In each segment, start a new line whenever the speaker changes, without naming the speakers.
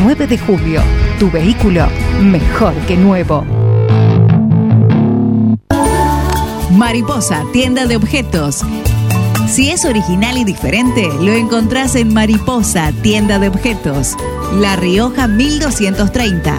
9 de julio. Tu vehículo mejor que nuevo.
Mariposa, tienda de objetos. Si es original y diferente, lo encontrás en Mariposa, tienda de objetos. La Rioja 1230.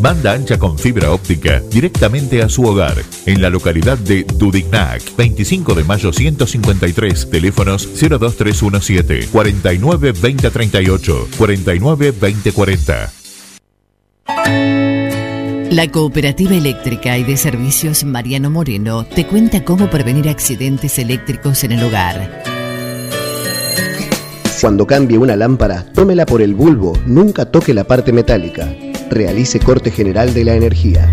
Banda ancha con fibra óptica directamente a su hogar. En la localidad de Dudignac, 25 de mayo 153, teléfonos 02317 49 2038 49 2040.
La Cooperativa Eléctrica y de Servicios Mariano Moreno te cuenta cómo prevenir accidentes eléctricos en el hogar.
Cuando cambie una lámpara, tómela por el bulbo, nunca toque la parte metálica. Realice corte general de la energía.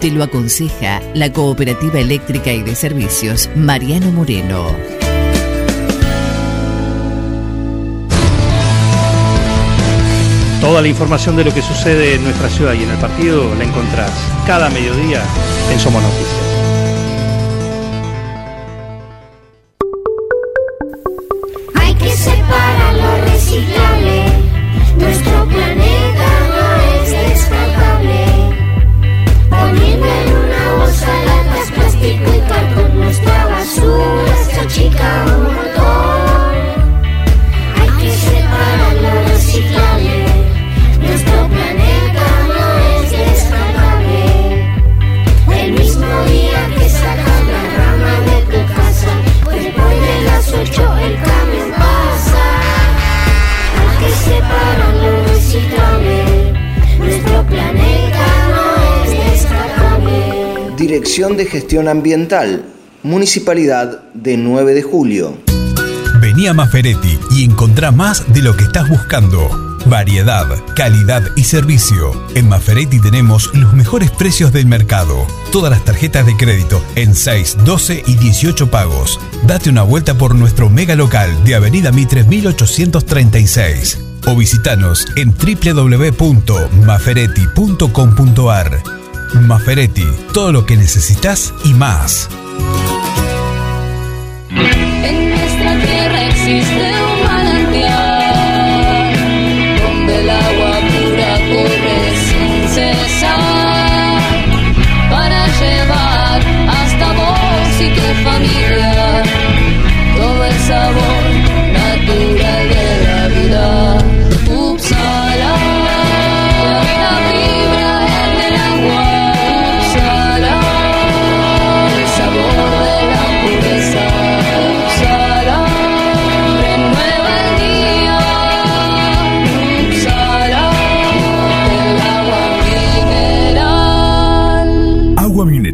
Te lo aconseja la Cooperativa Eléctrica y de Servicios Mariano Moreno.
Toda la información de lo que sucede en nuestra ciudad y en el partido la encontrás cada mediodía en Somos Noticias.
Dirección de Gestión Ambiental, Municipalidad de 9 de Julio.
Vení a Maferetti y encontrá más de lo que estás buscando. Variedad, calidad y servicio. En Maferetti tenemos los mejores precios del mercado. Todas las tarjetas de crédito en 6, 12 y 18 pagos. Date una vuelta por nuestro mega local de Avenida Mitre 1836 o visitanos en www.maferetti.com.ar. Maferetti, todo lo que necesitas y más.
En nuestra tierra existe un manantial donde el agua pura corre sin cesar para llevar hasta vos y tu familia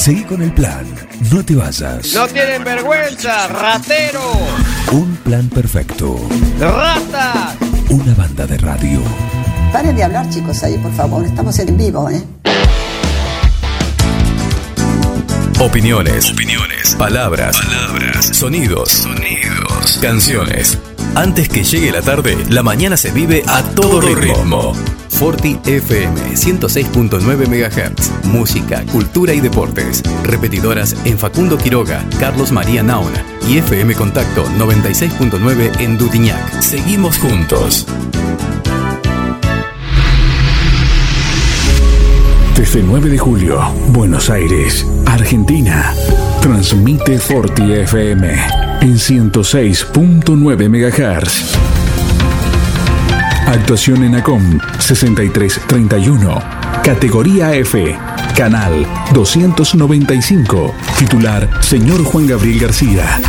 Seguí con el plan. No te vayas.
No tienen vergüenza, ratero.
Un plan perfecto.
Rata.
Una banda de radio.
Paren de hablar, chicos, ahí, por favor. Estamos en vivo, ¿eh?
Opiniones. Opiniones. Palabras. Palabras. Sonidos. Sonidos. Canciones. Antes que llegue la tarde, la mañana se vive a todo, ritmo. Forti FM 106.9 MHz. Música, cultura y deportes. Repetidoras en Facundo Quiroga, Carlos María Naona y FM Contacto 96.9 en Dutiñac. Seguimos juntos.
Desde 9 de julio, Buenos Aires, Argentina. Transmite Forti FM en 106.9 MHz. Actuación en ACOM 6331. Categoría F. Canal 295. Titular Señor Juan Gabriel García.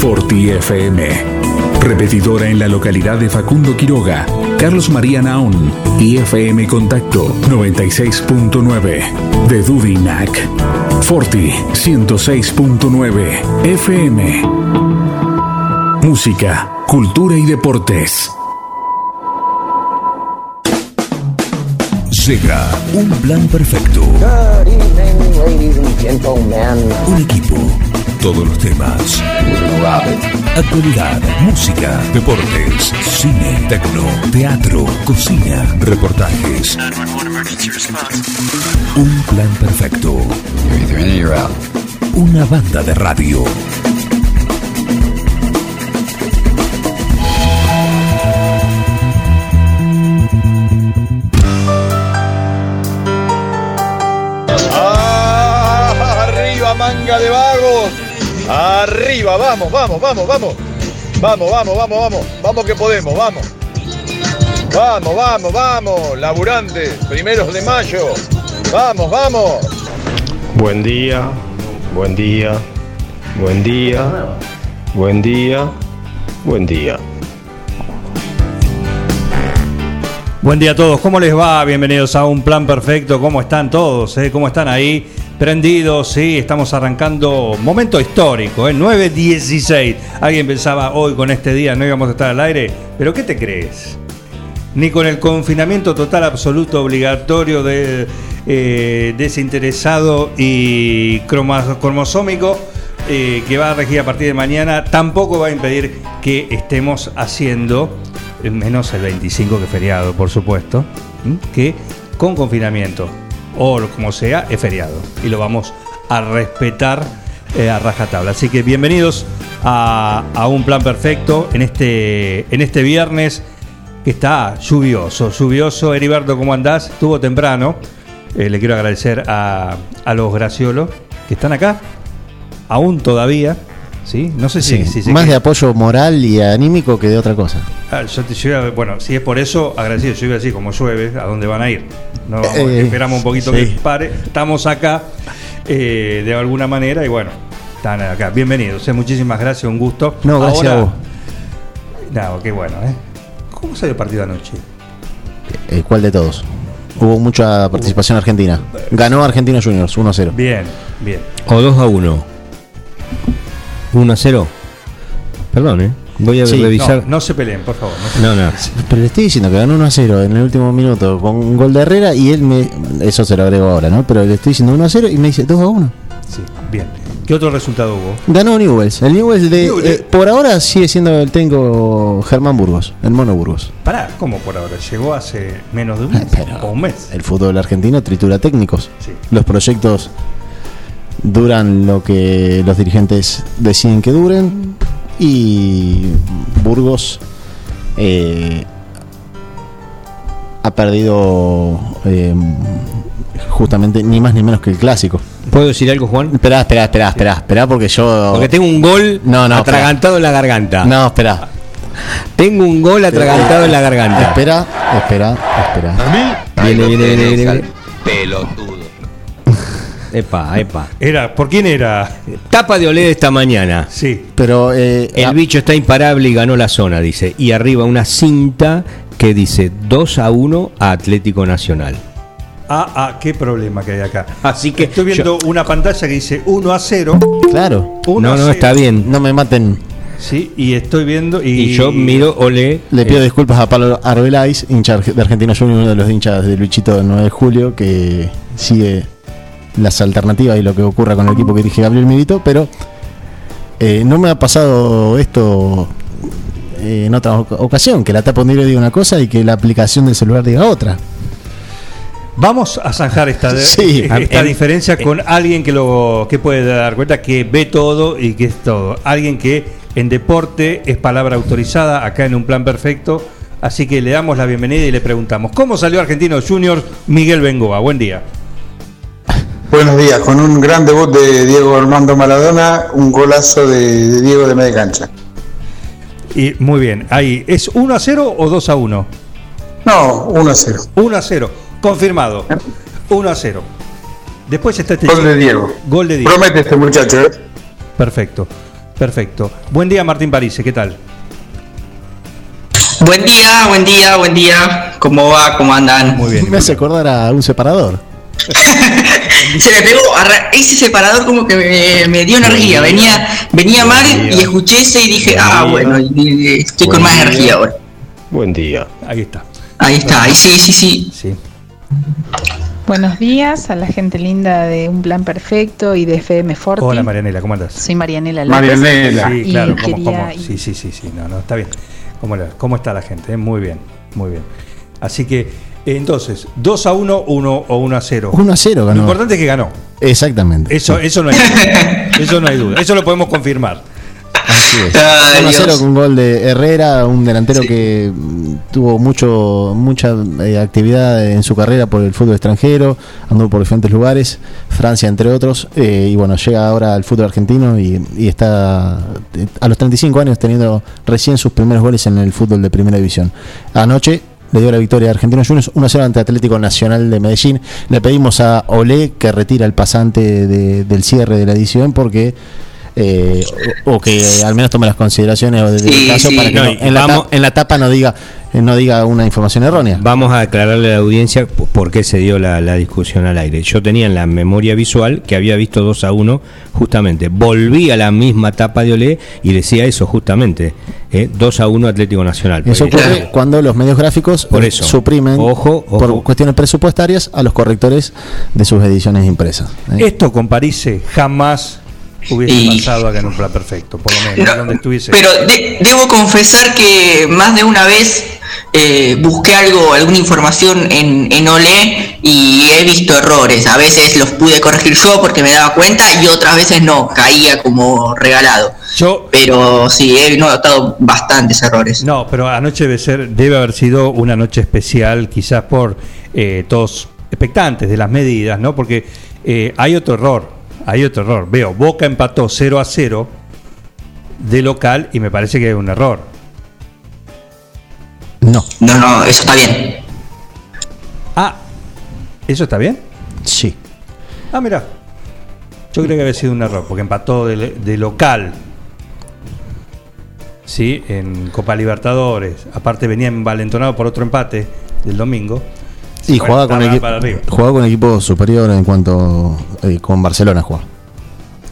Forti FM. Repetidora en la localidad de Facundo Quiroga, Carlos María Naón y FM Contacto 96.9 de Dudinac. Forti 106.9 FM. Música, cultura y deportes.
Llega un plan perfecto. Un equipo. Todos los temas. Actualidad, música, deportes, cine, tecno, teatro, cocina, reportajes. Un plan perfecto. Una banda de radio.
Manga de vagos! ¡Arriba! ¡Vamos, vamos, vamos, vamos! Vamos, vamos, vamos, vamos. Vamos que podemos, vamos. Vamos, vamos, vamos. Laburantes, primeros de mayo. Vamos, vamos.
Buen día, buen día, buen día, buen día, buen día.
Buen día a todos, ¿cómo les va? Bienvenidos a Un Plan Perfecto, ¿cómo están todos? eh? ¿Cómo están ahí? Prendidos, sí, estamos arrancando momento histórico, ¿eh? 9.16. Alguien pensaba hoy con este día no íbamos a estar al aire, pero ¿qué te crees? Ni con el confinamiento total absoluto obligatorio de, eh, desinteresado y cromosómico eh, que va a regir a partir de mañana, tampoco va a impedir que estemos haciendo, eh, menos el 25 que feriado, por supuesto, que con confinamiento o como sea, es feriado y lo vamos a respetar eh, a rajatabla. Así que bienvenidos a, un plan perfecto en este, en este viernes que está lluvioso, lluvioso. Heriberto, ¿cómo andás? Estuvo temprano. Eh, le quiero agradecer a, a los graciolos que están acá, aún todavía. ¿Sí? No sé si,
Sí,
si se
más
que-
de apoyo moral y anímico que de otra cosa.
Ah, yo te- yo iba- bueno, si es por eso, agradecido. Yo iba a decir, como llueve, ¿a dónde van a ir? No, vamos,
Eh,
esperamos un poquito
sí.
que pare. Estamos acá eh, de alguna manera y bueno, están acá. Bienvenidos, eh, muchísimas gracias, un gusto.
No, gracias a vos.
No, qué bueno, ¿eh? ¿Cómo salió el partido anoche?
Eh, ¿Cuál de todos? Hubo mucha participación argentina. Ganó Argentinos Juniors 1 a 0.
Bien, bien.
O 2 a 1. 1 a 0. Perdón, ¿eh? Voy a
Sí,
revisar.
No, no se peleen, por favor. no se
No, no.
Pero le estoy diciendo que ganó 1 a 0 en el último minuto con un gol de Herrera y él me. Eso se lo agrego ahora, ¿no? Pero le estoy diciendo 1 a 0 y me dice 2 a 1.
Sí, bien. ¿Qué otro resultado hubo?
Ganó Newells. El Newells de.
Newell's.
eh, por ahora sigue siendo el técnico Germán Burgos, el Mono Burgos.
Pará, ¿cómo por ahora? Llegó hace menos de un mes. o un mes.
El fútbol argentino tritura técnicos.
Sí.
Los proyectos duran lo que los dirigentes deciden que duren y Burgos eh, ha perdido eh, justamente ni más ni menos que el clásico.
¿Puedo decir algo, Juan?
Espera, espera, espera, espera, espera porque yo
Porque tengo un gol
No, no,
atragantado en la garganta.
No, espera.
Tengo un gol atragantado en la garganta.
Espera, espera, espera.
Viene, viene, viene, viene, viene.
Pelotudo.
Epa, epa.
Era, ¿Por quién era?
Tapa de Olé esta mañana.
Sí.
Pero eh,
El
ah,
bicho está imparable y ganó la zona, dice. Y arriba una cinta que dice 2 a 1 a Atlético Nacional.
Ah, ah, qué problema que hay acá.
Así que
Estoy viendo una pantalla que dice 1 a 0.
claro.
1
No, no,
0.
está bien.
No me maten.
Sí, y estoy viendo. Y,
Y yo miro Olé.
Le pido
eh,
disculpas a Pablo Arbeláis, hincha de Argentinos Juniors, uno de los hinchas de Luchito del 9 de julio, que sigue las alternativas y lo que ocurra con el equipo que dirige Gabriel Milito, pero eh, no me ha pasado esto eh, en otra oca- ocasión, que la tapa un diario diga una cosa y que la aplicación del celular diga otra.
Vamos a zanjar esta,
Sí.
esta
En-
diferencia con alguien que lo que puede dar cuenta que ve todo y que es todo. Alguien que en deporte es palabra autorizada acá en un plan perfecto. Así que le damos la bienvenida y le preguntamos, ¿cómo salió Argentinos Juniors Miguel Bengoa? Buen día.
Buenos días, con un gran debut de Diego Armando Maradona, un golazo de, de Diego de media cancha.
Y muy bien, ahí, ¿es 1 a 0 o 2 a 1?
No, 1 a 0.
1 a 0, confirmado. 1 a 0. Después está este
Gol de. Diego.
Gol de Diego.
Promete este muchacho, ¿eh?
Perfecto, perfecto. Buen día Martín París, ¿qué tal?
Buen día, buen día, buen día. ¿Cómo va? ¿Cómo andan?
Muy bien.
Me hace acordar a un separador.
Se me pegó, ese separador como que me, me dio energía. Venía, venía mal y escuché ese y dije, ah, bueno, y- y- estoy con más energía ahora.
Buen día.
Ahí está.
Ahí está, ahí sí, sí, sí.
Sí.
Buenos días a la gente linda de Un Plan Perfecto y de FM Forti.
Hola Marianela, ¿cómo andas?
Soy Marianela López.
Sí,
Y
claro, ¿cómo,
quería-
cómo? Sí, sí, sí, sí, no, no, está bien. ¿Cómo, la- cómo está la gente? eh? Muy bien, muy bien. Así que, entonces, 2 a 1, 1 o 1 a 0.
1 a 0
Lo
ganó.
importante es que ganó.
Exactamente.
Eso, eso no hay duda. Eso no hay duda. Eso lo podemos confirmar.
Así es.
Ay,
1 a 0
Dios.
con un gol de Herrera, un delantero que mm, tuvo mucho mucha eh, actividad en su carrera por el fútbol extranjero, andó por diferentes lugares, Francia entre otros, eh, y bueno, llega ahora al fútbol argentino y, y está eh, a los 35 años teniendo recién sus primeros goles en el fútbol de primera división. Anoche le dio la victoria a Argentinos Juniors 1-0 ante Atlético Nacional de Medellín. Le pedimos a Olé que retira el pasante de- del cierre de la edición porque eh, o, o que al menos tome las consideraciones o del
Sí,
caso
sí.
para que
No,
en, la
vamos-
ta- en la tapa no diga no diga una información errónea.
Vamos a aclararle a la audiencia por qué se dio la, la discusión al aire. Yo tenía en la memoria visual que había visto 2 a 1, justamente. Volví a la misma tapa de Olé y decía eso, justamente. ¿eh? 2 a 1 Atlético Nacional.
Eso ocurre cuando los medios gráficos
Por
eh,
eso.
suprimen
Ojo,
por cuestiones presupuestarias a los correctores de sus ediciones impresas. ¿eh?
Esto con París jamás hubiese
Y-
pasado acá en un plan perfecto, por lo menos, donde estuviese.
Pero de- debo confesar que más de una vez eh, busqué algo, alguna información en, en Olé y he visto errores. A veces los pude corregir yo porque me daba cuenta y otras veces no, caía como regalado.
Yo,
Pero sí, he notado bastantes errores.
No, pero anoche debe ser, debe haber sido una noche especial, quizás por eh, todos expectantes de las medidas, ¿no? Porque eh, hay otro error, hay otro error. Veo, Boca empató 0 a 0 de local y me parece que es un error.
No.
No, no, eso está bien.
Ah, ¿eso está bien?
Sí.
Ah, mira. Yo creo que había sido un error, porque empató de, de local. Sí, en Copa Libertadores. Aparte venía envalentonado por otro empate del domingo.
Y jugaba con, jugaba con equipo superior en cuanto eh, con Barcelona jugaba.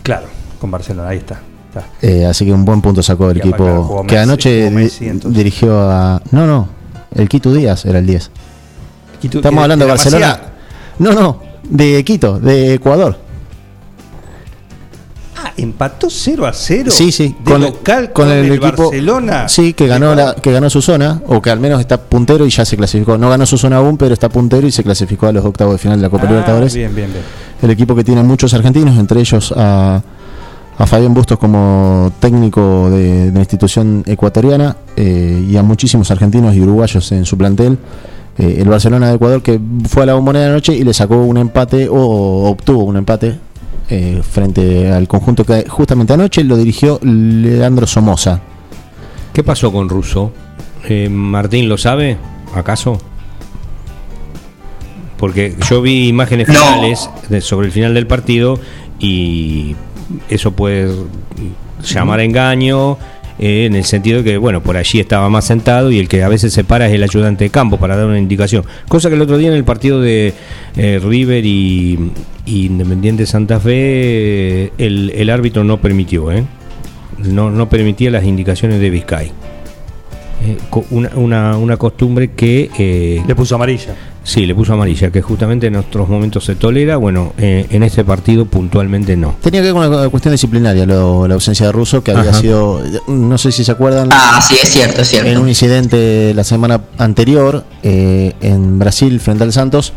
Claro, con Barcelona, ahí está. está.
Eh, así que un buen punto sacó el equipo que
Messi,
anoche
Messi,
dirigió a. No, no, el Quito Díaz era el 10.
Quito-
Estamos hablando de Barcelona. No, no, de Quito, de Ecuador.
Ah, empató 0 a 0.
Sí, sí,
De local con, el,
equipo.
Barcelona.
Sí, que ganó, la, que ganó su zona, o que al menos está puntero y ya se clasificó. No ganó su zona aún, pero está puntero y se clasificó a los octavos de final de la Copa
Ah,
Libertadores.
Bien, bien, bien.
El equipo que tiene muchos argentinos, entre ellos a, a Fabián Bustos como técnico de, de la institución ecuatoriana eh, y a muchísimos argentinos y uruguayos en su plantel. Eh, el Barcelona de Ecuador que fue a la bombonera anoche y le sacó un empate o obtuvo un empate eh, frente al conjunto que justamente anoche lo dirigió Leandro Somoza.
¿Qué pasó con Russo? Eh, Martín, ¿lo sabe? ¿Acaso? Porque yo vi imágenes
No.
finales de- sobre el final del partido y eso puede llamar a engaño eh, en el sentido de que, bueno, por allí estaba más sentado y el que a veces se para es el ayudante de campo para dar una indicación. Cosa que el otro día en el partido de eh, River y, Independiente Santa Fe el, árbitro no permitió, ¿eh? No, no permitía las indicaciones de Vizcay. Eh, una, una, costumbre que...
Le puso amarilla.
Sí, le puso amarilla, que justamente en otros momentos se tolera. Bueno, eh, en este partido puntualmente no.
Tenía que ver con una cuestión disciplinaria, lo- la ausencia de Russo, que había sido, no sé si se acuerdan.
Ah, sí, es cierto, es cierto.
En un incidente la semana anterior eh, en Brasil frente al Santos,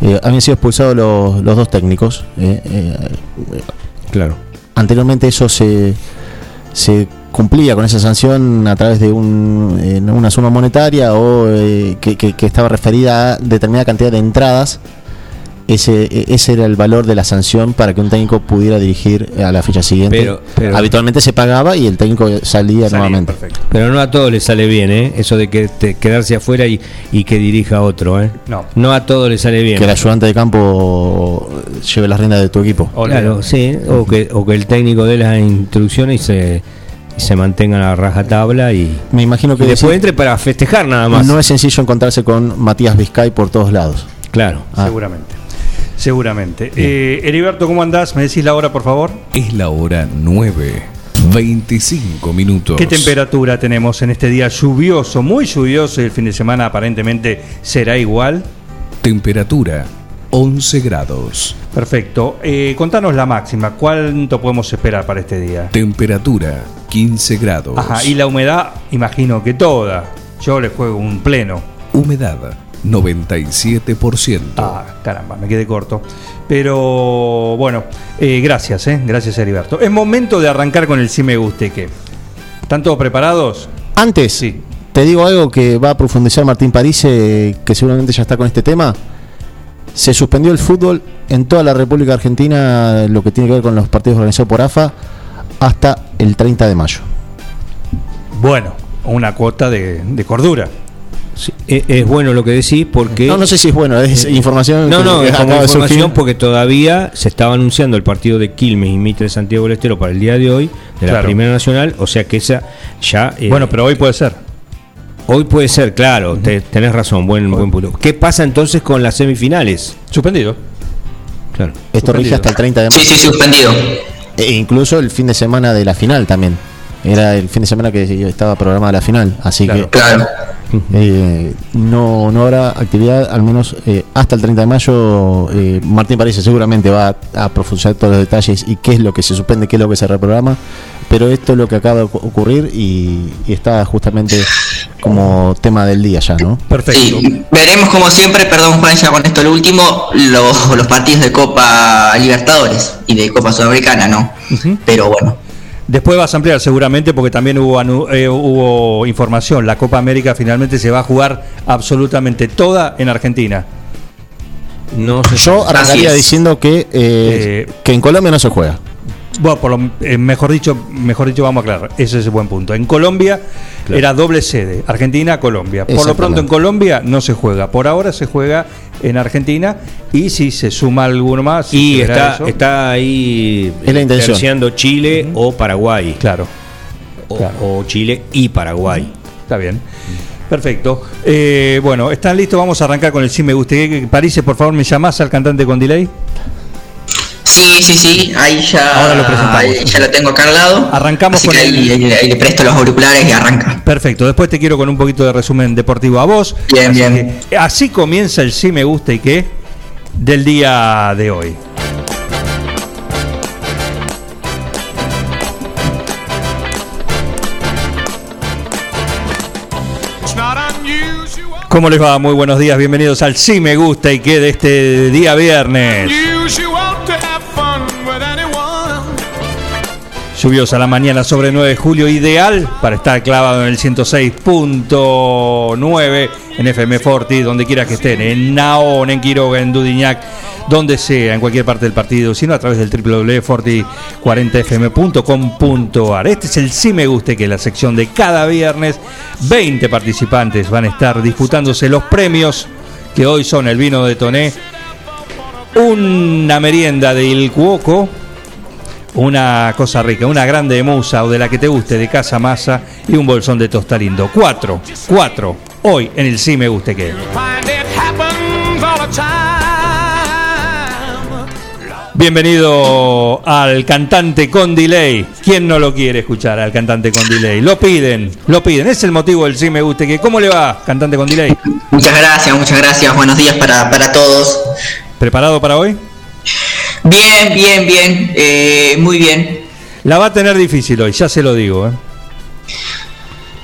eh, habían sido expulsados los, los dos técnicos. eh, eh,
Claro.
Anteriormente eso se, se cumplía con esa sanción a través de un, eh, una suma monetaria o eh, que, que- que estaba referida a determinada cantidad de entradas. Ese, ese era el valor de la sanción para que un técnico pudiera dirigir a la fecha siguiente.
Pero- pero-
Habitualmente se pagaba y el técnico salía, nuevamente.
Pero no a todos les sale bien, ¿eh? Eso de que te- quedarse afuera y, y que dirija otro, ¿eh?
No.
No a todos les sale bien.
Que el ayudante de campo lleve las riendas de tu equipo.
Claro, sí. O que, o que el técnico dé las instrucciones y se, se mantenga a la rajatabla y,
Me imagino que
después
decir-
entre para festejar nada más.
No es sencillo encontrarse con Matías Vizcay por todos lados.
Claro.
Ah.
Seguramente. Seguramente. Eh, Heriberto, ¿cómo andás? ¿Me decís la hora, por favor?
Es la hora 9, 25 minutos.
¿Qué temperatura tenemos en este día lluvioso, muy lluvioso y el fin de semana aparentemente será igual?
Temperatura 11 grados.
Perfecto. Eh, contanos la máxima. ¿Cuánto podemos esperar para este día?
Temperatura 15 grados.
Ajá, y la humedad, imagino que toda. Yo le juego un pleno.
Humedad 97%.
Ah, caramba, me quedé corto. Pero bueno, eh, gracias, eh, gracias Heriberto. Es momento de arrancar con el sí me guste que. ¿Están todos preparados?
Antes, te digo algo que va a profundizar Martín París, eh, que seguramente ya está con este tema. Se suspendió el fútbol en toda la República Argentina, lo que tiene que ver con los partidos organizados por AFA, hasta el 30 de mayo.
Bueno, una cuota de, de cordura.
Sí, e- es, bueno lo que decís porque...
No, no sé si es bueno, es información
No, no, es como
de
información
surgir.
porque todavía se estaba anunciando el partido de Quilmes y Mitre Santiago del Estero para el día de hoy, de la. Primera Nacional, o sea que esa ya... eh,
Bueno, pero hoy puede ser.
Hoy puede ser, claro, te- tenés razón, buen, buen punto. ¿Qué pasa entonces con las semifinales?
Suspendido.
Claro.
Esto rige hasta el 30 de mayo.
Sí, sí, suspendido.
E incluso el fin de semana de la final también. Era el fin de semana que estaba programada la final. Así
Claro.
que
Claro.
Eh, no, no habrá actividad, al menos eh, hasta el 30 de mayo. Eh, Martín París seguramente va a, a profundizar todos los detalles y qué es lo que se suspende, qué es lo que se reprograma. Pero esto es lo que acaba de ocu- ocurrir y, y está justamente como tema del día ya, ¿no?
Perfecto.
Sí, veremos como siempre, perdón Juan, ya con esto lo último, los, los partidos de Copa Libertadores y de Copa Sudamericana, ¿no? Pero bueno,
Después vas a ampliar seguramente porque también hubo, anu- eh, hubo información. La Copa América finalmente se va a jugar absolutamente toda en Argentina.
No
Yo arrancaría diciendo que, eh, que en Colombia no se juega.
Bueno, por lo, eh, mejor dicho, mejor dicho, vamos a aclarar. Ese es el buen punto. En Colombia
Claro.
era doble sede, Argentina, Colombia. Por lo pronto en Colombia no se juega. Por ahora se juega en Argentina y si se suma alguno más.
Y está,
eso.
está ahí
Es la
Chile o Paraguay.
Claro.
O, o Chile y Paraguay.
Está bien. Perfecto. Eh, bueno, ¿están listos? Vamos a arrancar con el sí me gusta. París, por favor, ¿me llamás al cantante con delay?
Sí, sí, sí, ahí ya,
Ahora lo presentamos.
ahí ya lo tengo acá al lado.
Arrancamos
Así
con
que
el-
ahí, ahí- ahí le presto los auriculares y arranca.
Perfecto, después te quiero con un poquito de resumen deportivo a vos.
Bien,
así
bien.
que, así comienza el sí me gusta y qué del día de hoy. ¿Cómo les va? Muy buenos días, bienvenidos al Sí Me Gusta y qué de este día viernes. Lluviosa la mañana sobre 9 de julio, ideal para estar clavado en el 106.9 en FM Forti, donde quiera que estén, en Naón, en Quiroga, en Dudiñac, donde sea, en cualquier parte del partido, sino a través del www.forti40fm.com.ar. Este es el Sí Me Guste, que es la sección de cada viernes. 20 participantes van a estar disputándose los premios, que hoy son el vino de Toné, una merienda de Il Cuoco, una cosa rica, una grande de musa o de la que te guste, de casa masa y un bolsón de tostalindo. Cuatro, cuatro, hoy en el sí me guste que. Bienvenido al cantante con delay. ¿Quién no lo quiere escuchar al cantante con delay? Lo piden, lo piden. Es el motivo del sí me guste. Que, ¿Cómo le va, cantante con delay?
Muchas gracias, muchas gracias. Buenos días para, para todos.
¿Preparado para hoy?
Bien, bien, bien. eh, muy bien.
La va a tener difícil hoy, ya se lo digo. ¿eh?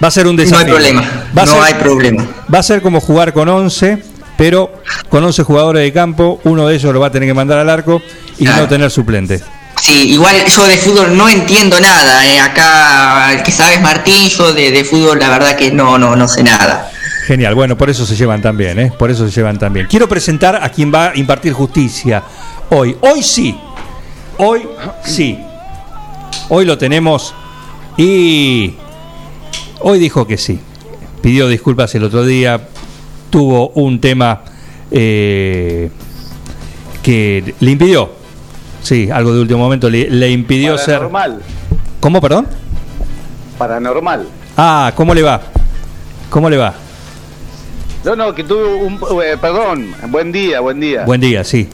Va a ser un
No hay
desafío.
problema.
Va
No
ser-
hay problema.
Va a ser como jugar con 11, pero con 11 jugadores de campo, uno de ellos lo va a tener que mandar al arco y no tener suplente.
Sí, igual yo de fútbol no entiendo nada. eh. Acá el que sabe es Martín, yo de, de fútbol la verdad que no, no, no sé nada.
Genial, bueno, por eso se llevan tan bien, ¿eh? Por eso se llevan tan bien. Quiero presentar a quien va a impartir justicia hoy. Hoy sí. Hoy sí. Hoy lo tenemos y hoy dijo que sí. Pidió disculpas el otro día. Tuvo un tema eh, que le impidió. Sí, algo de último momento le, le impidió ser.
Paranormal.
¿Cómo, perdón?
Paranormal.
Ah, ¿cómo le va? ¿Cómo le va?
No, no, que tuve un... eh, perdón, buen día, buen día.
Buen día, sí.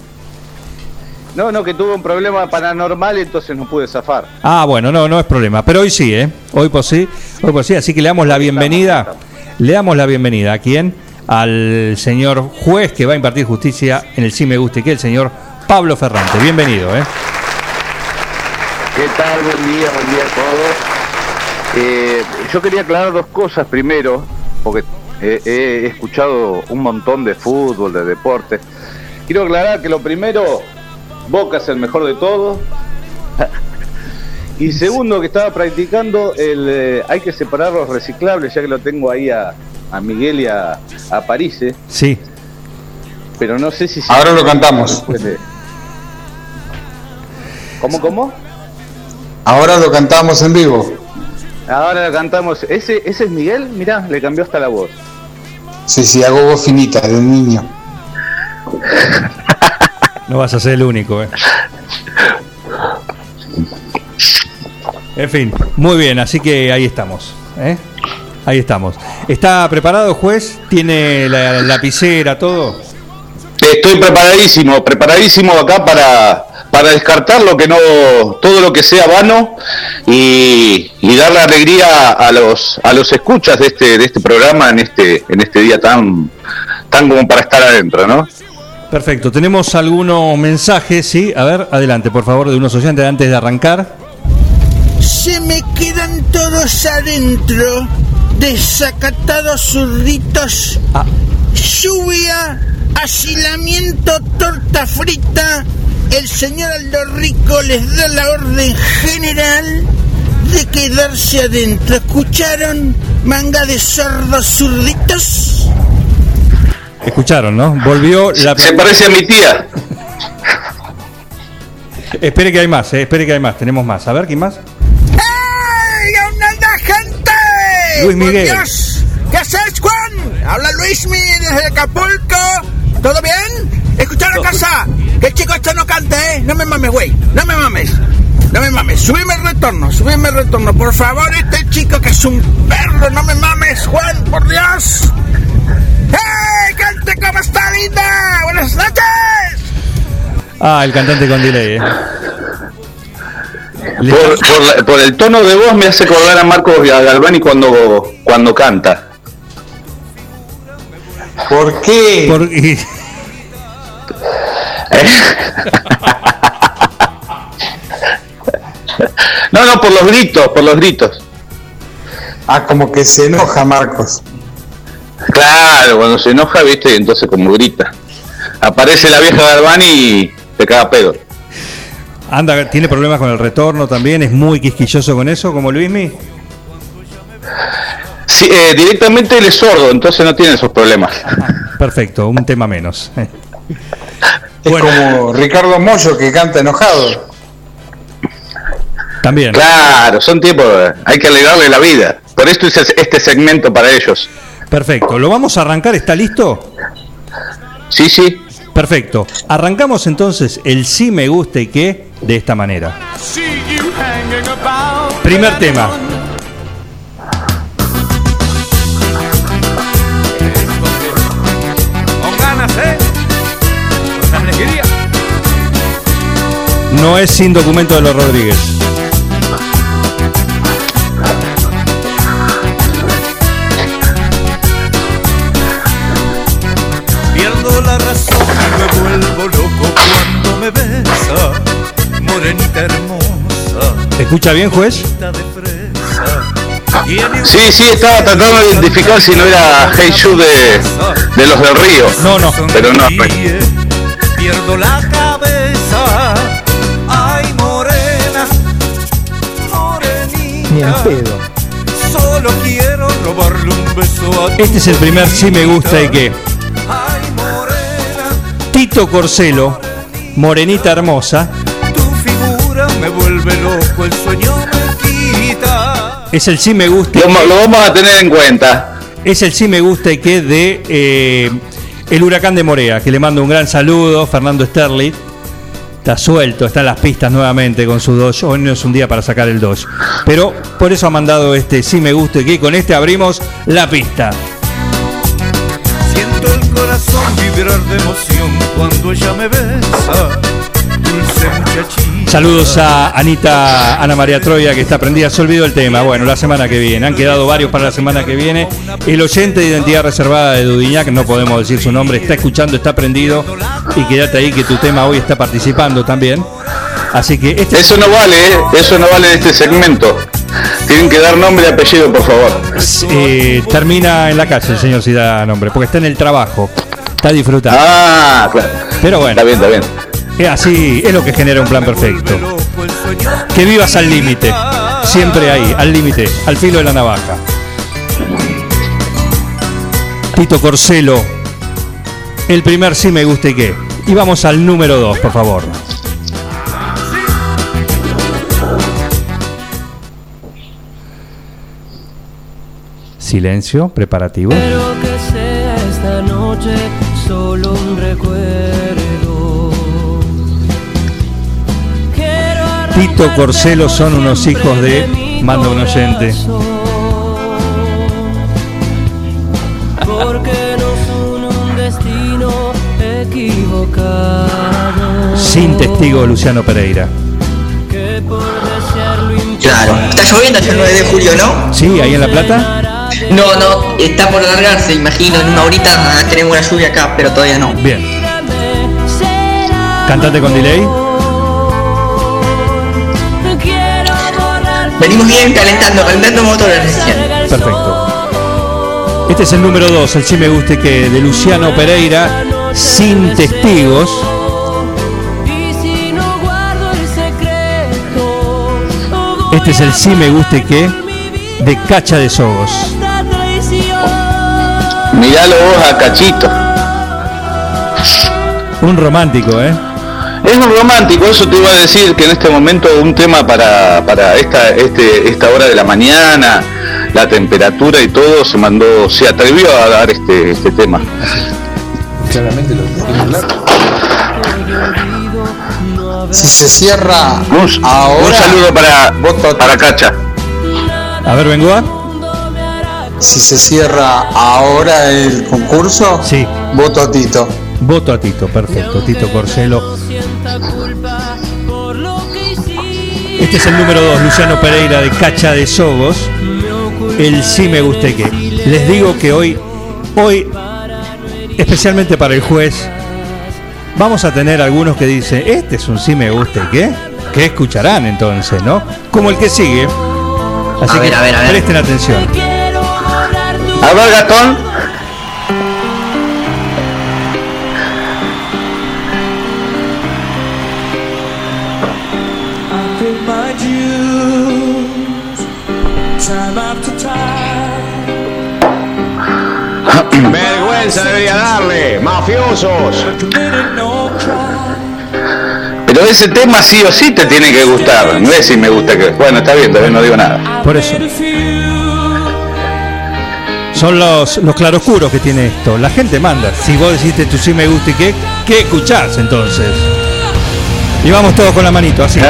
No, no, que tuve un problema paranormal entonces no pude zafar.
Ah, bueno, no, no es problema. Pero hoy sí, ¿eh? Hoy por sí, hoy por sí. Así que le damos la bienvenida. Le damos la bienvenida a quién? Al señor juez que va a impartir justicia en el Sí Me Guste, que es el señor Pablo Ferrante. Bienvenido, ¿eh?
¿Qué tal? Buen día, buen día a todos. Eh, yo quería aclarar dos cosas primero, porque eh, he escuchado un montón de fútbol, de deporte. Quiero aclarar que lo primero, Boca es el mejor de todos. Y segundo, que estaba practicando el eh, hay que separar los reciclables, ya que lo tengo ahí a, a Miguel y a, a París. eh.
Sí.
Pero no sé si... se-
Ahora lo cantamos.
¿Cómo, cómo?
Ahora lo cantamos en vivo.
Ahora cantamos. ¿Ese, ese es Miguel? Mirá, le cambió hasta la voz.
Sí, sí, hago voz finita de niño.
No vas a ser el único, ¿eh? En fin, muy bien, así que ahí estamos. ¿eh? Ahí estamos. ¿Está preparado, juez? ¿Tiene la lapicera, todo?
Estoy preparadísimo, preparadísimo acá para, para descartar lo que no, todo lo que sea vano y, y darle alegría a los, a los escuchas de este, de este programa en este, en este día tan, tan como para estar adentro, ¿no?
Perfecto, tenemos algunos mensajes, sí. A ver, adelante, por favor, de unos oyentes antes de arrancar.
Se me quedan todos adentro, desacatados zurditos. Lluvia, asilamiento, torta frita. El señor Aldo Rico les da la orden general de quedarse adentro. ¿Escucharon? Manga de sordos zurditos.
Escucharon, ¿no? Volvió la.
Se parece a mi tía.
Espere que hay más, eh, espere que hay más. Tenemos más. A ver, ¿quién más?
¡Ey! ¿Dónde anda gente?
Luis
¡Por
Miguel.
Dios! ¿Qué haces, Juan? Habla Luismi desde Acapulco. ¿Todo bien? Escucharon casa. Que el chico este no cante, ¿eh? No me mames, güey. No me mames. No me mames. Subime el retorno, subime el retorno. Por favor, este chico que es un perro. No me mames, Juan, por Dios. ¡Hey! ¡Cante cómo está linda! ¡Buenas noches!
Ah, el cantante con delay, eh.
Por, por la- por el tono de voz me hace acordar a Marcos Galvani cuando, cuando canta.
¿Por qué?
Por- y-
No, no, por los gritos, por los gritos.
Ah, como que se enoja Marcos.
Claro, cuando se enoja, viste, entonces como grita. Aparece la vieja Galvani y te caga pedo.
Anda, tiene problemas con el retorno también, es muy quisquilloso con eso, como Luismi.
Sí, eh, directamente él es sordo, entonces no tiene esos problemas.
Perfecto, un tema menos.
Es como Ricardo Mollo que canta enojado.
También.
Claro, son tiempos, hay que alegrarle la vida. Por esto es este segmento para ellos.
Perfecto, lo vamos a arrancar, ¿está listo?
Sí, sí.
Perfecto. Arrancamos entonces el sí me gusta y qué de esta manera. Primer tema.
Con ganas, ¿eh? Alegría.
no es sin documento de los Rodríguez.
Pierdo la razón y me vuelvo loco cuando me besa, morenita hermosa.
¿Escucha bien, juez?
Sí, sí, estaba tratando de identificar si no era Hey Shu de, de los del Río.
No, no.
Pero no.
Pierdo la cabeza, ay morena,
Ni al pedo.
solo quiero robarle un beso a tu
Este es el primer sí me gusta y que. Tito Corcelo, Morenita Hermosa,
figura, me vuelve loco, el sueño me quita.
es el sí me gusta.
Lo, lo vamos a tener en cuenta.
Es el sí me gusta y que de eh, El Huracán de Morea, que le mando un gran saludo, Fernando Sterling. Está suelto, está en las pistas nuevamente con su Dodge. Hoy no es un día para sacar el Dodge. Pero por eso ha mandado este sí me gusta y que con este abrimos la pista.
Siento el corazón vibrar de emoción cuando ella me besa. Dulce muchachita.
Saludos a Anita Ana María Troya que está prendida. Se olvidó el tema. Bueno, la semana que viene. Han quedado varios para la semana que viene. El oyente de identidad reservada de Dudiñac, no podemos decir su nombre, está escuchando, está prendido. Y quédate ahí que tu tema hoy está participando también. Así que este
Eso no vale, ¿eh? eso no vale en este segmento. Tienen que dar nombre y apellido, por favor.
eh, termina en la calle el señor si da nombre, porque está en el trabajo. Está disfrutando.
Ah, claro.
Pero bueno.
Está bien, está bien.
Es así, es lo que genera un plan perfecto. Que vivas al límite. Siempre ahí, al límite, al filo de la navaja. Tito Corcelo. El primer sí me gusta y qué. Y vamos al número 2, por favor. Silencio, preparativo.
Espero que sea esta noche solo un recuerdo.
Tito Corcelo son unos hijos de. Manda un oyente.
Porque nos une un destino equivocado.
Sin testigo Luciano Pereira.
Claro. Está lloviendo el 9 de julio, ¿no?
Sí, ahí en La Plata.
No, no, está por alargarse, imagino. En una horita tenemos una lluvia acá, pero todavía no.
Bien. Cantante con delay.
Venimos bien calentando, calentando motores recién.
Perfecto. Este es el número 2, el sí me guste que de Luciano Pereira, sin testigos. Este es el sí me guste que de Cacha de Sogos.
Miralo vos a Cachito.
Un romántico, ¿eh?
Es un romántico, eso te iba a decir que en este momento un tema para, para esta, este, esta hora de la mañana, la temperatura y todo, se mandó, se atrevió a dar este, este tema.
Claramente lo claro. Si se cierra
Un,
ahora.
un saludo para, para Cacha.
A ver, Bengoa.
Si se cierra ahora el concurso,
sí.
voto a Tito.
Voto a Tito, perfecto. Tito Corcelo. Este es el número 2, Luciano Pereira de Cacha de Sogos. El sí me guste que. Les digo que hoy, hoy, especialmente para el juez, vamos a tener algunos que dicen, este es un sí me guste que. ¿Qué escucharán entonces, no? Como el que sigue. Así
A ver,
que
a ver, a ver.
presten atención.
A ver, gatón.
Vergüenza debería darle, mafiosos.
Pero ese tema sí o sí te tiene que gustar. No es si me gusta que. Bueno, está bien, todavía no digo nada.
Por eso. Son los, los claroscuros que tiene esto. La gente manda. Si vos deciste tú sí me gusta y qué, ¿qué escuchás entonces? Y vamos todos con la manito, así.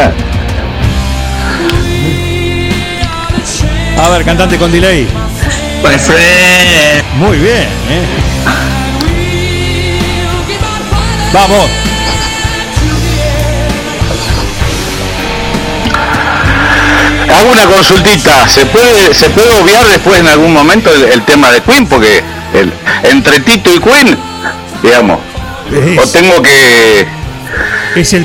A ver, cantante con delay. Pues my. Muy bien, ¿eh? Vamos.
Hago una consultita. ¿Se puede, se puede obviar después en algún momento el, tema de Queen? Porque entre Tito y Queen, digamos. O tengo que.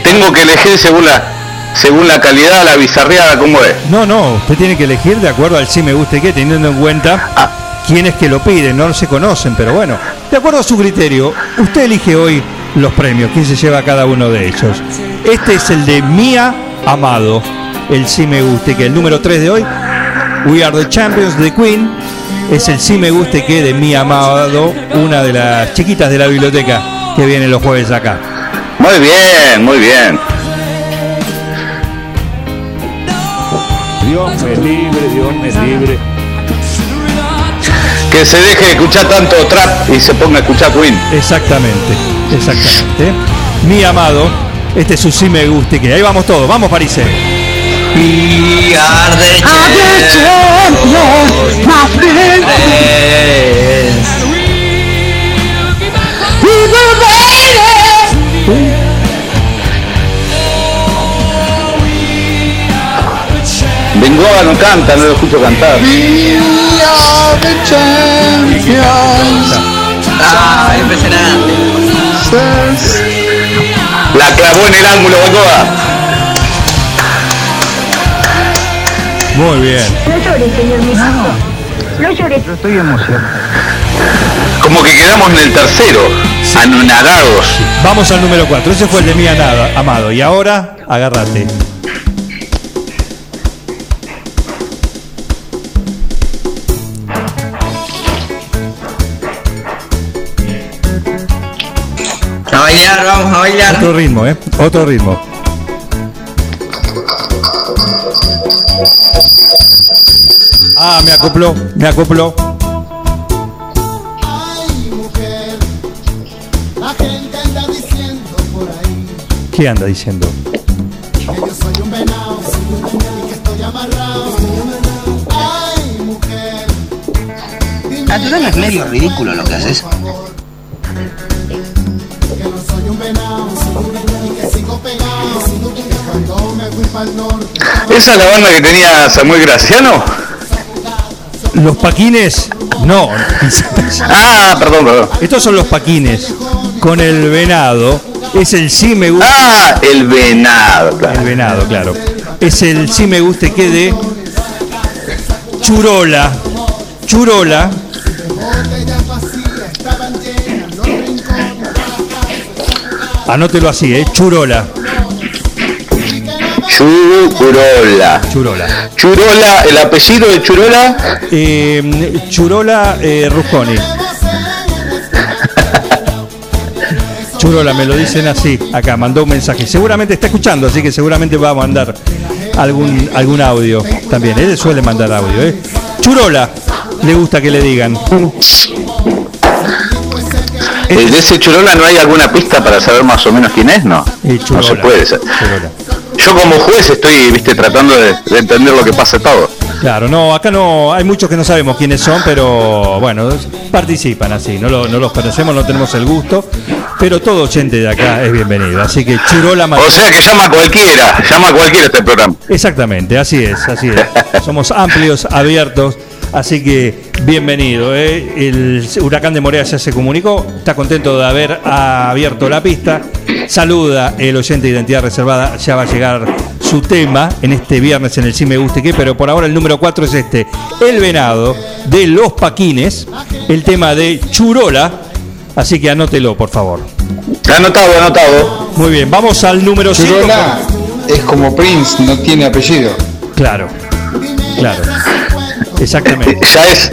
Tengo que elegir según la según la calidad, la bizarreada, ¿cómo es?
No, no, usted tiene que elegir de acuerdo al sí me guste qué, teniendo en cuenta
Ah.
quiénes que lo piden, no se conocen, pero bueno, de acuerdo a su criterio, usted elige hoy los premios, quién se lleva cada uno de ellos. Este es el de Mía Amado, el sí me guste que el número 3 de hoy, We Are the Champions de Queen, es el sí me guste que de Mía Amado, una de las chiquitas de la biblioteca que viene los jueves acá.
Muy bien, muy bien.
Me libre.
Que se deje de escuchar tanto trap y se ponga a escuchar Queen.
Exactamente, exactamente. Mi amado, este es su sí me guste que ahí vamos todos, vamos Parise.
We are the
Bengoa no canta, no lo escucho cantar.
Ah, impresionante.
La clavó en el ángulo, Bengoa.
Muy bien.
No llores, señor ministro. No llores.
Estoy emocionado. Como que quedamos en el tercero, anonadados.
Vamos al número 4, ese fue el de mi nada, amado. Y ahora, agárrate.
Vamos a bailar.
Otro ritmo, ¿eh? Otro ritmo. Ah, me acopló, me acopló.
La gente anda diciendo por ahí
¿Qué anda diciendo?
que yo soy un venado y que estoy amarrado. Ay, mujer.
Ah, tú no es medio ridículo lo que haces.
¿Esa es la banda que tenía Samuel Graciano?
Los paquines, no.
Ah, perdón, perdón.
Estos son los paquines. Con el venado es el sí me gusta.
Ah, el venado, claro.
El venado, claro. Es el sí me guste que de Churola. Churola. Anótelo así, ¿eh? Churola.
Churola.
Churola.
Churola, el apellido de Churola.
Eh, Churola eh, Rusconi. Churola, me lo dicen así, acá, mandó un mensaje. Seguramente está escuchando, así que seguramente va a mandar algún, algún audio también. Él suele mandar audio, ¿eh? Churola, le gusta que le digan.
Eh, ¿De ese Churola no hay alguna pista para saber más o menos quién es? No. No se puede ser. Yo como juez estoy, viste, tratando de, de entender lo que pasa todo.
Claro, no, acá no, hay muchos que no sabemos quiénes son, pero bueno, participan así, no, lo- no los conocemos, no tenemos el gusto, pero todo oyente de acá es bienvenido. Así que Churola
O sea que llama a cualquiera, llama a cualquiera este programa.
Exactamente, así es, así es. Somos amplios, abiertos, así que bienvenido. ¿eh? El huracán de Morea ya se comunicó, está contento de haber abierto la pista. Saluda el oyente de identidad reservada, ya va a llegar su tema en este viernes en el Sí Me Guste Qué, pero por ahora el número 4 es este, El Venado de Los Paquines, el tema de Churola, así que anótelo por favor.
Anotado, anotado.
Muy bien, vamos al número 5.
Churola es como Prince, no tiene apellido.
Claro, claro. Exactamente.
Ya es,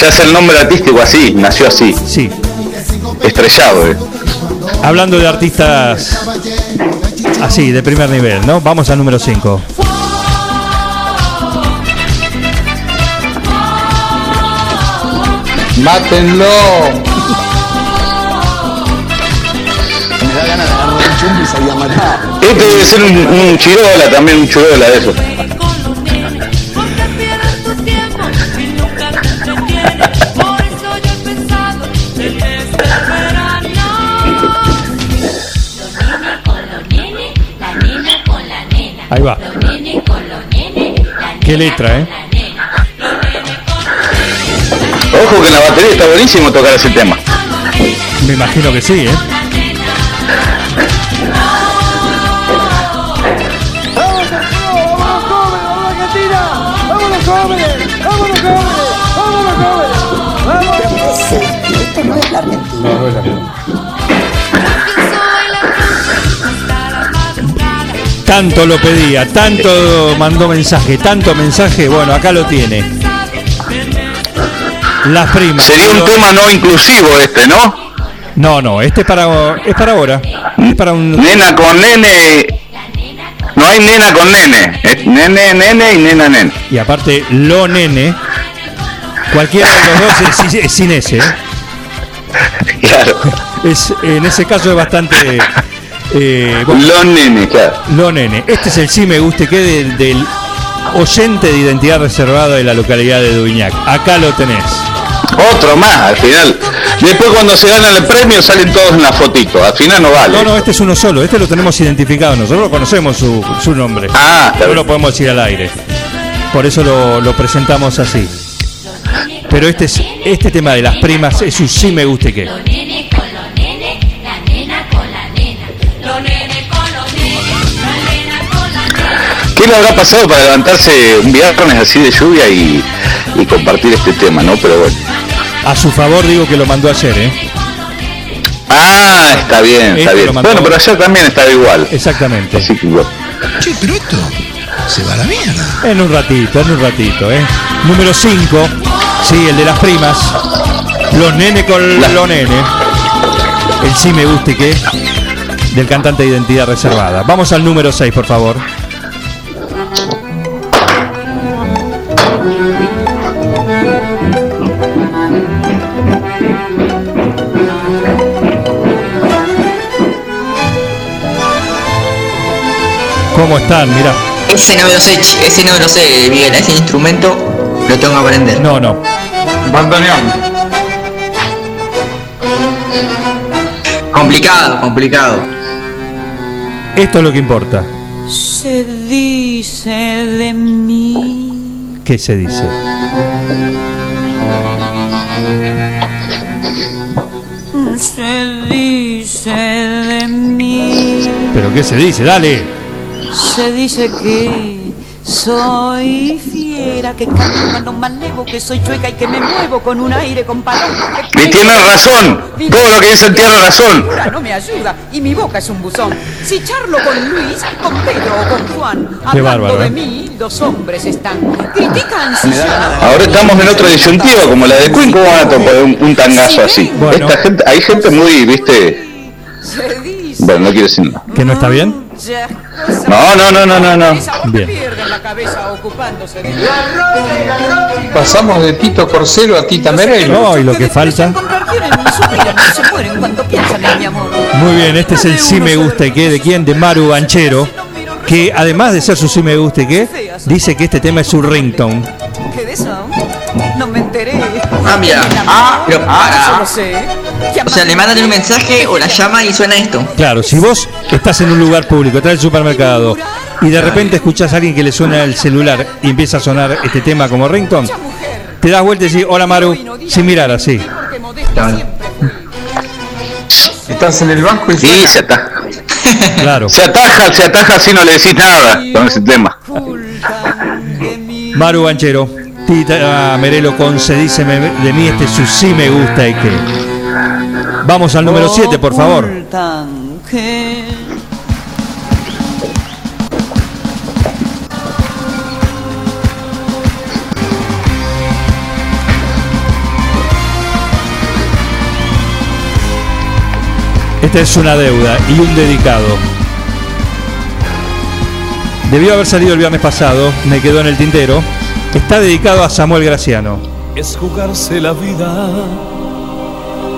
ya es el nombre artístico así, nació así.
Sí.
Estrellado, eh.
Hablando de artistas así, de primer nivel, ¿no? Vamos al número 5.
¡Mátenlo!
Me da ganas de agarrar un chumbo y salir a matar.
Este debe ser un, un chirola también, un chirola de eso.
Qué letra, ¿eh?
Ojo que la batería está buenísimo tocar ese tema.
Me imagino que sí, ¿eh? Tanto lo pedía, tanto mandó mensaje, tanto mensaje, bueno, acá lo tiene. Las primas.
Sería un tema no inclusivo este, ¿no?
No, no, este es para, es para ahora. Es para un...
Nena con nene. No hay nena con nene. Es nene, nene y nena, nene.
Y aparte, lo nene. Cualquiera de los dos es, sin- es sin ese. ¿eh?
Claro.
Es, en ese caso es bastante. Eh, bueno,
Lo nene, claro.
lo nene. Este es el sí me guste que del, del oyente de identidad reservada de la localidad de Duñac. Acá lo tenés.
Otro más, al final. Después cuando se ganan el premio salen todos en la fotito. Al final no vale.
No, no, este es uno solo. Este lo tenemos identificado. Nosotros conocemos su, su nombre.
Ah, está
no lo podemos decir al aire. Por eso lo, lo presentamos así. Pero este, es, este tema de las primas es un sí me guste que.
¿Qué le habrá pasado para levantarse un viernes así de lluvia y, y compartir este tema, no? Pero bueno.
A su favor digo que lo mandó ayer, ¿eh?
Ah, está bien, está
Este
bien. Bueno, pero ayer también estaba igual.
Exactamente.
Así que bueno.
Che, pero esto se va a la mierda.
En un ratito, en un ratito, ¿eh? Número 5, sí, el de las primas. Los nene con los nene. El sí me guste que. Del cantante de identidad reservada. Vamos al número 6, por favor. ¿Cómo están? Mira.
Ese no me lo sé, ese no me lo sé, Miguel, ese instrumento lo tengo que aprender.
No, no.
Bandoneón.
Complicado, complicado.
Esto es lo que importa.
Se dice de mí.
¿Qué se dice?
Se dice de mí.
¿Pero qué se dice? Dale.
Se dice que soy fiera, que canto cuando manejo, que soy chueca y que me muevo con un aire con paloma.
Y tiene razón. Todo lo que dicen tiene razón.
no me ayuda y mi boca es un buzón. Si charlo con Luis, con Pedro o con Juan,
Qué
hablando
bárbaro,
de
¿eh?
mí, los hombres están. Critican si.
Ahora estamos en otra disyuntiva, como la de Queen, ¿cómo van a tomar un, un tangazo así?
Bueno.
Esta gente, hay gente muy, viste.
Se dice
Bueno, no quiero decir nada.
¿Que no está bien?
No, no, no, no, no, no.
Bien.
Pasamos de Tito Corcelo a Tita Merelo.
No, y lo que falta. Muy bien, este es el sí me gusta y qué de quién, de Maru Banchero, que además de ser su sí me gusta y qué, dice que este tema es su ringtone.
¿Qué de eso? No me enteré.
Ah, mira. Ah, pero para. O sea, le mandan un mensaje o la llama y suena esto.
Claro, si vos estás en un lugar público, estás en el supermercado y de repente escuchás a alguien que le suena el celular y empieza a sonar este tema como ringtone, te das vuelta y decís, hola Maru, sin mirar así.
Estás en el banco y
Sí, se ataja.
Claro.
Se ataja, se ataja si no le decís nada con ese tema.
Maru Banchero, Tita Merelo con Se dice me- de mí, este es su sí me gusta y qué. Vamos al número 7, por favor. Esta es una deuda y un dedicado. Debió haber salido el viernes pasado, me quedó en el tintero. Está dedicado a Samuel Graciano.
Es jugarse la vida,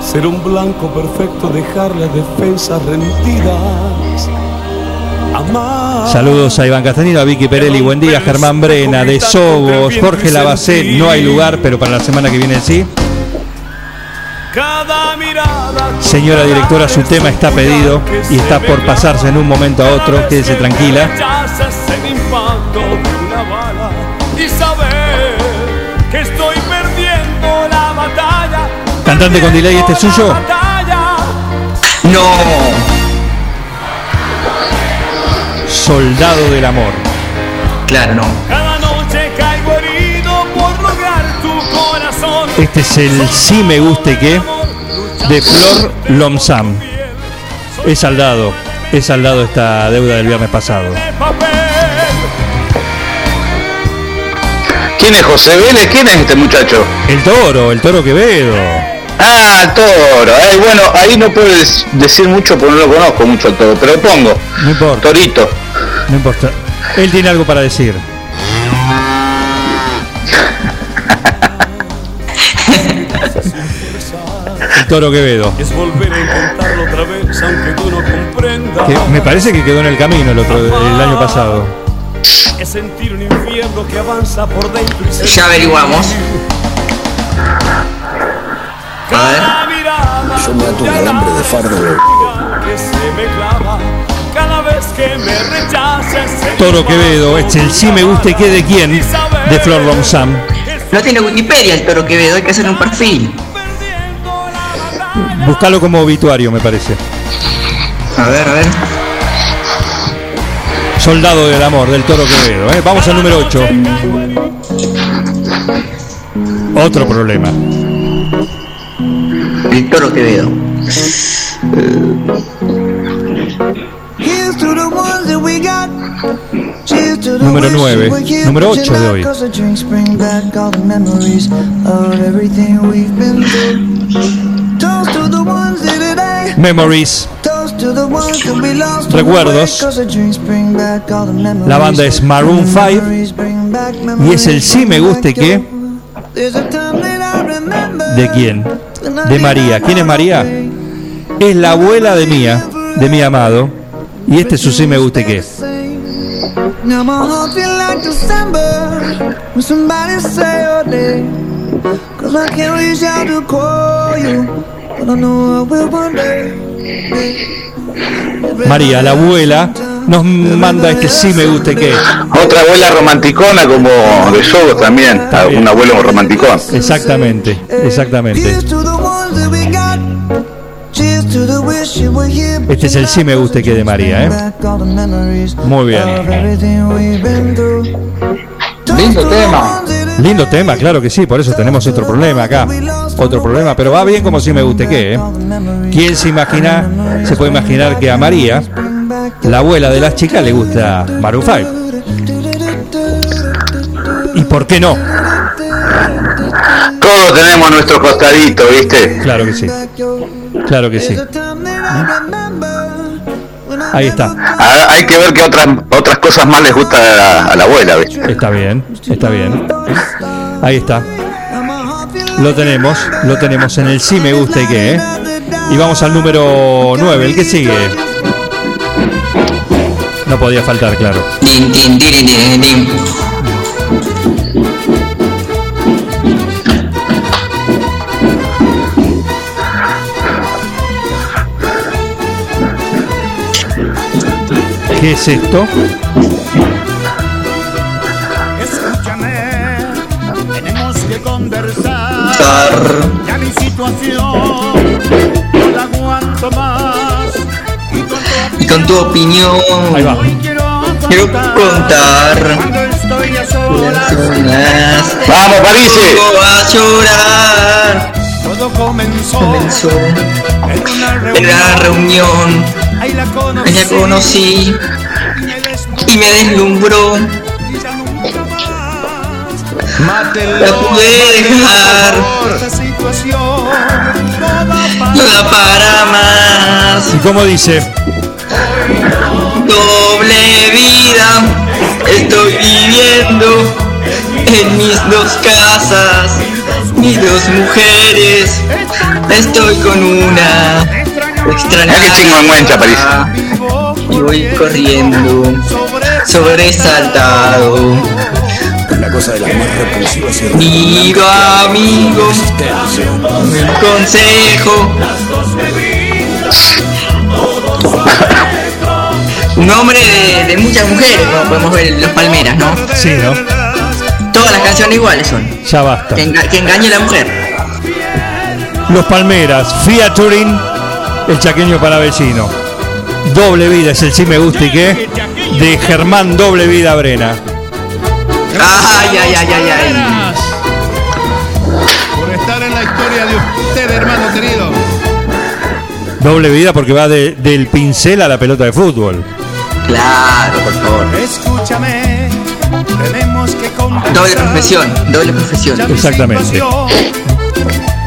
ser un blanco perfecto, dejar las defensas rendidas. Amar.
Saludos a Iván Castanino, a Vicky Perelli, buen día, Germán Brena, de Sobos, Jorge Lavacet, no hay lugar, pero para la semana que viene sí.
Cada mirada.
Señora directora, su tema está pedido y está por pasarse en un momento a otro, quédese tranquila.
Y saber que estoy.
Cantante con delay, ¿este es suyo?
No.
Soldado del amor.
Claro, no.
Cada noche caigo herido por lograr tu corazón.
Este es el Sí me guste que de Flor Lomsam. Es saldado, es saldado esta deuda del viernes pasado.
¿Quién es José Vélez? ¿Quién es este muchacho?
El toro, el toro Quevedo.
Ah, toro. Bueno, ahí no puedes decir mucho porque no lo conozco mucho al toro, pero pongo.
No importa.
Torito.
No importa. Él tiene algo para decir. El toro Quevedo.
Es volver a intentarlo otra vez, aunque tú no comprendas.
Que me parece que quedó en el camino el otro el año pasado.
Es sentir un infierno que avanza por dentro y se
Ya averiguamos. A ver.
Yo me ato un alambre de fardo.
Toro Quevedo, este el sí me guste que de quién, de Flor Lomsam.
No tiene Wikipedia el toro Quevedo, hay que hacer un perfil.
Búscalo como obituario, me parece.
A ver, a ver.
Soldado del amor, del Toro Quevedo. ¿eh? Vamos al número 8. Otro problema.
El toro Quevedo.
Número 9. Número 8 de hoy. Memories. Recuerdos. La banda es Maroon 5 y es el sí me guste que ¿De quién? De María. ¿Quién es María? Es la abuela de Mía, de mi amado. Y este es su sí me guste que.
Day.
María, la abuela, nos manda este sí me guste que.
Otra abuela romanticona como de Sogo también. Ah, Un abuelo romanticón.
Exactamente, exactamente. Este es el sí me guste que de María, ¿eh? Muy bien. Lindo tema. Lindo tema, claro que sí, por eso tenemos otro problema acá. Otro problema, pero va bien como si me guste que, ¿eh? ¿Quién se imagina, se puede imaginar que a María, la abuela de las chicas, le gusta Maroon 5? ¿Y por qué no?
Todos tenemos nuestro costadito, ¿viste?
Claro que sí. Claro que sí. Ahí está.
Ah, hay que ver qué otras otras cosas más les gusta a la, a la abuela, ¿viste?
Está bien, está bien. Ahí está. Lo tenemos, lo tenemos en el sí me gusta y qué, ¿eh? Y vamos al número 9, el que sigue. No podía faltar, claro. ¿Qué es esto?
Escúchame, tenemos que conversar. Ya mi situación no la aguanto más.
Y con tu opinión. Quiero contar.
Estoy a solas.
¡Vamos, París!
a llorar.
Todo comenzó,
Comenzó
en
la reunión.
Ahí la
Ahí la conocí y me deslumbró. La pude dejar.
Esta situación
No da para más.
¿Y cómo dice?
Doble vida estoy viviendo en mis dos casas, mis dos mujeres. Estoy con una extraña
chingüengüencha, París.
y voy corriendo, sobresaltado.
La cosa de las más repulsivas
Amigo, amigo, un consejo. Un hombre de, de muchas mujeres, como podemos ver en Los Palmeras, ¿no?
Sí, ¿no?
Todas las canciones iguales son.
Ya basta.
Que, enga- que engañe a la mujer.
Los Palmeras, Fiat Turín, el chaqueño para vecino. Doble vida es el sí me gusta y qué de Germán Doble Vida Brena.
Ay, ay, ay, ay, ay.
Por estar en la historia de usted, hermano querido.
Doble vida porque va de- del pincel a la pelota de fútbol.
Claro, por favor.
Escúchame, tenemos que.
Doble profesión, doble profesión.
Exactamente.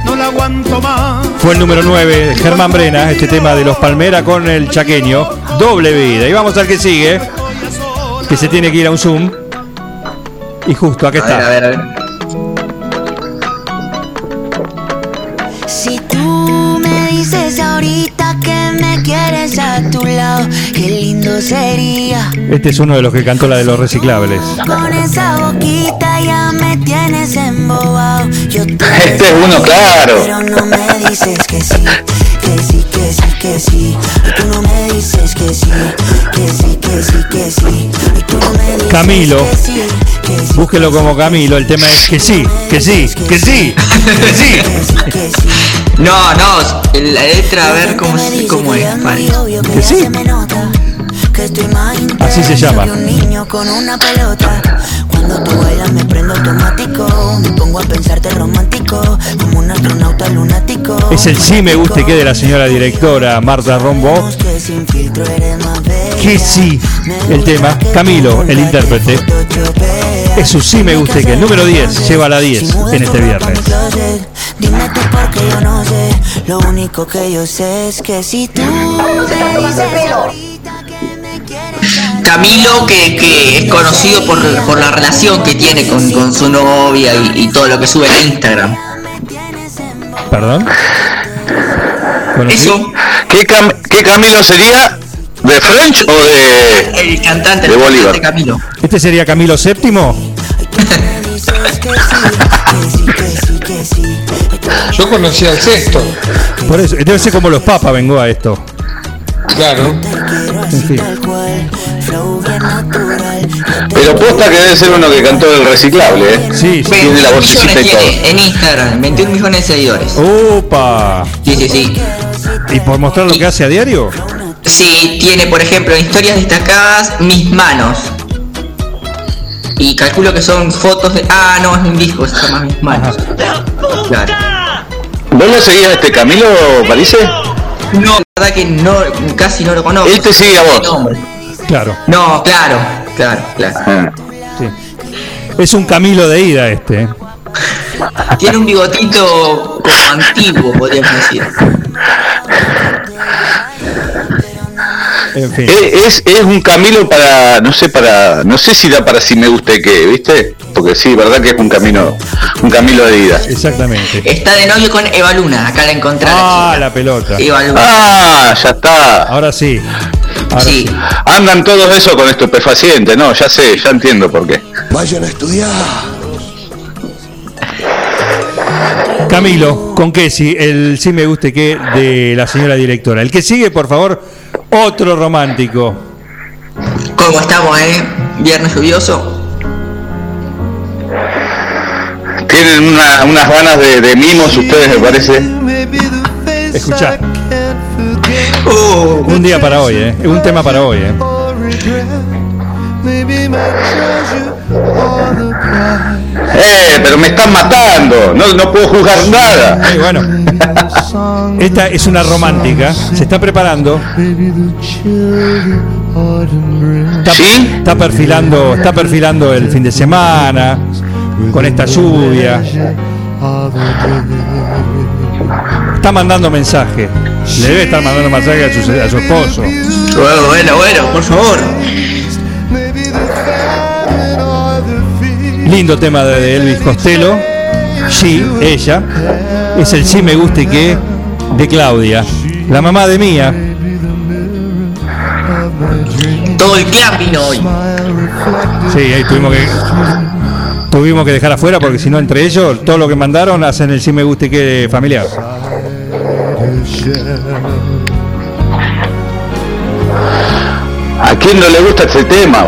No la aguanto más.
Fue el número 9, Germán Brena, este tema de los Palmeras con el chaqueño. Doble vida. Y vamos al que sigue, que se tiene que ir a un Zoom. Y justo, acá
A ver,
está.
a ver, a ver.
Si tú me dices ahorita lado, qué lindo sería.
Este es uno de los que cantó la de los reciclables.
Con esa boquita ya me tienes embobado. Yo te
Este es uno claro.
Pero no me dices que sí, que sí, que sí, que sí. Y tú no me dices que sí, que sí, que sí, que sí. Y tú no me dices
Camilo.
que sí, que sí.
Búsquelo como Camilo. El tema es que sí, que sí, que sí, que sí.
No, no, la letra, a ver cómo, cómo es. Vale.
Que sí. Así se llama.
que un niño con una pelota. Cuando tú bailas me prendo automático. Me pongo a pensarte romántico. Como un astronauta lunático.
Es el sí me gusta que de la señora directora Marta Rombo.
Que
sí, el tema. Camilo, el intérprete. Es su sí me gusta que el número 10 lleva a la 10 en este viernes.
Dime tú porque yo no sé. Lo único que yo sé es que si tú me dices ahorita que me quieres
Camilo, que, que es conocido por, por la relación que tiene con, con su novia y, y todo lo que sube a Instagram.
¿Perdón? Bueno,
Eso,
¿Qué, cam- qué Camilo sería? ¿De French o de.?
el cantante,
De
el
Bolívar.
cantante Camilo.
¿Este sería Camilo VII?
Yo conocí al sexto.
Por eso, debe ser como los papas, vengo a esto.
Claro.
En fin.
Pero posta que debe ser uno que cantó el reciclable, ¿eh?
Sí, sí.
Tiene la
21
vocecita
millones
y todo.
tiene en Instagram, 21 millones de seguidores.
¡Opa!
Sí, sí, sí.
¿Y por mostrar lo que hace a diario?
Sí, tiene, por ejemplo, en historias destacadas, mis manos. Y calculo que son fotos de. Ah, no, es un disco, se llama mis manos. Claro.
¿Vos lo seguías a este Camilo, Palice?
No, la verdad que no, casi no lo conozco.
Él te sigue a vos.
Claro.
No, claro, claro, claro.
Ah.
Es un Camilo de ida este. ¿eh?
Tiene un bigotito como antiguo, podríamos decir.
En fin.
Eh, Es, es un Camilo para, no sé, para, no sé si da para si me gusta qué, ¿viste? Porque sí, verdad que es un camino, un Camilo de ida.
Exactamente.
Está de novio con Eva Luna, acá la la
Ah, la pelota.
Eva Luna.
Ah, ya está.
Ahora sí. Ahora
Sí.
sí.
Andan todos eso con estupefacientes, no, ya sé, ya entiendo por qué.
Vayan a estudiar.
Camilo, con que sí, el sí me guste que de la señora directora. El que sigue, por favor, otro romántico.
¿Cómo estamos, eh? Viernes lluvioso.
Tienen una- unas ganas de, de mimos ustedes, me parece.
Escuchá,
Oh,
un día para hoy, ¿eh? Un tema para hoy, ¿eh?
Eh, pero me están matando, no, no puedo juzgar nada.
Bueno, esta es una romántica. Se está preparando. Está,
¿Sí?
está perfilando, está perfilando el fin de semana con esta lluvia. Está mandando mensaje. Le debe estar mandando mensaje a su, a su esposo.
Bueno, bueno, bueno, por favor.
Lindo tema de Elvis Costello. Sí, ella. Es el sí me gusta y que de Claudia. La mamá de Mía.
Todo el clan vino hoy.
Sí, ahí tuvimos que tuvimos que dejar afuera porque si no entre ellos todo lo que mandaron hacen el sí me gusta y que familiar.
¿A quién no le gusta este tema?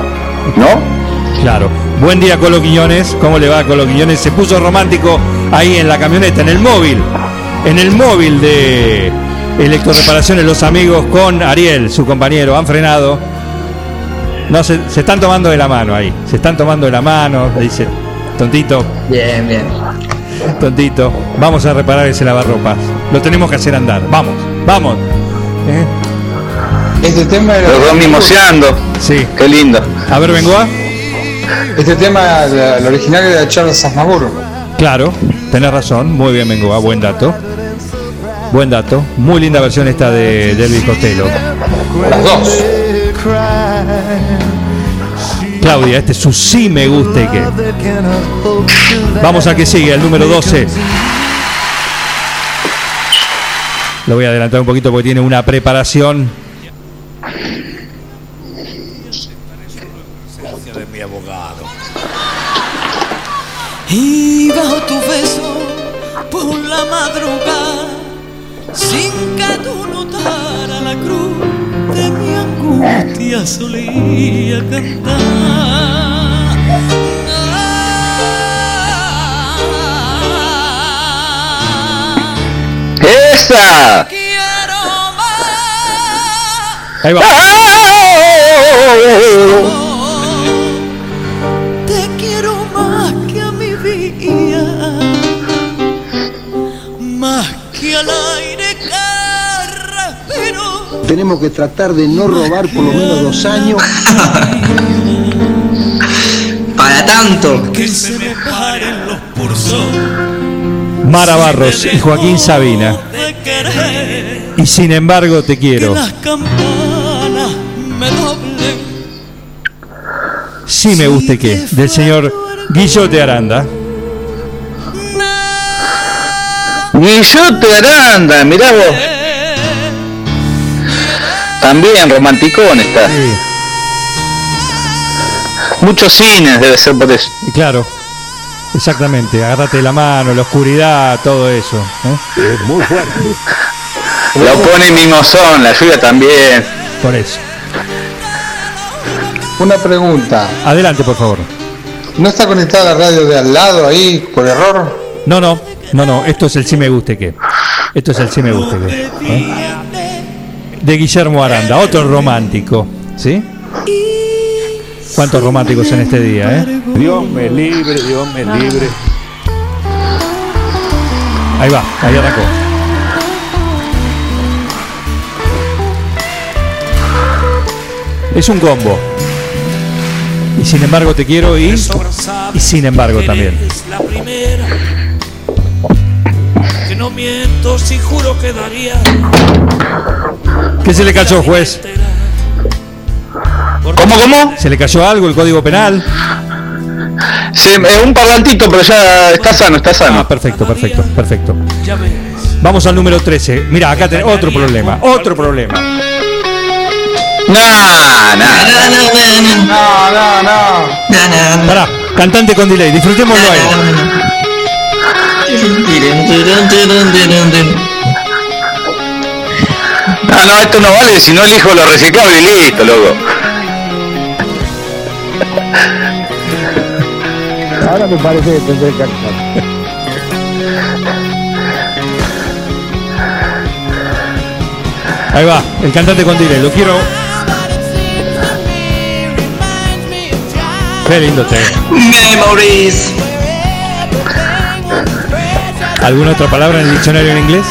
¿No?
Claro. Buen día, Colo Quiñones. ¿Cómo le va, Colo Quiñones? Se puso romántico ahí en la camioneta, en el móvil. En el móvil de Electroreparaciones Los Amigos con Ariel, su compañero. Han frenado. No, se, se están tomando de la mano ahí. Se están tomando de la mano. Dice, tontito.
Bien, bien.
Tontito. Vamos a reparar ese lavarropas. Lo tenemos que hacer andar. Vamos, vamos. ¿Eh?
Este tema era.
Los dos mimoseando.
Sí.
Qué lindo.
A ver, Bengoa.
Este tema, el original era de Charles Aznavour.
Claro, tenés razón. Muy bien, Bengoa. Buen dato. Buen dato. Muy linda versión esta de, de Elvis Costello.
Las dos.
Claudia, este es su sí me guste que. Vamos a que sigue, el número 12. Lo voy a adelantar un poquito porque tiene una preparación.
de mi abogado.
Y bajo tu beso por la madrugada, sin que tú notaras la cruz de mi angustia, solía cantar.
¡Esa!
Ahí va.
Te
Tenemos que tratar de no robar por lo menos dos años.
Para tanto.
Que se me paren los pulsos
Mara Barros y Joaquín Sabina. Y sin embargo te quiero.
las campanas me doblen.
Sí me guste que. Del señor Guillote Aranda.
Guillote Aranda, mirá vos. También romanticón está. Muchos cines debe ser por eso.
Y claro, exactamente. Agárrate la mano, la oscuridad, todo eso. ¿eh?
Es muy fuerte.
Lo pone mimosón, la lluvia también.
Por eso.
Una pregunta.
Adelante, por favor.
¿No está conectada la radio de al lado ahí por error?
No, no, no, no. Esto es el sí me guste que. Esto es el sí me guste que. ¿eh? De Guillermo Aranda, otro romántico. ¿Sí? ¿Cuántos románticos en este día, eh?
Dios me libre, Dios me libre.
Ahí va, ahí arrancó. Es un combo. Y sin embargo te quiero y. Y sin embargo también.
Miento si juro que daría.
¿Qué se le cayó, juez?
¿Cómo, cómo?
¿Se le cayó algo el código penal?
Se, eh, un parlantito, pero ya está sano, está sano.
Ah, perfecto, perfecto, perfecto. Vamos al número 13. Mira, acá tenemos otro problema, otro problema.
No, no.
No, no, no.
Pará, cantante con delay, disfrutémoslo ahí.
No, no, esto no vale si no elijo lo reciclable y listo, loco.
Ahora me parece que tendré que actuar.
Ahí va, el cantante con delay, lo quiero. Qué lindo te.
Memories.
¿Alguna otra palabra en el diccionario en inglés?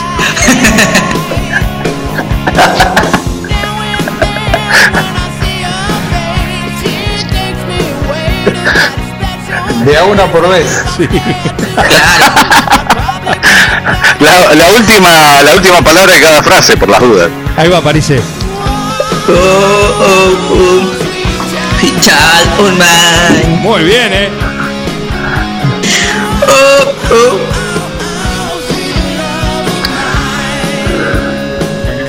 De a una por vez.
La, la última, la última palabra de cada frase, por las dudas.
Ahí va, París.
Oh, oh, oh. Child on mine.
Muy bien, eh.
Oh, oh.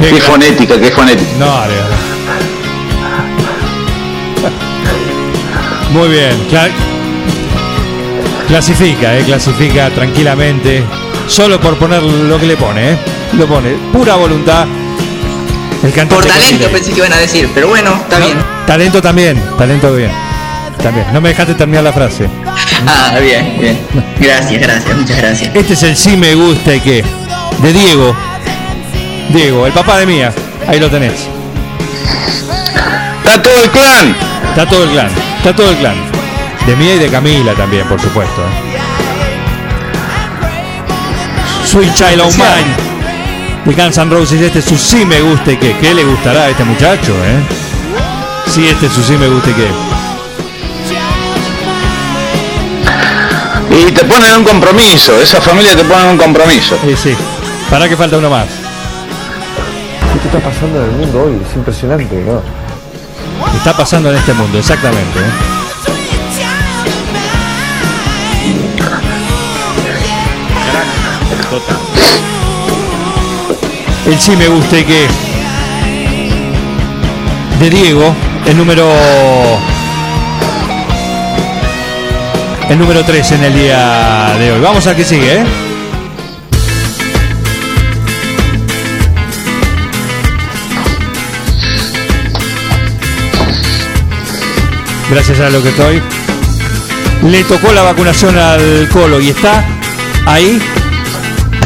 Qué fonética, qué fonética.
No, vale. Muy bien. cla- clasifica, eh, clasifica tranquilamente. Solo por poner lo que le pone, eh. Lo pone. Pura voluntad. El cantante
Por talento pensé que iban a decir, pero bueno, está bien.
Talento también, talento bien. También. No me dejaste terminar la frase.
Ah, bien, bien. Gracias, gracias, muchas gracias.
Este es el sí me gusta y qué. De Diego. Diego, el papá de Mía. Ahí lo tenés.
Está todo el clan.
Está todo el clan. Está todo el clan. De Mía y de Camila también, por supuesto. ¿eh? Sweet Child of Mine. De Guns N' Roses. Este es su sí me gusta y qué. ¿Qué le gustará a este muchacho, eh? Sí, este es su sí me gusta y qué.
Y te ponen un compromiso, esa familia te pone un compromiso.
Sí, sí. Para que falta uno más.
¿Qué está pasando en el mundo hoy? Es impresionante, ¿no?
Está pasando en este mundo, exactamente. ¿eh? El sí me gusta y que de Diego, el número el número 3 en el día de hoy. Vamos a que sigue, ¿eh? Gracias a lo que estoy. Le tocó la vacunación al Colo y está ahí.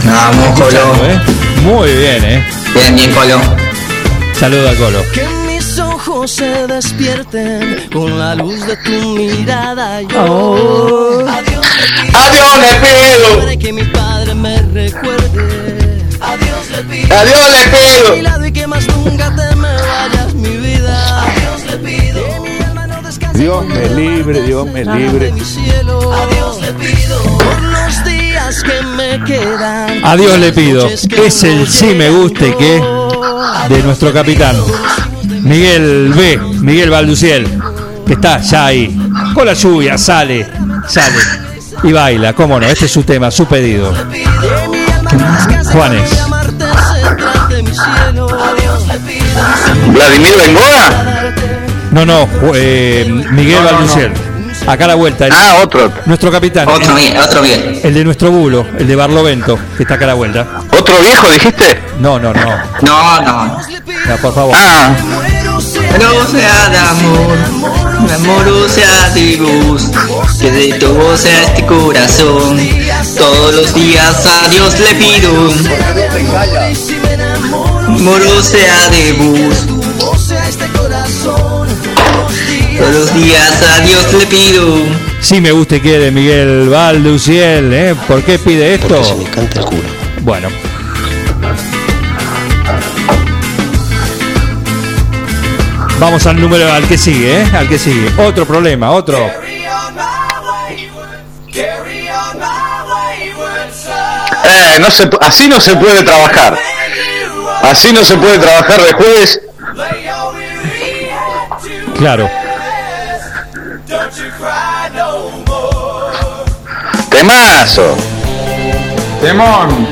Vamos, Colo.
¿eh? Muy bien, ¿eh?
Bien, bien, Colo.
Saludo al Colo.
Que mis ojos se despierten con la luz de tu mirada. Yo adiós,
Adiós le pido.
Que mi padre me recuerde. Adiós le pido.
Adiós le pido.
Dios me libre, Dios me libre.
Adiós le pido. Por los días que me quedan.
A Dios le pido. Es el sí me guste que de nuestro capitán. Miguel B. Miguel Balduciel. Que está ya ahí. Con la lluvia, sale, sale. Y baila, cómo no. Este es su tema, su pedido. Juanes.
Vladimir Bengoa.
No, no, eh, Miguel
No, no,
Balduciel. Acá a la vuelta. el-
Ah, otro.
Nuestro capitán.
Otro bien, otro bien.
el de nuestro bulo, el de Barlovento, que está acá a la vuelta.
¿Otro viejo dijiste?
No, no, no.
No, no.
No, por favor.
Ah,
Pero sea de amor, de amor sea de luz, que de todo sea este corazón. Todos los días a Dios le pido, amor o sea de bus. Todos los días a Dios le pido.
Sí me gusta y quiere Miguel Balduciel, ¿eh? ¿Por qué pide esto?
se me canta el culo.
Bueno. Vamos al número al que sigue, ¿eh? Al que sigue. Otro problema, otro.
eh, no se, así no se puede trabajar. Así no se puede trabajar de jueves.
Claro.
Temazo.
Temón.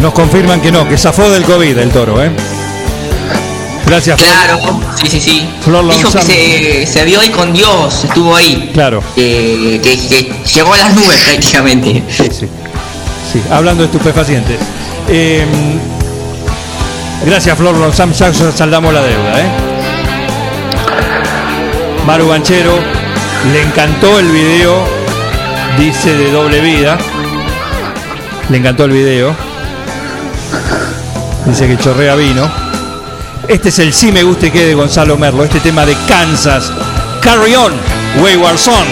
Nos confirman que no, que zafó del COVID el toro, ¿eh? Gracias, Flor.
Claro, sí, sí, sí.
Flor
Dijo que se, se vio ahí con Dios, estuvo ahí.
Claro.
Que, que- que llegó a las nubes prácticamente.
Sí, sí. Sí, hablando de estupefacientes. Eh, gracias, Flor Lonsam. Ya saldamos la deuda, ¿eh? Maru Banchero, le encantó el video, dice de doble vida. Le encantó el video. Dice que chorrea vino. Este es el sí me guste que de Gonzalo Merlo. Este tema de Kansas. Carry on, Wayward Son.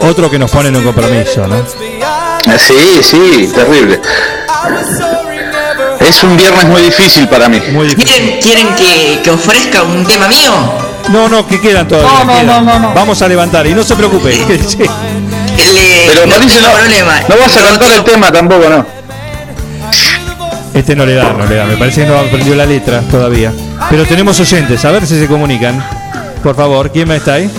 Otro que nos pone en un compromiso, ¿no?
Eh, Sí, sí, terrible. Es un viernes muy difícil para mí.
Muy difícil.
¿Quieren, quieren que, que ofrezca un tema mío?
No, no, que quedan todavía.
No, no,
quedan.
no, no, no.
Vamos a levantar y no se preocupe. Sí.
Le-
Pero
no tengo
no,
problema.
no vas a cantar el tema tampoco, ¿no?
Este no le da, no le da. Me parece que no aprendió la letra todavía. Pero tenemos oyentes, a ver si se comunican. Por favor, ¿quién está ahí?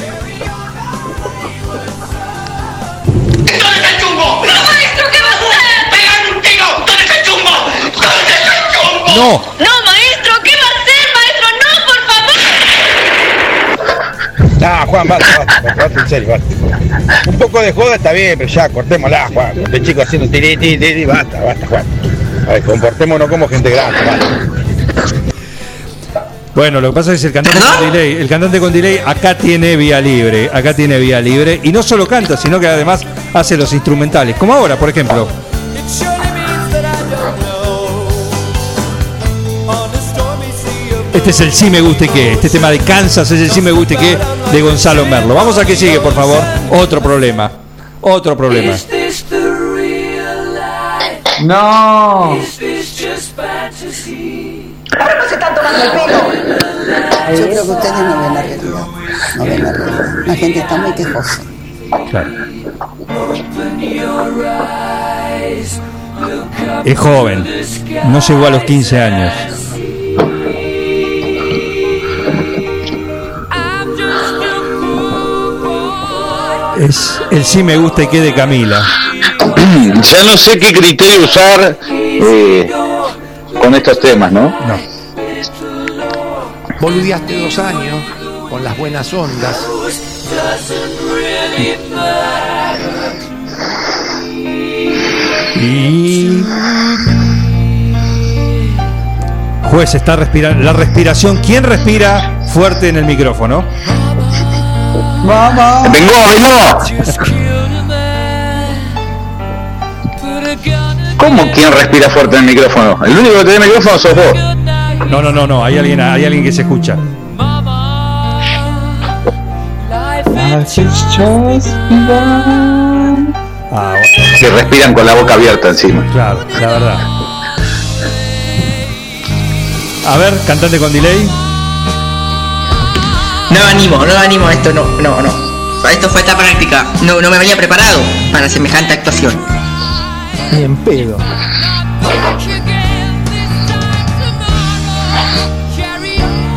No,
No, maestro, ¿qué va a hacer, maestro? No, por favor.
Ah,
Juan, basta, basta, basta, basta, en serio, basta. Un poco de joda está bien, pero ya, cortémosla, Juan. Este chico haciendo tiri, tiri, tiri, basta, basta, Juan. A ver, comportémonos como gente grande, basta.
Bueno, lo que pasa es que el cantante con delay, el cantante con delay acá tiene vía libre, acá tiene vía libre y no solo canta, sino que además hace los instrumentales, como ahora, por ejemplo. Este es el sí me guste que, este tema de Kansas es el sí me guste que de Gonzalo Merlo. Vamos a que sigue, por favor. Otro problema. Otro problema.
No.
Yo creo que ustedes no ven la realidad. No ven la realidad. La gente está muy quejosa.
Claro. Es joven, no llegó a los 15 años. Es el sí me gusta y que de Camila.
ya no sé qué criterio usar eh, con estos temas, ¿no?
No.
Boludeaste dos años con las buenas ondas.
Y. Juez, está respirando. La respiración. ¿Quién respira fuerte en el micrófono?
Mamá.
Vengo, vengo. ¿Cómo quién respira fuerte en el micrófono? El único que tiene micrófono sos vos.
No, no, no, no. Hay alguien, hay alguien que se escucha. Ah,
Que respiran con la boca abierta encima.
Claro, la verdad. A ver, cantante con delay.
No animo, no animo a esto, no, no, no. Esto fue esta práctica. No, no me venía preparado para semejante actuación.
Ni en pedo.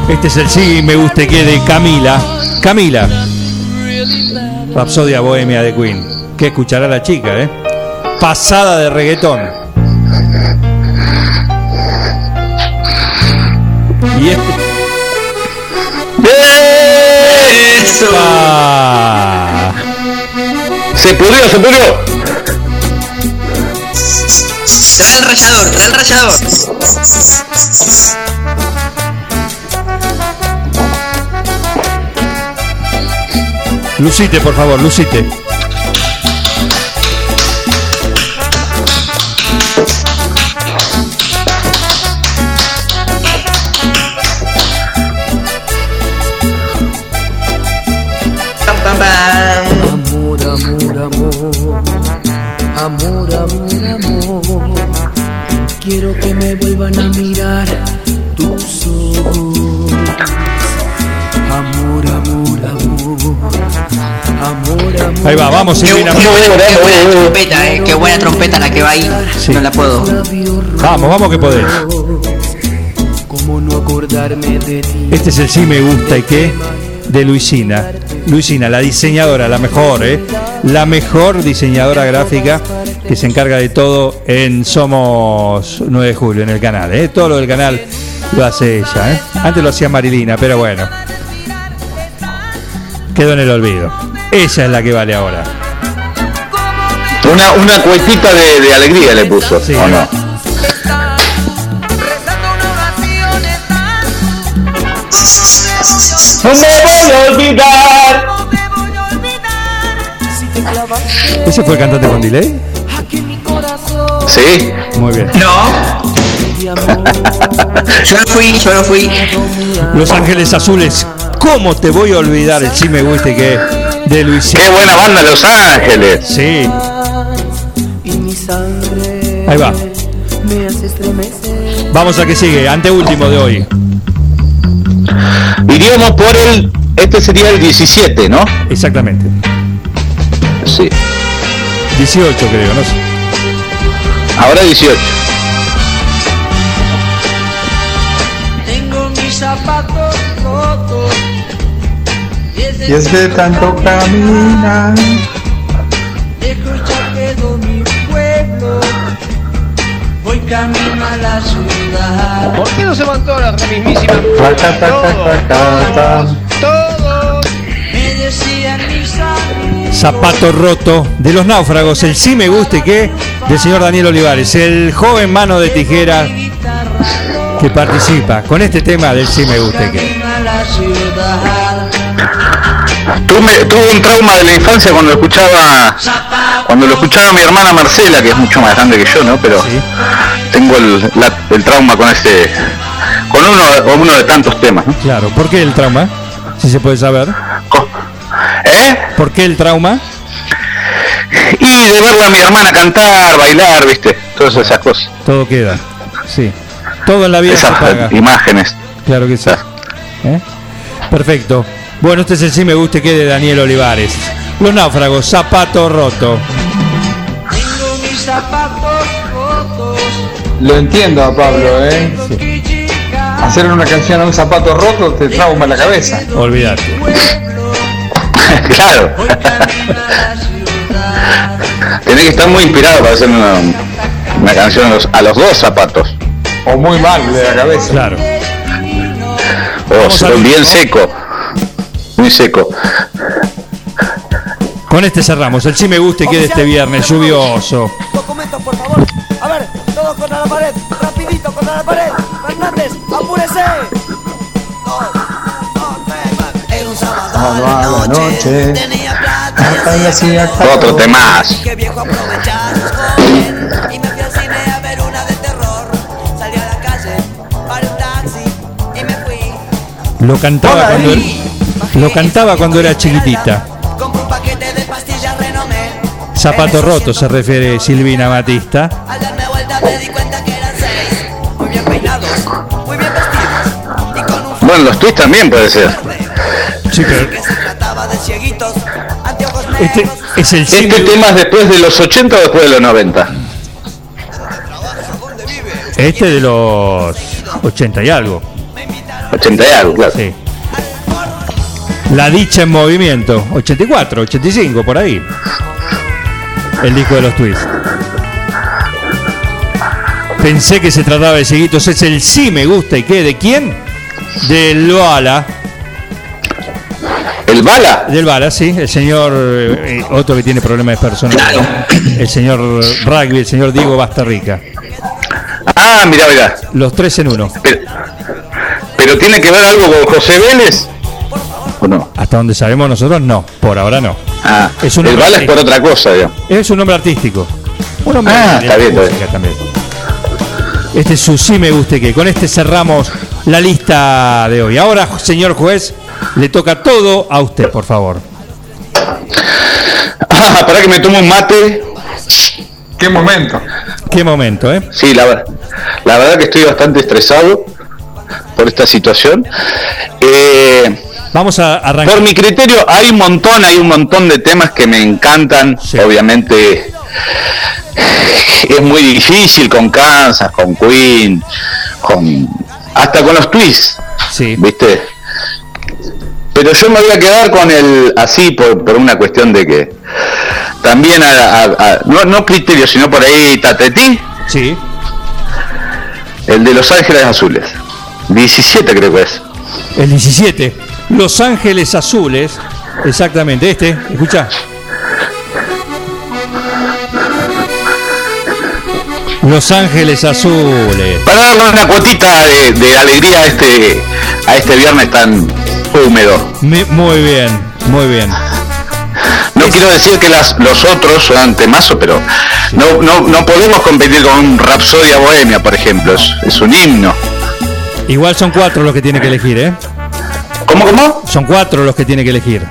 Este es el sí me guste que de Camila. Camila. Rapsodia Bohemia de Queen. Que escuchará la chica, ¿eh? Pasada de reggaetón. Y este.
¡Eso!
Se pudrió, se pudrió.
Trae el rallador, trae el rallador.
Lucite, por favor, Lucite. Vamos,
Qué,
Silvina.
qué buena, qué buena trompeta, eh. Qué buena trompeta la que va ahí. No la puedo.
Vamos, vamos que podés. Este es el sí me gusta y qué de Luisina. Luisina, la diseñadora, la mejor, ¿eh? La mejor diseñadora gráfica que se encarga de todo en Somos 9 de Julio, en el canal, ¿eh? Todo lo del canal lo hace ella, ¿eh? Antes lo hacía Marilina, pero bueno. Quedó en el olvido. Ella es la que vale ahora.
Una, una cuetita de, de alegría le puso,
Sí.
¿o no?
No me voy a olvidar.
¿Ese fue el cantante con delay?
Sí.
Muy bien.
No. Yo no fui, yo no fui.
Los Ángeles Azules. ¿Cómo te voy a olvidar el sí me gusta y qué de?
Qué buena banda Los Ángeles.
Sí.
Y mi sangre
Ahí va. Vamos a que sigue, anteúltimo de hoy.
Iríamos por el. Este sería el 17, ¿no?
Exactamente.
Sí.
18 creo, no sé.
Ahora 18.
Tengo mis zapatos.
Y es de tanto caminar.
Ya quedó mi pueblo. Voy camino a la ciudad.
¿Por qué no se van todas las mismísimas?
Ta, ta, ta, ta, ta, ta.
Todos.
Me
Zapato roto de los náufragos, el sí me guste que del señor Daniel Olivares, el joven mano de tijera que participa con este tema del sí me guste que.
Tuve, tuve un trauma de la infancia cuando lo escuchaba cuando lo escuchaba mi hermana Marcela, que es mucho más grande que yo, ¿no? Pero tengo el, la- el trauma con este con uno, uno de tantos temas, ¿no?
Claro, ¿por qué el trauma? Si se puede saber.
¿Eh?
¿Por qué el trauma?
Y de verla a mi hermana cantar, bailar, ¿viste? Todas esas cosas.
Todo queda. Sí. Todo en la vida se
Esas
paga.
imágenes.
Claro que sí. ¿Eh? Perfecto. Bueno, este es el sí me guste que de Daniel Olivares. Los náufragos, zapato roto.
mis zapatos rotos.
Lo entiendo a Pablo, ¿eh? Hacer una canción a un zapato roto te trauma la cabeza.
Olvídate.
claro. Tenés que estar muy inspirado para hacer una, una canción a los, a los dos zapatos.
O muy mal de la cabeza.
Claro.
O se- bien seco. Muy seco.
Con este cerramos. El sí me guste que de este viernes lluvioso.
Documentos, por favor. A ver, todos contra la pared. Rapidito contra la pared. Fernández, apúrese. Era un sábado
Sábado a la noche. Hasta y así hasta
Otro temás.
que viejo aprovechar sus jóvenes y me fui al cine a ver una de terror. Salí a la calle, paré un taxi y me fui.
Lo cantaba cuando lo cantaba cuando era chiquitita.
Compré un paquete de pastillas renomé.
Zapato roto se refiere Silvina Batista.
Al darme vuelta me di cuenta que eran seis. Muy bien peinados, muy bien vestidos. Y con un
Bueno, los twists también puede ser.
Sí, pero este es el
Este tema es después de los 80 o después de los 90.
Este de los 80 y algo.
80 y algo, claro.
Sí. La dicha en movimiento. 84, 85, por ahí. El disco de los twists. Pensé que se trataba de seguitos. Es el sí me gusta y qué. ¿De quién? Del Bala.
¿El Bala?
Del Bala, sí. El señor, eh, otro que tiene problemas personales. El señor Rugby, el señor Diego Bastarrica.
Ah, mira, mira.
Los tres en uno.
¿Pero tiene que ver algo con José Vélez? ¿O no?
Hasta donde sabemos nosotros, no. Por ahora no.
Ah,
Es un
el Bala es por otra cosa, digamos.
Es un nombre artístico. Un hombre
Ah,
de
está
la
bien, está
música también. Este es su sí me guste que. Con este cerramos la lista de hoy. Ahora, señor juez, le toca todo a usted, por favor.
Ah, para que me tome un mate.
Qué momento.
Qué momento, ¿eh?
Sí, la, la verdad que estoy bastante estresado por esta situación. Eh,
Vamos a arrancar.
Por mi criterio, hay un montón, hay un montón de temas que me encantan. Obviamente es muy difícil con Kansas, con Queen, con hasta con los twists.
Sí.
¿Viste? Pero yo me voy a quedar con el así por, por una cuestión de que también a, a- a- no, no criterio, sino por ahí Tatetí.
Sí.
El de Los Ángeles Azules. 17 creo que es.
El 17. Los Ángeles Azules. Exactamente. Este, escucha. Los Ángeles Azules.
Para darle una cuotita de, de alegría a este, a este viernes tan húmedo.
Muy bien, muy bien.
No quiero decir que las, los otros son temazo, pero no, no, no podemos competir con un Rapsodia Bohemia, por ejemplo. Es, es un himno.
Igual son cuatro los que tiene que elegir, ¿eh?
¿Cómo, cómo?
Son cuatro los que tiene que elegir.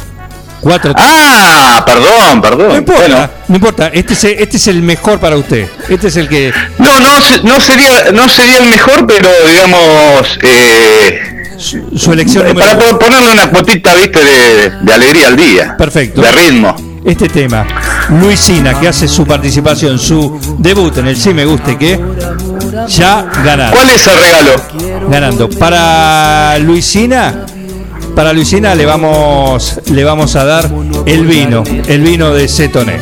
Cuatro.
Ah, perdón, perdón.
No importa,
Bueno.
no importa. Este es, este es el mejor para usted. Este es el que.
No, no, no sería, no sería el mejor, pero digamos, eh,
su elección
para po- ponerle una cuotita, viste, de, de alegría al día.
Perfecto.
De ritmo.
Este tema, Luisina, que hace su participación, su debut en el Sí Me Guste, que ya ganaron.
¿Cuál es el regalo?
Ganando. Para Luisina, para Luisina le vamos, le vamos a dar el vino, el vino de Cetoné.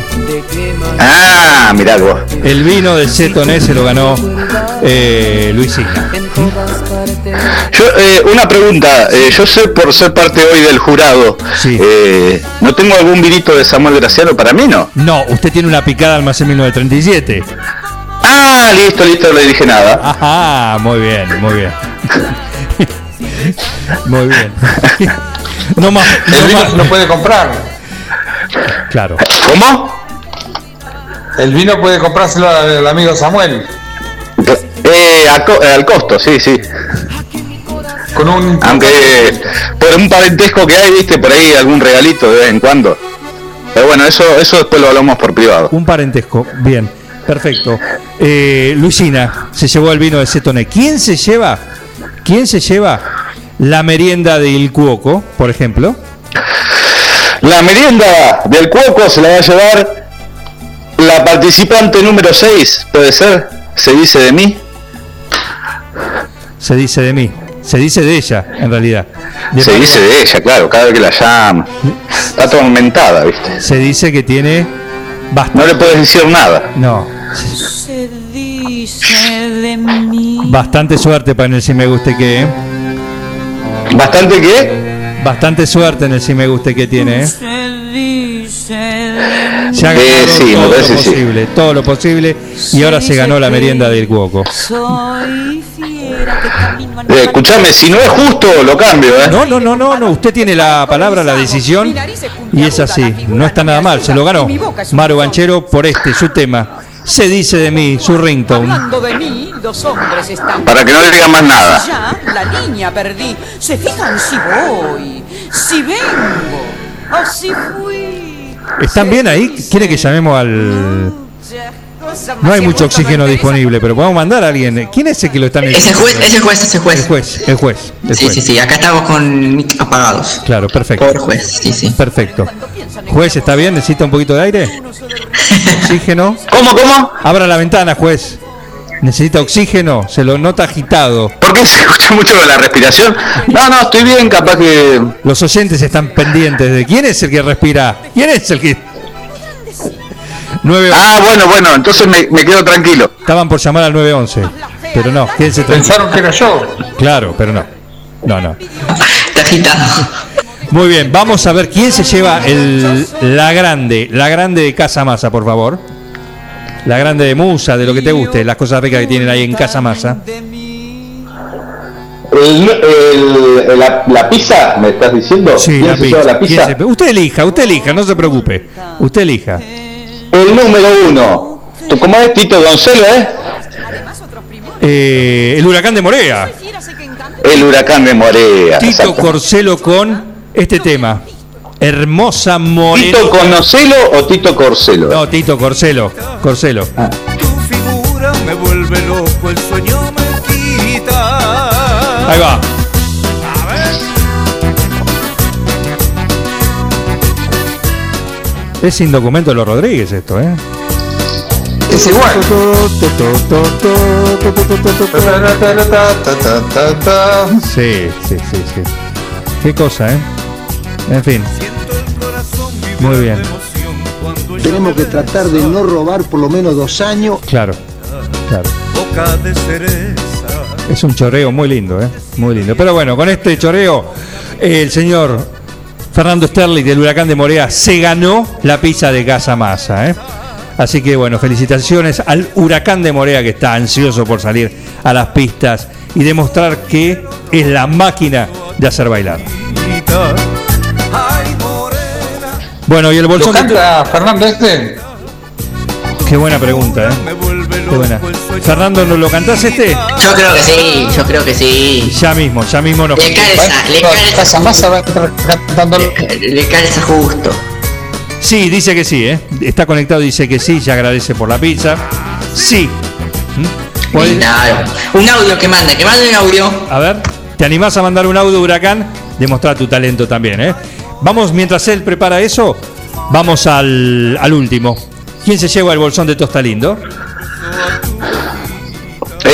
Ah, mirá vos.
El vino de Cetoné se lo ganó eh, Luisina.
Yo, eh, una pregunta, eh, yo sé por ser parte hoy del jurado, eh, ¿no tengo algún vinito de Samuel Graciano para mí, no?
No, usted tiene una picada almacén 1937.
Ah, listo, listo, no le dije nada.
Ajá, muy bien, muy bien. muy bien. no más.
El
no
vino
más.
se lo puede comprar.
Claro.
¿Cómo?
El vino puede comprárselo al, al amigo Samuel.
Eh, co- al costo, sí, sí.
Con un.
Aunque por un parentesco que hay, viste, por ahí algún regalito de vez en cuando. Pero bueno, eso, eso después lo hablamos por privado.
Un parentesco. Bien, perfecto. Eh, Luisina se llevó el vino de Cetoné. ¿Quién se lleva? ¿Quién se lleva la merienda de Il Cuoco, por ejemplo?
La merienda del cuoco se la va a llevar la participante número 6, ¿puede ser? Se dice de mí.
Se dice de mí. Se dice de ella, en realidad. De
Se dice de ella, claro, cada vez que la llama. Está atormentada, ¿viste?
Se dice que tiene
No le puedes decir nada.
No.
Se dice de mí.
Bastante suerte para el si me guste que. ¿eh?
¿Bastante qué?
Bastante suerte en el si me guste que tiene. ¿eh?
Se
ha
Eh,
ganado
sí,
todo lo
sí.
posible, todo lo posible y ahora se ganó la merienda del cuoco.
Soy fiera que camino
Eh, escuchame, si no es justo, lo cambio, ¿eh?
No, no, no, no, no, usted tiene la palabra, la decisión y es así, no está nada mal, se lo ganó Maru Banchero por este, su tema. Se dice de mí, su ringtone.
Hablando de mí, los hombres están.
Para que no le digan más nada.
Ya, la línea perdí. Se fijan si voy, si vengo, o si fui.
¿Están bien ahí? ¿Quiere que llamemos al.? No hay mucho oxígeno disponible, pero podemos mandar a alguien. ¿Quién es el que lo
Ese juez, ese juez, ese juez.
El juez, el juez. el
Sí,
juez.
sí, sí, acá estamos con apagados.
Claro, perfecto.
Por juez, sí, sí.
Perfecto. Juez, ¿está bien? ¿Necesita un poquito de aire? ¿Oxígeno?
¿Cómo, cómo?
Abra la ventana, juez. ¿Necesita oxígeno? Se lo nota agitado.
¿Por qué se escucha mucho la respiración? No, no, estoy bien, capaz que.
Los oyentes están pendientes de quién es el que respira. ¿Quién es el que.?
Ah, bueno, bueno, entonces me, me quedo tranquilo.
Estaban por llamar al 911. Pero no, quédense.
Pensaron que era yo.
Claro, pero no. No, no.
Está agitado.
Muy bien, vamos a ver quién se lleva el, la grande, la grande de Casa Masa, por favor. La grande de Musa, de lo que te guste, las cosas ricas que tienen ahí en Casa Masa.
El, el- la, la pizza, ¿me estás diciendo?
Sí,
¿Quién
la
se
pizza.
lleva la
¿Quién
pizza?
se- Usted elija, usted elija, no se preocupe. Usted elija.
El número uno. ¿Tú ¿Cómo es Tito Doncelo, eh?
Eh, el huracán de Morea.
El huracán de Morea.
Tito
exacto.
Corcelo con este tema. Hermosa morena.
¿Tito Conocelo o Tito Corcelo?
No, Tito Corcelo. Corcelo.
figura me vuelve loco, el sueño me quita.
Ahí va. Es sin documento de los Rodríguez esto, ¿eh?
Es igual.
Sí, sí, sí, sí. Qué cosa, ¿eh? En fin. Muy bien.
Tenemos que tratar de no robar por lo menos dos años.
Claro, claro.
Boca de cereza.
Es un chorreo muy lindo, ¿eh? Muy lindo. Pero bueno, con este chorreo, eh, el señor Fernando Sterling del Huracán de Morea se ganó la pizza de Casa Masa, ¿eh? Así que bueno, felicitaciones al Huracán de Morea que está ansioso por salir a las pistas y demostrar que es la máquina de hacer bailar. Bueno, y el
¿Lo
bolsón de-
canta Fernando este?
Qué buena pregunta, ¿eh? Qué buena. Fernando, ¿no lo cantás este?
Yo creo que sí, yo creo que sí.
Ya mismo, ya mismo nos
Le calza, le calza.
Cantando.
Le, le calza justo.
Sí, dice que sí, ¿eh? Está conectado, dice que sí, ya agradece por la pizza. Sí. ¿Mm? ¿Cuál-
Claro. Un audio que mande, que mande un audio.
A ver, ¿te animás a mandar un audio, Huracán? Demostrar tu talento también, ¿eh? Vamos, mientras él prepara eso, vamos al, al último. ¿Quién se lleva el bolsón de Tostalindo?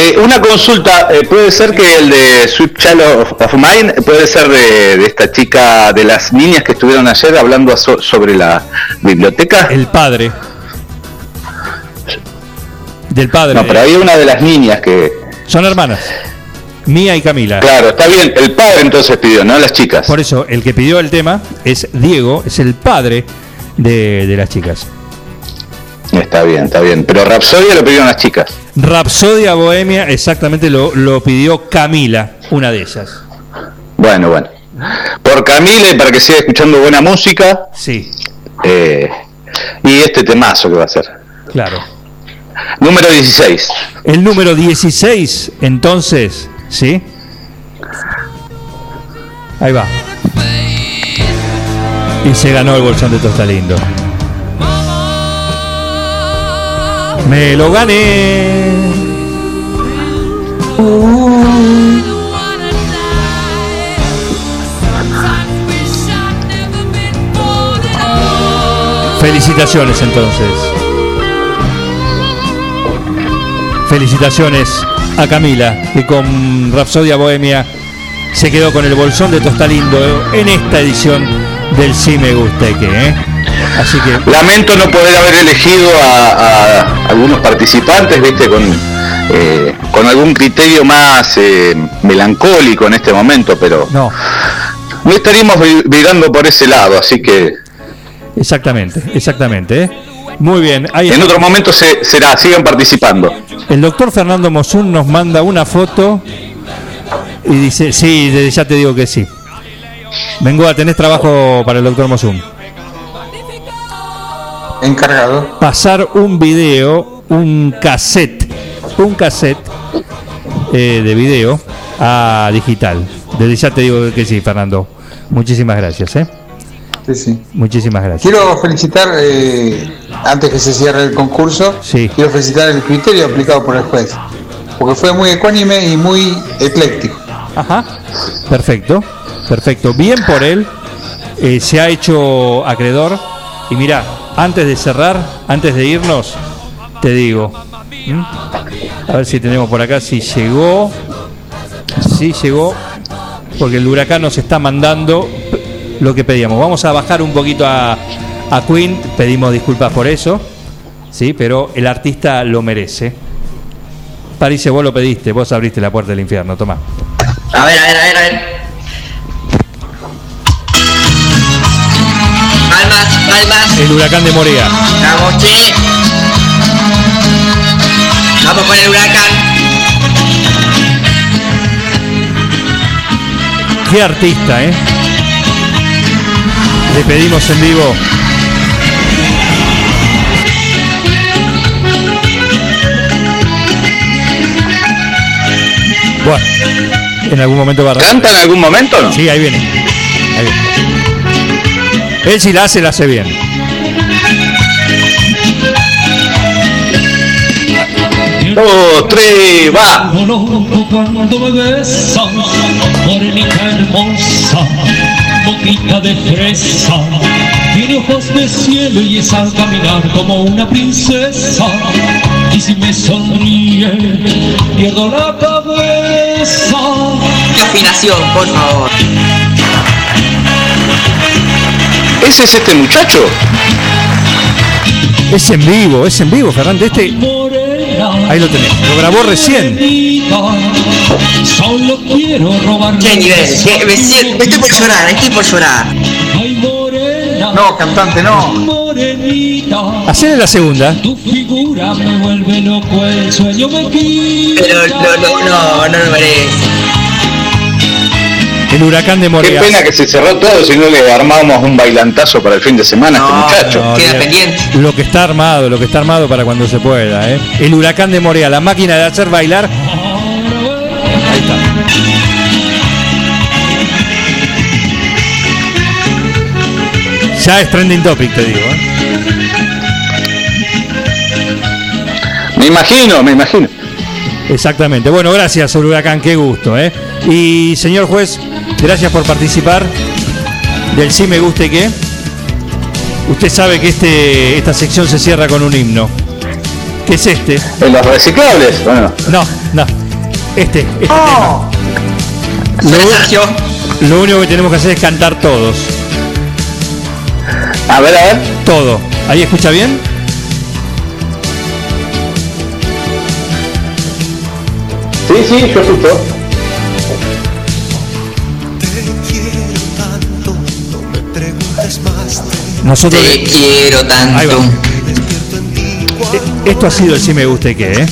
Eh, una consulta, eh, puede ser que el de Sweet Child of, of Mine puede ser de, de esta chica, de las niñas que estuvieron ayer hablando so- sobre la biblioteca.
El padre. Del padre.
No, pero había una de las niñas que.
Son hermanas. Mía y Camila.
Claro, está bien. El padre entonces pidió, no las chicas.
Por eso, el que pidió el tema es Diego, es el padre de, de las chicas.
Está bien, está bien. Pero Rapsodia lo pidieron las chicas.
Rapsodia Bohemia, exactamente lo, lo pidió Camila, una de ellas.
Bueno, bueno. Por Camila y para que siga escuchando buena música.
Sí.
eh, y este temazo que va a ser.
Claro.
Número 16.
El número 16, entonces, ¿sí? Ahí va. Y se ganó el bolsón de Tostalindo. Me lo gané. Felicitaciones entonces. Felicitaciones a Camila, que con Rapsodia Bohemia se quedó con el bolsón de Tostalindo en esta edición del Sí Me Gusteque. ¿eh? Así que
Lamento no poder haber elegido a, a algunos participantes, viste, con, eh, con algún criterio más eh, melancólico en este momento, pero
no.
no estaríamos vi- virando por ese lado, así que
Exactamente, exactamente. ¿eh? Muy bien. Ahí
en
está.
otro momento se, será, sigan participando.
El doctor Fernando Mosun nos manda una foto y dice, sí, ya te digo que sí. Vengo a tener trabajo para el doctor Mosun.
Encargado.
Pasar un video, un cassette, un cassette eh, de video a digital. Desde ya te digo que sí, Fernando. Muchísimas gracias, ¿eh?
Sí, sí.
Muchísimas gracias.
Quiero felicitar, eh, antes que se cierre el concurso, quiero felicitar el criterio aplicado por el juez, porque fue muy ecuánime y muy ecléctico.
Ajá. Perfecto, perfecto. Bien por él. Eh, se ha hecho acreedor. Y mira, antes de cerrar, antes de irnos, te digo. A ver si tenemos por acá, si llegó. Si llegó. Porque el huracán nos está mandando lo que pedíamos. Vamos a bajar un poquito a, a Queen. Pedimos disculpas por eso. Sí, pero el artista lo merece. París, vos lo pediste, vos abriste la puerta del infierno, toma.
A ver, a ver, a ver, a ver. Palmas.
El huracán de Morea.
Vamos, che. Vamos con el huracán.
Qué artista, ¿eh? Le pedimos en vivo. Bueno, en algún momento va a
¿Canta en algún momento o no?
Sí, ahí viene. Ahí viene. Él si la hace, la hace bien.
Dos, tres, va.
Cuando me besas, morenita hermosa, boquita de fresa, tiene ojos de cielo y es al caminar como una princesa. Y si me sonríe, pierdo la cabeza.
Qué afinación, por favor.
¿Ese es este muchacho?
Es en vivo, es en vivo, Fernández. Este. Ahí lo tenés. Lo grabó recién.
Solo quiero robar
Qué nivel. Qué- me, siento- me estoy por llorar, estoy por llorar.
No, cantante, no.
Hacele la segunda.
Tu figura me vuelve loco, el sueño me quita.
Pero no, no, no, no lo merece.
El huracán de
Qué
Morea.
pena que se cerró todo si no le armábamos un bailantazo para el fin de semana a este muchacho.
No, olvidate. Lo que está armado, lo que está armado para cuando se pueda, ¿eh? El huracán de Morea, la máquina de hacer bailar. Ahí está. Ya es trending topic, te digo. ¿eh?
Me imagino, me imagino.
Exactamente. Bueno, gracias, Huracán, qué gusto. ¿eh? Y señor juez, gracias por participar del Sí Me Guste Que. Usted sabe que este, esta sección se cierra con un himno. ¿Qué es este?
¿En los reciclables? Bueno.
No, no. Este, este
Oh.
tema. Lo, lo único que tenemos que hacer es cantar todos.
A ver, a ver.
Todo. ¿Ahí escucha bien?
Sí, sí, yo escucho.
Nosotros
Te quiero tanto.
Eh, Esto ha sido el sí me gusta y qué, ¿eh?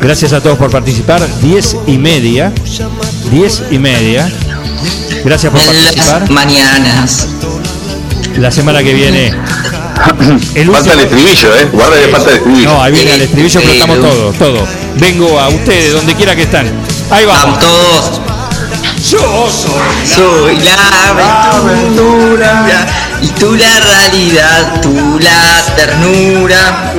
Gracias a todos por participar. Diez y media. Diez y media. Gracias por
En
participar.
las mañanas.
La semana que viene. El
Falta el estribillo, ¿eh? Guarda que falta el estribillo.
No, ahí viene el estribillo, pero estamos todos, todos. Vengo a ustedes, donde quiera que están. Ahí vamos.
todos.
Yo soy.
Soy la aventura. Y tú la realidad, tú la ternura.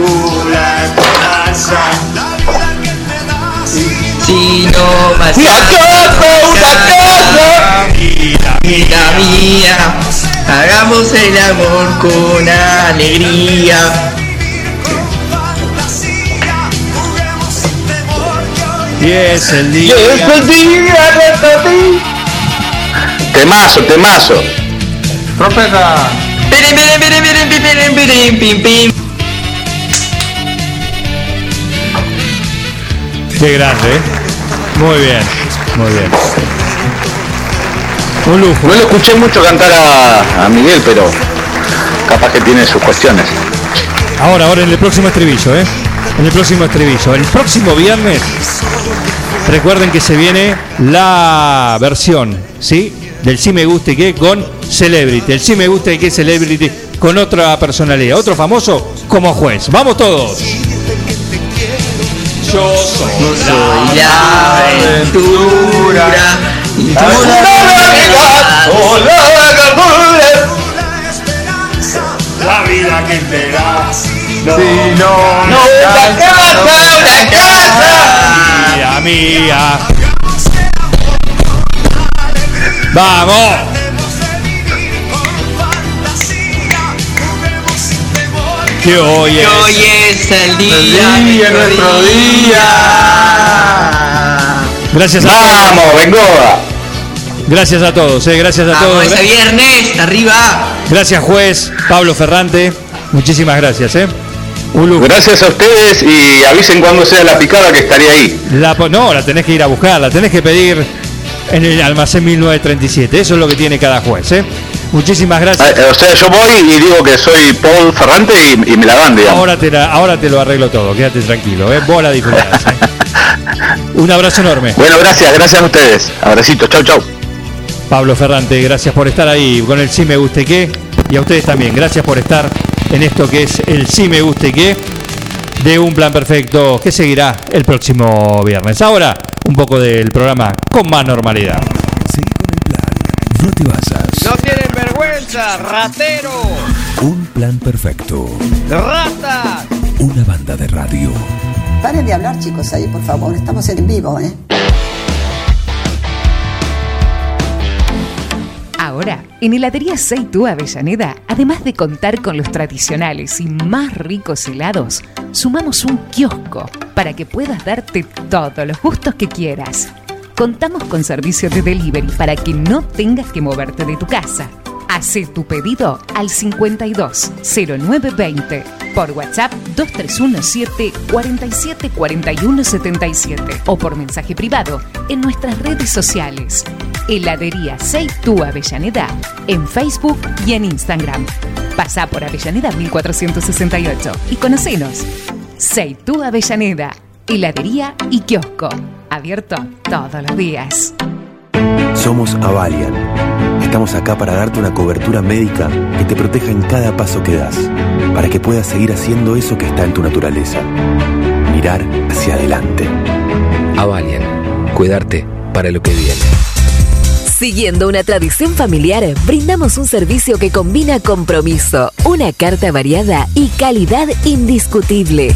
Si no más
¡Una casa, una casa!
Mira mía, hagamos el amor con alegría.
Y es el
Y
día.
es el día de ti. Temazo, temazo.
Trompeta.
Pirim, pirim, pirim, pirim, pirim, pirim, pim, pim.
Qué grande, ¿eh? Muy bien, muy bien. Un lujo.
No lo escuché mucho cantar a, a Miguel, pero capaz que tiene sus cuestiones.
Ahora, ahora en el próximo estribillo, ¿eh? En el próximo estribillo. El próximo viernes, recuerden que se viene la versión, ¿sí? Del sí me gusta y qué con Celebrity. El sí me gusta y qué Celebrity con otra personalidad, otro famoso como juez. ¡Vamos todos! Yo soy
Soy la aventura. Y tú la realidad.
La vida que te da.
Si no,
¡No, una casa, una casa!
Mía, mía. ¡Vamos! Que hoy
Que
es.
hoy es el día,
el día, nuestro día.
Gracias a
¡Vamos, Bengoa!
Gracias a todos, eh, gracias a
Vamos
todos.
ese viernes, arriba.
Gracias juez Pablo Ferrante. Muchísimas gracias, eh. Un lujo.
Gracias a ustedes y avisen cuando sea la picada que estaré ahí.
La, no, la tenés que ir a buscar, la tenés que pedir en el almacén 1937. Eso es lo que tiene cada juez, eh. Muchísimas
Ah,
gracias.
eh, O sea, yo voy y digo que soy Paul Ferrante y, y me la dan, digamos.
Ahora te, la- ahora te lo arreglo todo, quédate tranquilo, eh. Vos la disfrutás. eh. Un abrazo enorme.
Bueno, gracias, gracias a ustedes. Abracitos, chau, chau.
Pablo Ferrante, gracias por estar ahí con el Sí Me Guste Qué. Y a ustedes también, gracias por estar en esto que es el Sí Me Guste Qué de un plan perfecto que seguirá el próximo viernes. Ahora, un poco del programa con más normalidad.
No te basas.
No ratero,
Un plan perfecto.
rata.
Una banda de radio.
Paren de hablar, chicos, ahí, por favor. Estamos en vivo, ¿eh?
Ahora, en Heladería Seitú Avellaneda, además de contar con los tradicionales y más ricos helados, sumamos un kiosco para que puedas darte todos los gustos que quieras. Contamos con servicio de delivery para que no tengas que moverte de tu casa. Hacé tu pedido al 52 0920 por WhatsApp 2317 47 41 77 o por mensaje privado en nuestras redes sociales. Heladería Seitú Avellaneda en Facebook y en Instagram. Pasá por Avellaneda 1468 y conocenos. Seitú Avellaneda, heladería y kiosco. Abierto todos los días.
Somos Avalian. Estamos acá para darte una cobertura médica que te proteja en cada paso que das, para que puedas seguir haciendo eso que está en tu naturaleza. Mirar hacia adelante.
Avalian, cuidarte para lo que viene.
Siguiendo una tradición familiar, brindamos un servicio que combina compromiso, una carta variada y calidad indiscutible.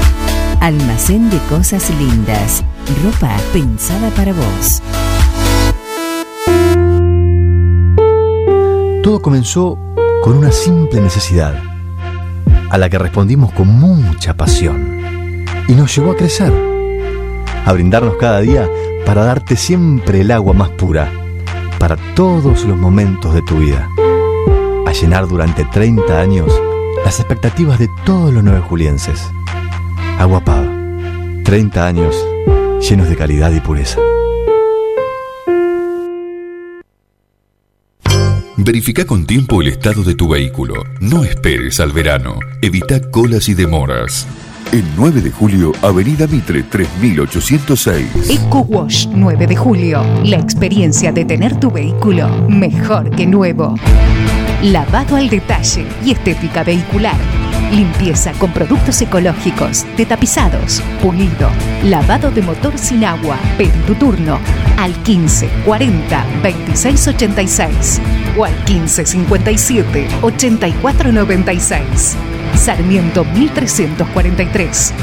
Almacén de Cosas Lindas. Ropa pensada para vos.
Todo comenzó con una simple necesidad, a la que respondimos con mucha pasión, y nos llevó a crecer, a brindarnos cada día para darte siempre el agua más pura, para todos los momentos de tu vida, a llenar durante 30 años las expectativas de todos los nueve julienses. Agua Pava, 30 años llenos de calidad y pureza.
Verifica con tiempo el estado de tu vehículo. No esperes al verano. Evita colas y demoras. El 9 de julio, Avenida Mitre 3806.
Eco Wash 9 de julio. La experiencia de tener tu vehículo mejor que nuevo. Lavado al detalle y estética vehicular. Limpieza con productos ecológicos, de tapizados, pulido, lavado de motor sin agua. Pedí tu turno al 15 40 26 86 o al 15 57 84 96. Sarmiento 1343.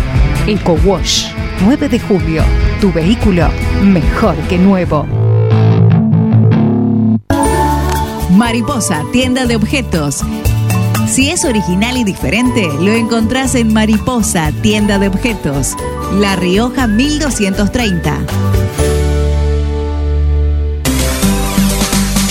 Eco Wash 9 de julio. Tu vehículo mejor que nuevo.
Mariposa, tienda de objetos. Si es original y diferente, lo encontrás en Mariposa, tienda de objetos. La Rioja 1230.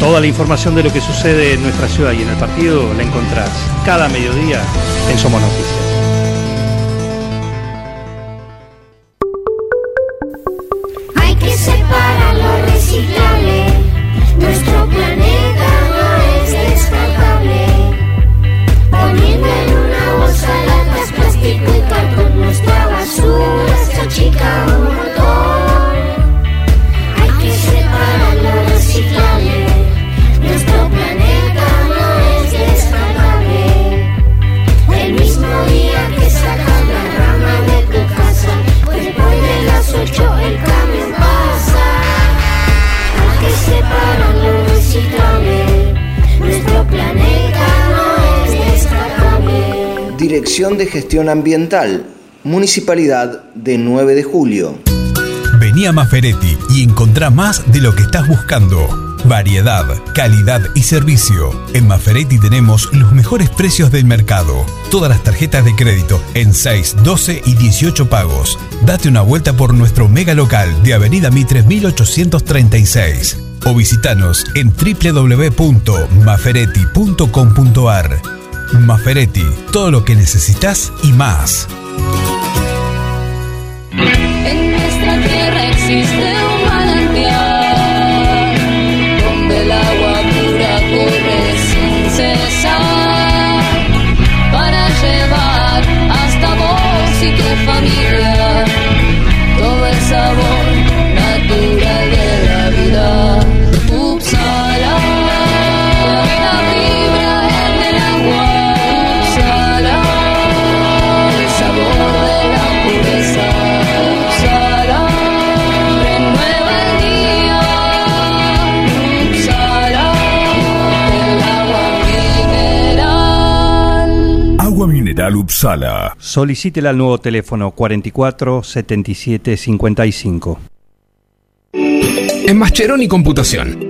Toda la información de lo que sucede en nuestra ciudad y en el partido la encontrás cada mediodía en Somos Noticias.
Dirección de Gestión Ambiental, Municipalidad de 9 de Julio.
Vení a Maferetti y encontrá más de lo que estás buscando. Variedad, calidad y servicio. En Maferetti tenemos los mejores precios del mercado. Todas las tarjetas de crédito en 6, 12 y 18 pagos. Date una vuelta por nuestro mega local de Avenida Mitre 1836 o visitanos en www.maferetti.com.ar. Maferetti, todo lo que necesitas y más.
En nuestra tierra existe un manantial donde el agua pura corre sin cesar para llevar hasta vos y tu familia Upsala.
Solicítela al nuevo teléfono 44 77 55.
En Mascheroni Computación,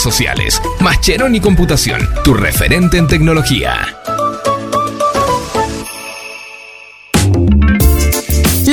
sociales. Mascheroni Computación, tu referente en tecnología.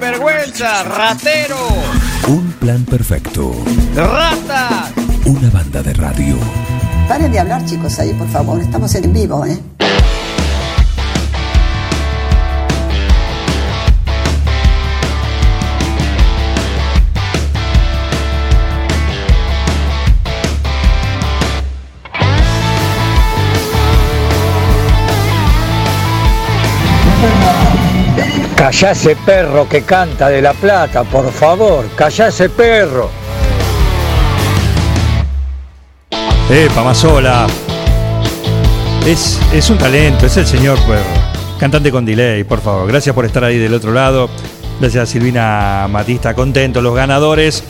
vergüenza, ratero.
Un plan perfecto.
Rata.
Una banda de radio.
Paren de hablar, chicos, ahí, por favor. Estamos en vivo, ¿eh?
Callá ese perro que canta de La Plata, por favor. Callá ese perro.
Epa, Mazola. Es, es un talento, es el señor pues, cantante con delay, por favor. Gracias por estar ahí del otro lado. Gracias a Silvina Matista, contento. Los ganadores,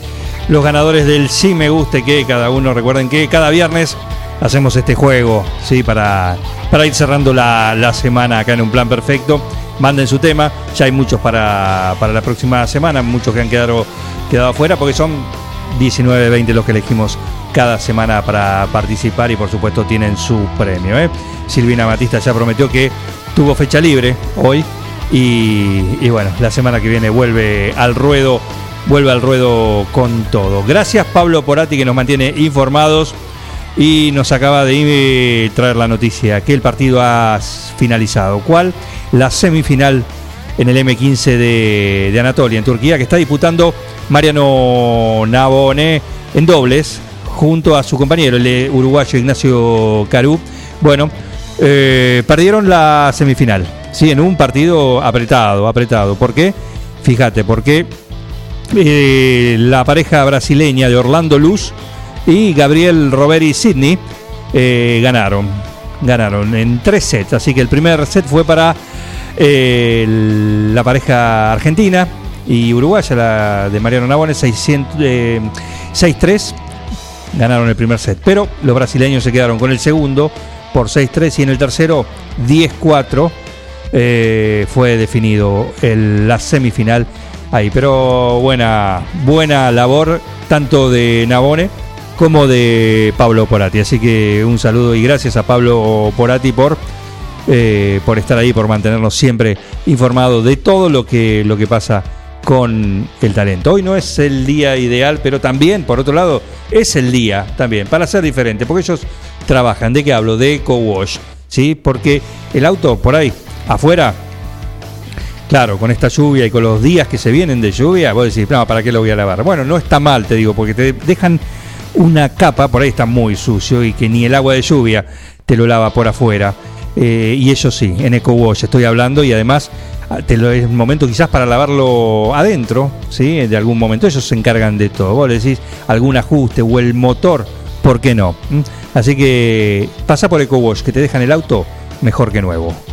los ganadores del Sí Me Guste que cada uno, recuerden que cada viernes hacemos este juego, ¿sí? Para, para ir cerrando la, la semana acá en un plan perfecto. Manden su tema, ya hay muchos para, para la próxima semana, muchos que han quedado, quedado afuera porque son 19, 20 los que elegimos cada semana para participar y por supuesto tienen su premio. ¿eh? Silvina Matista ya prometió que tuvo fecha libre hoy y, y bueno, la semana que viene vuelve al ruedo, vuelve al ruedo con todo. Gracias Pablo Porati que nos mantiene informados y nos acaba de traer la noticia que el partido ha finalizado. ¿Cuál? La semifinal en el M15 de, Anatolia, en Turquía, que está disputando Mariano Nabone en dobles, junto a su compañero, el uruguayo Ignacio Carú. Bueno, eh, perdieron la semifinal, sí, en un partido apretado, apretado. ¿Por qué? Fíjate, porque eh, la pareja brasileña de Orlando Luz y Gabriel Roberi Sidney eh, ganaron. Ganaron en tres sets. Así que el primer set fue para eh, la pareja argentina y uruguaya, la de Mariano Nabone, 600, eh, 6-3. Ganaron el primer set. Pero los brasileños se quedaron con el segundo por 6-3 y en el tercero 10-4 eh, fue definido la semifinal ahí. Pero buena, buena labor tanto de Nabone como de Pablo Porati. Así que un saludo y gracias a Pablo Porati por, eh, por estar ahí, por mantenernos siempre informados de todo lo que, lo que pasa con el talento. Hoy no es el día ideal, pero también, por otro lado, es el día también para ser diferente, porque ellos trabajan. ¿De qué hablo? De Eco Wash, ¿sí? Porque el auto por ahí, afuera, Claro, con esta lluvia y con los días que se vienen de lluvia, vos decís, no, ¿para qué lo voy a lavar? Bueno, no está mal, te digo, porque te dejan una capa, por ahí está muy sucio y que ni el agua de lluvia te lo lava por afuera. Eh, y eso sí, en Eco Wash estoy hablando y además ah, te lo es momento quizás para lavarlo adentro, ¿sí? De algún momento. Ellos se encargan de todo. Vos le decís algún ajuste o el motor, ¿por qué no? ¿Mm? Así que pasa por Eco Wash, que te dejan el auto mejor que nuevo.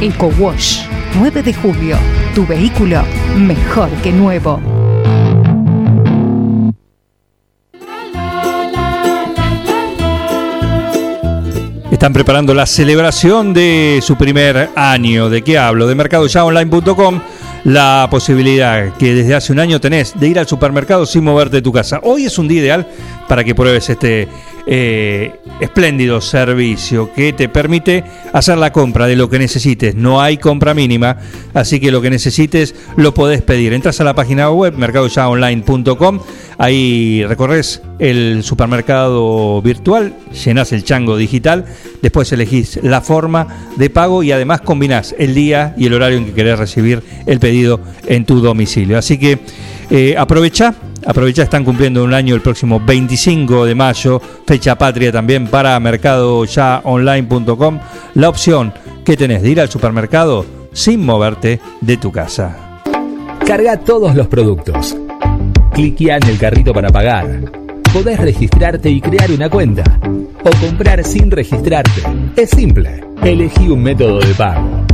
Eco Wash 9 de julio. Tu vehículo mejor que nuevo.
Están preparando la celebración de su primer año. ¿De qué hablo? De mercadoyaonline.com. La posibilidad que desde hace un año tenés de ir al supermercado sin moverte de tu casa. Hoy es un día ideal para que pruebes este eh, espléndido servicio que te permite hacer la compra de lo que necesites. No hay compra mínima, así que lo que necesites lo podés pedir. Entras a la página web mercadoyaonline.com, ahí recorres el supermercado virtual, llenas el chango digital, después elegís la forma de pago y además combinás el día y el horario en que querés recibir el pedido en tu domicilio. Así que eh, aprovecha Aprovecha, están cumpliendo un año el próximo 25 de mayo, fecha patria también para mercadoyaonline.com. La opción que tenés de ir al supermercado sin moverte de tu casa.
Carga todos los productos. Cliquea en el carrito para pagar. Podés registrarte y crear una cuenta. O comprar sin registrarte. Es simple. Elegí un método de pago.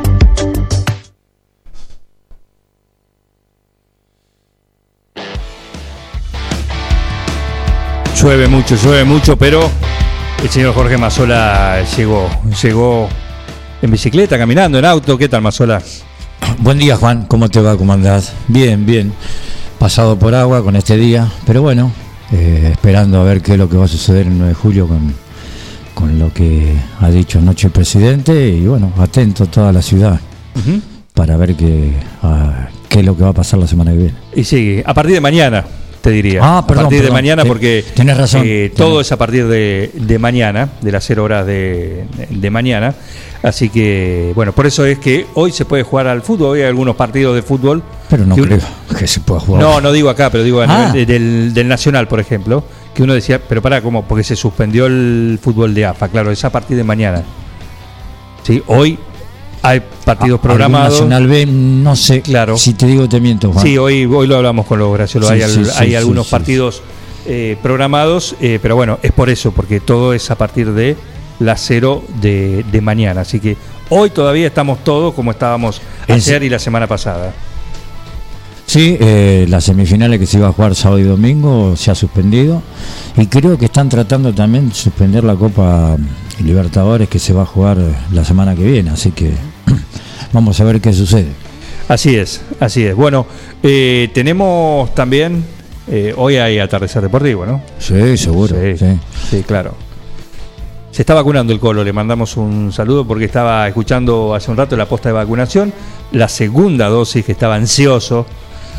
Llueve mucho, llueve mucho, pero el señor Jorge Mazola llegó, llegó en bicicleta, caminando, en auto. ¿Qué tal, Mazola?
Buen día, Juan. ¿Cómo te va? ¿Cómo andás? Bien, bien. Pasado por agua con este día, pero bueno, eh, esperando a ver qué es lo que va a suceder el 9 de julio con, con lo que ha dicho anoche el presidente y bueno, atento toda la ciudad para ver qué, ah, qué es lo que va a pasar la semana que viene.
Y sigue, a partir de mañana, te diría.
Ah, perdón,
a partir de mañana, porque
tenés razón.
eh, todo es a partir de, de mañana, de las 0 horas de, de mañana. Así que, bueno, por eso es que hoy se puede jugar al fútbol. Hoy hay algunos partidos de fútbol.
Pero no
que uno-
creo que se pueda jugar.
No, no digo acá, pero digo a
Ah.
nivel del, del Nacional, por ejemplo, que uno decía, pero pará, ¿cómo? Porque se suspendió el fútbol de AFA, claro, es a partir de mañana. Sí, hoy hay partidos programados.
Nacional B, no sé.
Claro.
Si te digo, te miento, Juan.
Sí, hoy, hoy lo hablamos con los graciosos.
Sí,
hay
sí,
hay
sí,
algunos partidos eh, programados, eh, pero bueno, es por eso, porque todo es a partir de las 0 de, de mañana. Así que hoy todavía estamos todos como estábamos
En
ayer y la semana pasada.
Sí, eh, las semifinales que se iba a jugar sábado y domingo se ha suspendido y creo que están tratando también de suspender la Copa Libertadores que se va a jugar la semana que viene, así que vamos a ver qué sucede.
Así es, así es. Bueno, eh, tenemos también, eh, hoy hay atardecer deportivo, ¿no?
Sí, seguro.
Sí,
sí.
sí, claro. Se está vacunando el colo, le mandamos un saludo porque estaba escuchando hace un rato la posta de vacunación, la segunda dosis que estaba ansioso,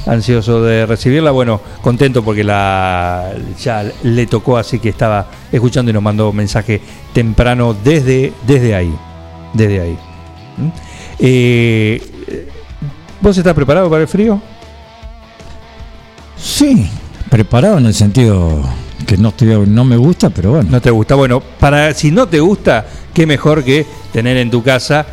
ansioso de recibirla, bueno, contento porque la ya le tocó, así que estaba escuchando y nos mandó un mensaje temprano desde, desde ahí, desde ahí. ¿Mm? Eh, ¿Vos estás preparado para el frío?
Sí, preparado en el sentido que no, estoy, no me gusta, pero bueno.
No te gusta. Bueno, para si no te gusta, qué mejor que tener en tu casa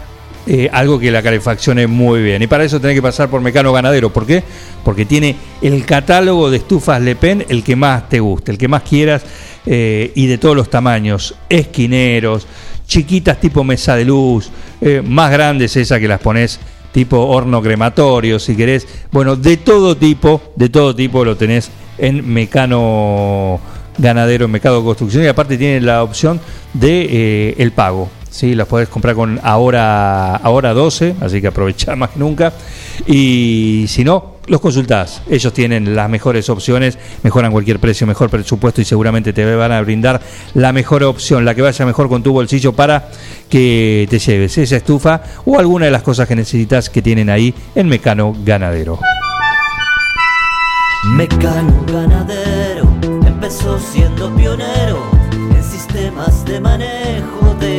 eh, algo que la calefaccione muy bien. Y para eso tenés que pasar por Mecano Ganadero. ¿Por qué? Porque tiene el catálogo de estufas Le Pen, el que más te guste, el que más quieras eh, y de todos los tamaños. Esquineros, chiquitas tipo mesa de luz, eh, más grandes esas que las pones tipo horno crematorio, si querés. Bueno, de todo tipo, de todo tipo lo tenés en Mecano Ganadero, en Mecano Construcción y aparte tiene la opción de eh, el pago. ¿Sí? Las podés comprar con ahora, ahora 12, así que aprovechá más que nunca. Y si no, los consultás. Ellos tienen las mejores opciones, mejoran cualquier precio, mejor presupuesto y seguramente te van a brindar la mejor opción, la que vaya mejor con tu bolsillo para que te lleves esa estufa o alguna de las cosas que necesitas que tienen ahí en Mecano Ganadero.
Mecano ganadero empezó siendo pionero en sistemas de manejo de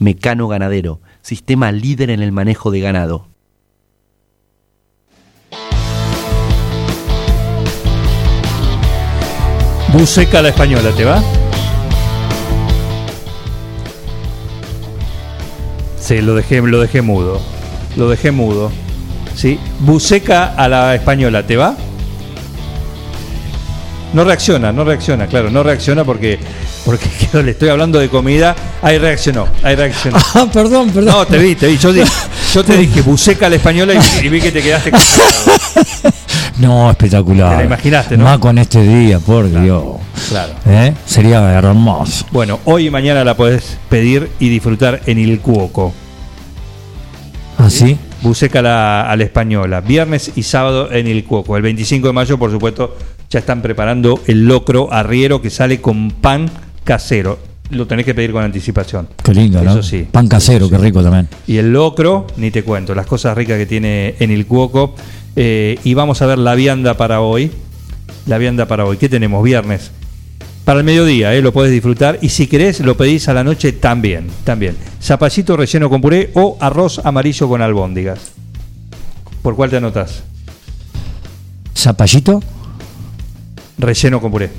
Mecano Ganadero, sistema líder en el manejo de ganado.
Buceca la española, ¿te va? Sí, lo dejé, lo dejé mudo. Lo dejé mudo. Sí. Buceca a la española, ¿te va? No reacciona, no reacciona, claro, no reacciona porque porque que le estoy hablando de comida. Ahí reaccionó, ahí reaccionó.
Ah, perdón, perdón.
No, te vi, te vi. Yo, te dije buceca la española y, y vi que te quedaste con-
No, espectacular.
Te la imaginaste, ¿no?
Más con este día, por Dios.
Claro.
¿Eh? Sería hermoso.
Bueno, hoy y mañana la podés pedir y disfrutar en Il Cuoco.
¿Ah, sí?
Buceca la, a la española. Viernes y sábado en Il Cuoco. El 25 de mayo, por supuesto, ya están preparando el locro arriero que sale con pan casero. Lo tenés que pedir con anticipación.
Qué lindo, ¿no?
Eso sí.
Pan casero, qué rico también.
Y el locro, ni te cuento, las cosas ricas que tiene en el Cuoco. Eh, y vamos a ver la vianda para hoy. La vianda para hoy. ¿Qué tenemos? Viernes. Para el mediodía, eh, lo podés disfrutar. Y si querés, lo pedís a la noche también. También. Zapallito relleno con puré o arroz amarillo con albóndigas. ¿Por cuál te anotás?
¿Zapallito?
Relleno con puré.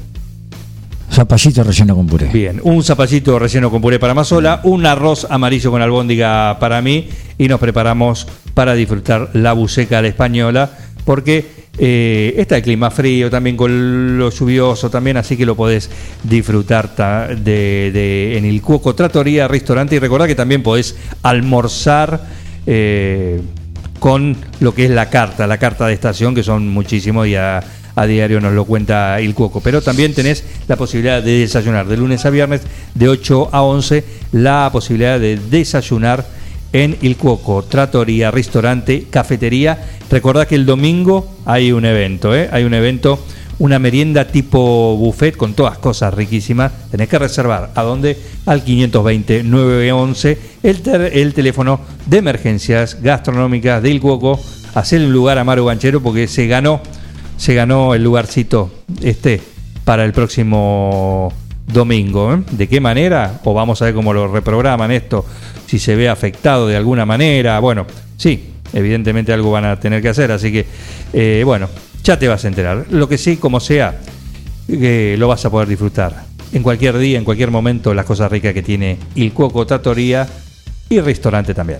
Zapallito relleno con puré.
Bien, un zapallito relleno con puré para Mazola, un arroz amarillo con albóndiga para mí y nos preparamos para disfrutar la buceca a la española porque eh, está el clima frío también con lo lluvioso también, así que lo podés disfrutar ta- de, de- en el Cuoco Tratoría, restaurante y recordá que también podés almorzar eh, con lo que es la carta, la carta de estación, que son muchísimos y a, a diario nos lo cuenta el Cuoco. Pero también tenés la posibilidad de desayunar de lunes a viernes de 8 a 11, la posibilidad de desayunar en El Cuoco, tratoría, restaurante, cafetería. Recordá que el domingo hay un evento, ¿eh? hay un evento, una merienda tipo buffet con todas cosas riquísimas. Tenés que reservar. ¿A dónde? Al 520-911, el, el teléfono de emergencias gastronómicas del Cuoco. Hacer un lugar a Maru Banchero porque se ganó, se ganó el lugarcito este para el próximo domingo. ¿eh? ¿De qué manera? O vamos a ver cómo lo reprograman esto, si se ve afectado de alguna manera. Bueno, sí, evidentemente algo van a tener que hacer, así que, eh, bueno, ya te vas a enterar. Lo que sí, como sea, eh, lo vas a poder disfrutar. En cualquier día, en cualquier momento, las cosas ricas que tiene Il Cuoco Trattoria y restaurante también.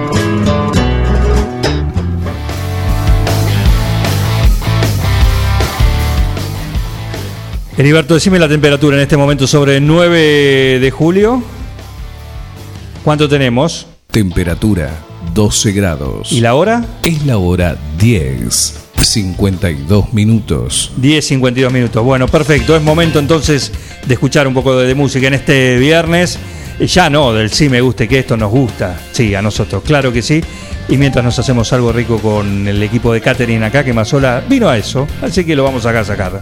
Heriberto, decime la temperatura en este momento sobre 9 de julio. ¿Cuánto tenemos?
Temperatura 12 grados.
¿Y la hora?
Es la hora 10. 52 minutos.
10.52 minutos. Bueno, perfecto. Es momento entonces de escuchar un poco de, de música en este viernes. Eh, Ya no, del sí me guste que esto nos gusta. Sí, a nosotros, claro que sí. Y mientras nos hacemos algo rico con el equipo de Catherine acá, que más sola vino a eso. Así que lo vamos acá a sacar.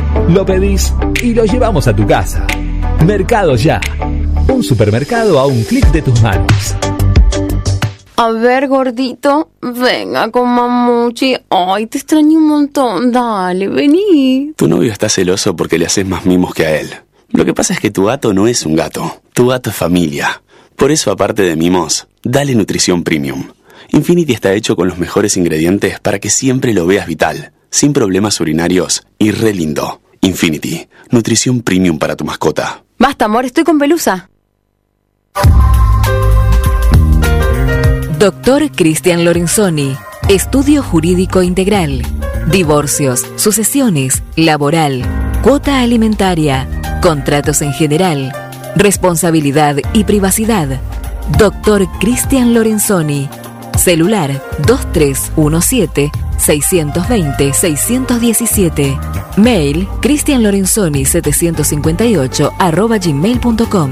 Lo pedís y lo llevamos a tu casa. Mercado Ya. Un supermercado a un clic de tus manos.
A ver, gordito, venga con mamuchi. Ay, te extraño un montón. Dale, vení.
Tu novio está celoso porque le haces más mimos que a él. Lo que pasa es que tu gato no es un gato. Tu gato es familia. Por eso, aparte de mimos, dale nutrición premium. Infinity está hecho con los mejores ingredientes para que siempre lo veas vital, sin problemas urinarios y re lindo. Infinity, nutrición premium para tu mascota.
Basta, amor, estoy con pelusa.
Doctor Cristian Lorenzoni, Estudio Jurídico Integral, Divorcios, Sucesiones, Laboral, Cuota Alimentaria, Contratos en General, Responsabilidad y Privacidad. Doctor Cristian Lorenzoni, celular 2317-620-617, mail cristianlorenzoni758 arroba gmail.com.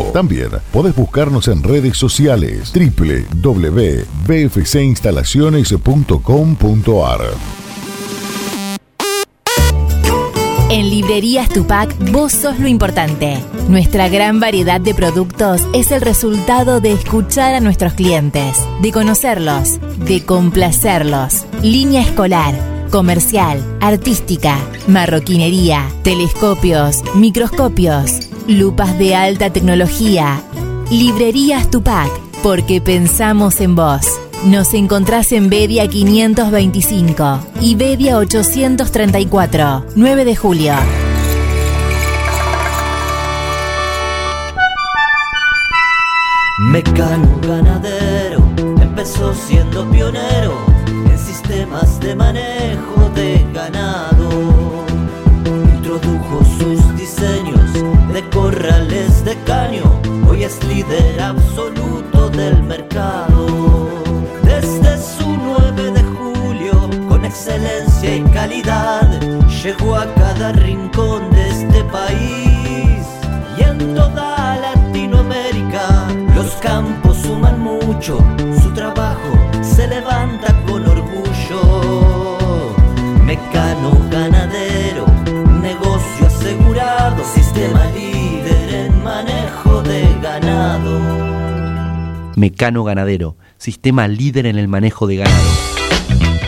También podés buscarnos en redes sociales www.bfcinstalaciones.com.ar.
En Librerías Tupac, vos sos lo importante. Nuestra gran variedad de productos es el resultado de escuchar a nuestros clientes, de conocerlos, de complacerlos. Línea escolar, comercial, artística, marroquinería, telescopios, microscopios, lupas de alta tecnología. Librerías Tupac, porque pensamos en vos. Nos encontrás en Bedia 525 y Bedia 834, 9 de julio.
Mecano ganadero empezó siendo pionero de manejo de ganado. Introdujo sus diseños de corrales de caño, hoy es líder absoluto del mercado. Desde su 9 de julio, con excelencia y calidad, llegó a cada rincón de este país y en toda Latinoamérica. Los campos suman mucho, su trabajo Mecano Ganadero, sistema líder en
el manejo de ganado.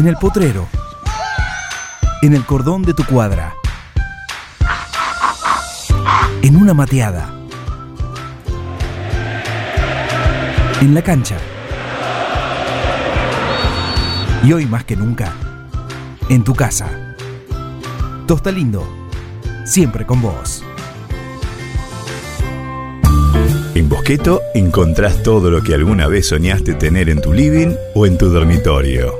En el potrero. En el cordón de tu cuadra. En una mateada. En la cancha. Y hoy más que nunca, en tu casa. Tosta Lindo, siempre con vos.
En Bosqueto encontrás todo lo que alguna vez soñaste tener en tu living o en tu dormitorio.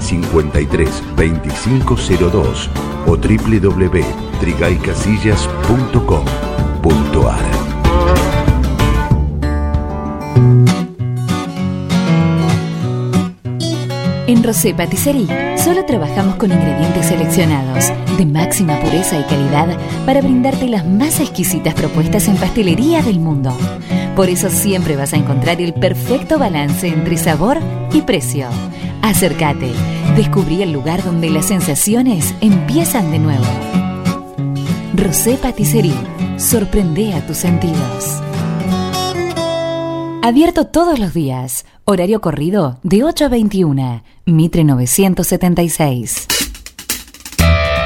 53 2502 o www.trigaycasillas.com.ar.
En Rosé Patisserie solo trabajamos con ingredientes seleccionados de máxima pureza y calidad para brindarte las más exquisitas propuestas en pastelería del mundo. Por eso siempre vas a encontrar el perfecto balance entre sabor y precio. Acércate, descubrí el lugar donde las sensaciones empiezan de nuevo. Rosé Patisserie, sorprende a tus sentidos. Abierto todos los días. Horario corrido de 8 a 21. Mitre 976.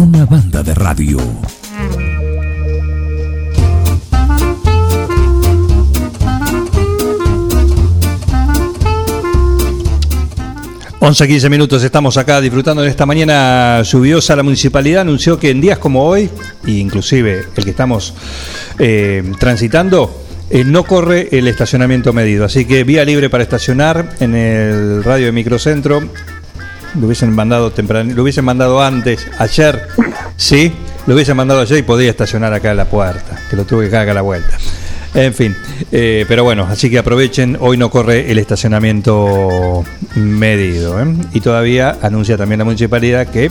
Una banda de radio.
11 15 minutos estamos acá disfrutando de esta mañana lluviosa. La municipalidad anunció que en días como hoy, e inclusive el que estamos eh, transitando, eh, no corre el estacionamiento medido. Así que vía libre para estacionar en el radio de microcentro. Lo hubiesen mandado temprano, lo hubiesen mandado antes, ayer, sí, lo hubiesen mandado ayer y podía estacionar acá en la puerta, que lo tuve que dejar acá a la vuelta. En fin, eh, pero bueno, así que aprovechen, hoy no corre el estacionamiento medido. ¿eh? Y todavía anuncia también la municipalidad que,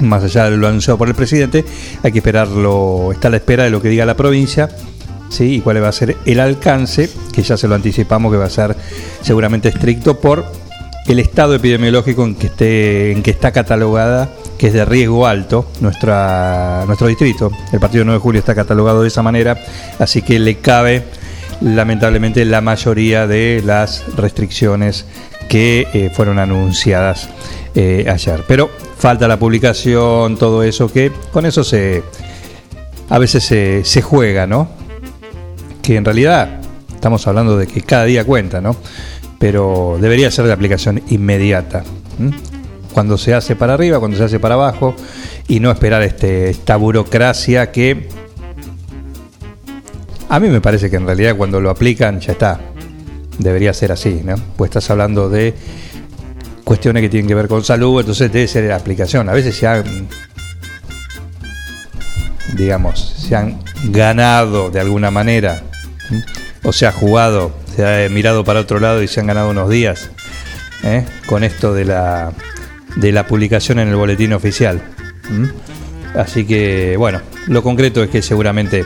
más allá de lo anunciado por el presidente, hay que esperarlo, está a la espera de lo que diga la provincia. ¿Sí? y cuál va a ser el alcance, que ya se lo anticipamos que va a ser seguramente estricto por el estado epidemiológico en que esté, en que está catalogada, que es de riesgo alto, nuestro distrito. El partido 9 de julio está catalogado de esa manera, así que le cabe lamentablemente la mayoría de las restricciones que eh, fueron anunciadas eh, ayer. Pero falta la publicación, todo eso que con eso se a veces se juega, ¿no? Que en realidad estamos hablando de que cada día cuenta, ¿no? Pero debería ser de aplicación inmediata. Cuando se hace para arriba, cuando se hace para abajo, y no esperar este, esta burocracia que a mí me parece que en realidad cuando lo aplican ya está. Debería ser así, ¿no? Pues estás hablando de cuestiones que tienen que ver con salud, entonces debe ser la aplicación. A veces ya digamos, se han ganado de alguna manera, o se ha jugado, se ha eh, mirado para otro lado y se han ganado unos días ¿eh? con esto de la, de la publicación en el boletín oficial. Así que, bueno, lo concreto es que seguramente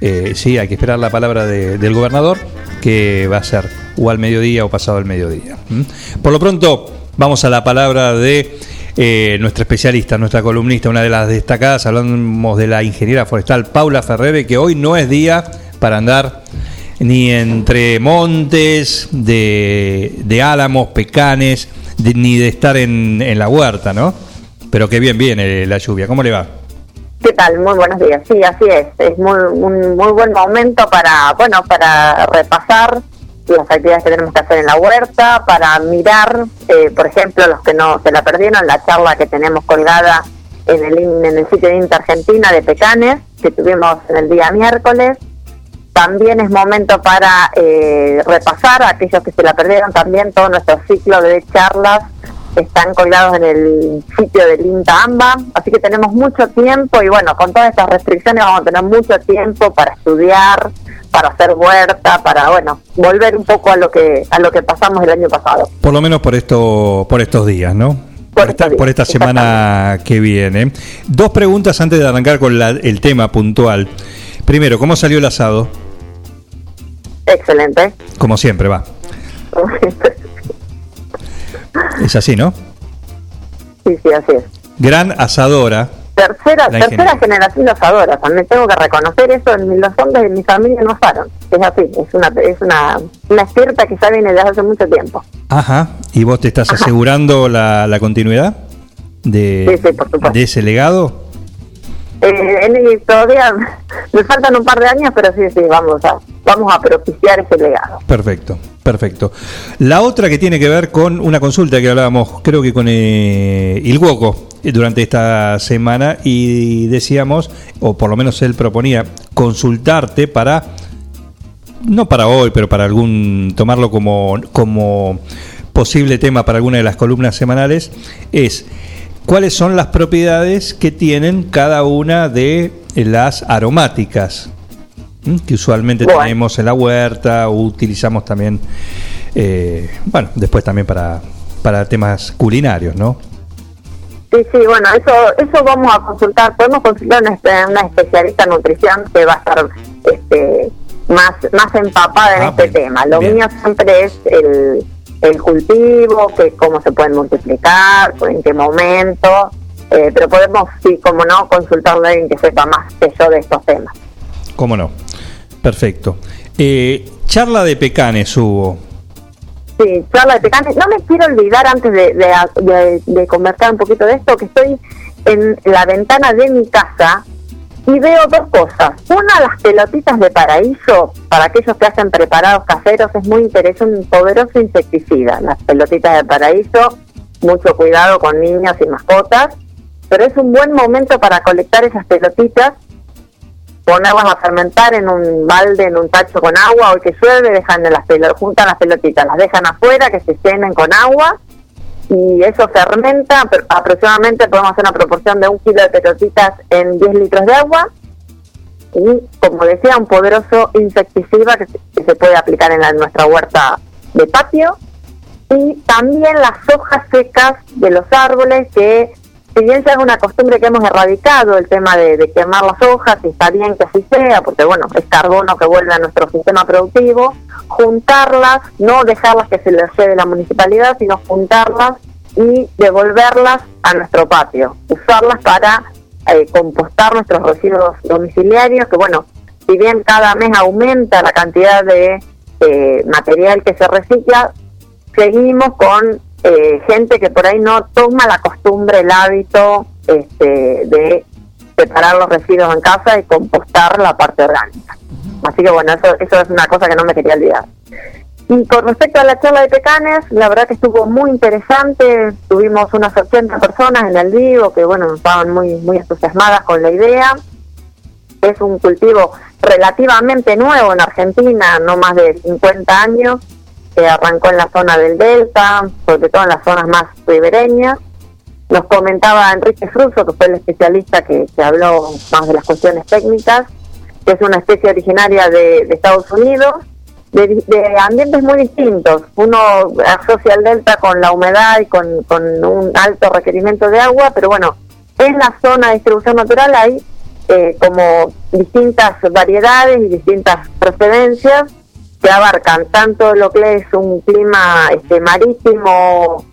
eh, sí, hay que esperar la palabra de- del gobernador, que va a ser o al mediodía o pasado el mediodía. Por lo pronto, vamos a la palabra de nuestra especialista, nuestra columnista, una de las destacadas, hablamos de la ingeniera forestal Paula Ferrere, que hoy no es día para andar ni entre montes, de, de álamos, pecanes, de- ni de estar en, la huerta, ¿no? Pero que bien viene la lluvia. ¿Cómo le va?
¿Qué tal? Muy buenos días. Sí, así es. Es muy, un muy buen momento para, bueno, para repasar las actividades que tenemos que hacer en la huerta, para mirar, eh, por ejemplo, los que no se la perdieron, la charla que tenemos colgada en el, en el sitio de Inter Argentina de Pecanes, que tuvimos en el día miércoles. También es momento para eh, repasar a aquellos que se la perdieron también todo nuestro ciclo de charlas están colgados en el sitio del INTA AMBA, así que tenemos mucho tiempo y bueno, con todas estas restricciones vamos a tener mucho tiempo para estudiar, para hacer huerta, para bueno, volver un poco a lo que a lo que pasamos el año pasado.
Por lo menos por esto, por estos días, ¿no? Por, esta, por esta semana que viene. Dos preguntas antes de arrancar con la- el tema puntual. Primero, ¿cómo salió el asado?
Excelente.
Como siempre, va. Es así, ¿no?
Sí, sí, así es.
Gran asadora.
Tercera, tercera generación de asadoras, también tengo que reconocer eso, en los hombres de mi familia no asaron, es así, es una es una, una experta que ya viene desde hace mucho tiempo.
Ajá. ¿Y vos te estás asegurando la, la continuidad de,
Sí, sí, por supuesto.
de ese legado?
Eh, en- todavía me faltan un par de años, pero sí, sí, vamos a, vamos a propiciar ese legado.
Perfecto, perfecto. La otra que tiene que ver con una consulta que hablábamos, creo que con eh, Ilguoco, eh, durante esta semana y decíamos, o por lo menos él proponía, consultarte para, no para hoy, pero para algún, tomarlo como, como posible tema para alguna de las columnas semanales, es cuáles son las propiedades que tienen cada una de las aromáticas. Que usualmente
Bueno.
tenemos en la huerta o utilizamos también, eh, bueno, después también para, para temas culinarios, ¿no?
Sí, sí, bueno, eso eso vamos a consultar, podemos consultar una, espe- una especialista en nutrición que va a estar este, más, más empapada en
Ah,
este
bien,
tema. Lo
bien.
mío siempre es el, el cultivo, que cómo se pueden multiplicar, en qué momento, eh, pero podemos, sí, como no, consultarle a alguien que sepa más que yo de estos temas.
¿Cómo no? Perfecto. Eh, charla de pecanes hubo.
Sí, charla de pecantes. No me quiero olvidar antes de, de, de- de conversar un poquito de esto, que estoy en la ventana de mi casa y veo dos cosas. Una, las pelotitas de paraíso, para aquellos que hacen preparados caseros, es muy interesante, un poderoso insecticida. Las pelotitas de paraíso, mucho cuidado con niños y mascotas, pero es un buen momento para colectar esas pelotitas ponerlas a fermentar en un balde, en un tacho con agua, hoy que llueve, dejan las pelo- juntan las pelotitas, las dejan afuera, que se llenen con agua, y eso fermenta, aproximadamente podemos hacer una proporción de un kilo de pelotitas en 10 litros de agua, y como decía, un poderoso insecticida que se, que se puede aplicar en, la- en nuestra huerta de patio, y también las hojas secas de los árboles que si bien ya es una costumbre que hemos erradicado el tema de, quemar las hojas y está bien que así sea porque bueno es carbono que vuelve a nuestro sistema productivo juntarlas no dejarlas que se les lleve la municipalidad sino juntarlas y devolverlas a nuestro patio. Usarlas para eh, compostar nuestros residuos domiciliarios que bueno si bien cada mes aumenta la cantidad de eh, material que se recicla seguimos con eh, gente que por ahí no toma la costumbre, el hábito este, de separar los residuos en casa y compostar la parte orgánica. Así que bueno, eso, eso es una cosa que no me quería olvidar. Y con respecto a la charla de pecanes, la verdad que estuvo muy interesante. Tuvimos unas 80 personas en el vivo que, bueno, estaban muy, muy entusiasmadas con la idea. Es un cultivo relativamente nuevo en Argentina, no más de 50 años, arrancó en la zona del delta, sobre todo en las zonas más ribereñas. nos comentaba Enrique Fruso, que fue el especialista que, habló más de las cuestiones técnicas, que es una especie originaria de, Estados Unidos, de, de ambientes muy distintos. Uno asocia el delta con la humedad y con, con un alto requerimiento de agua, pero bueno, en la zona de distribución natural hay eh, como distintas variedades y distintas procedencias que abarcan tanto lo que es un clima este, marítimo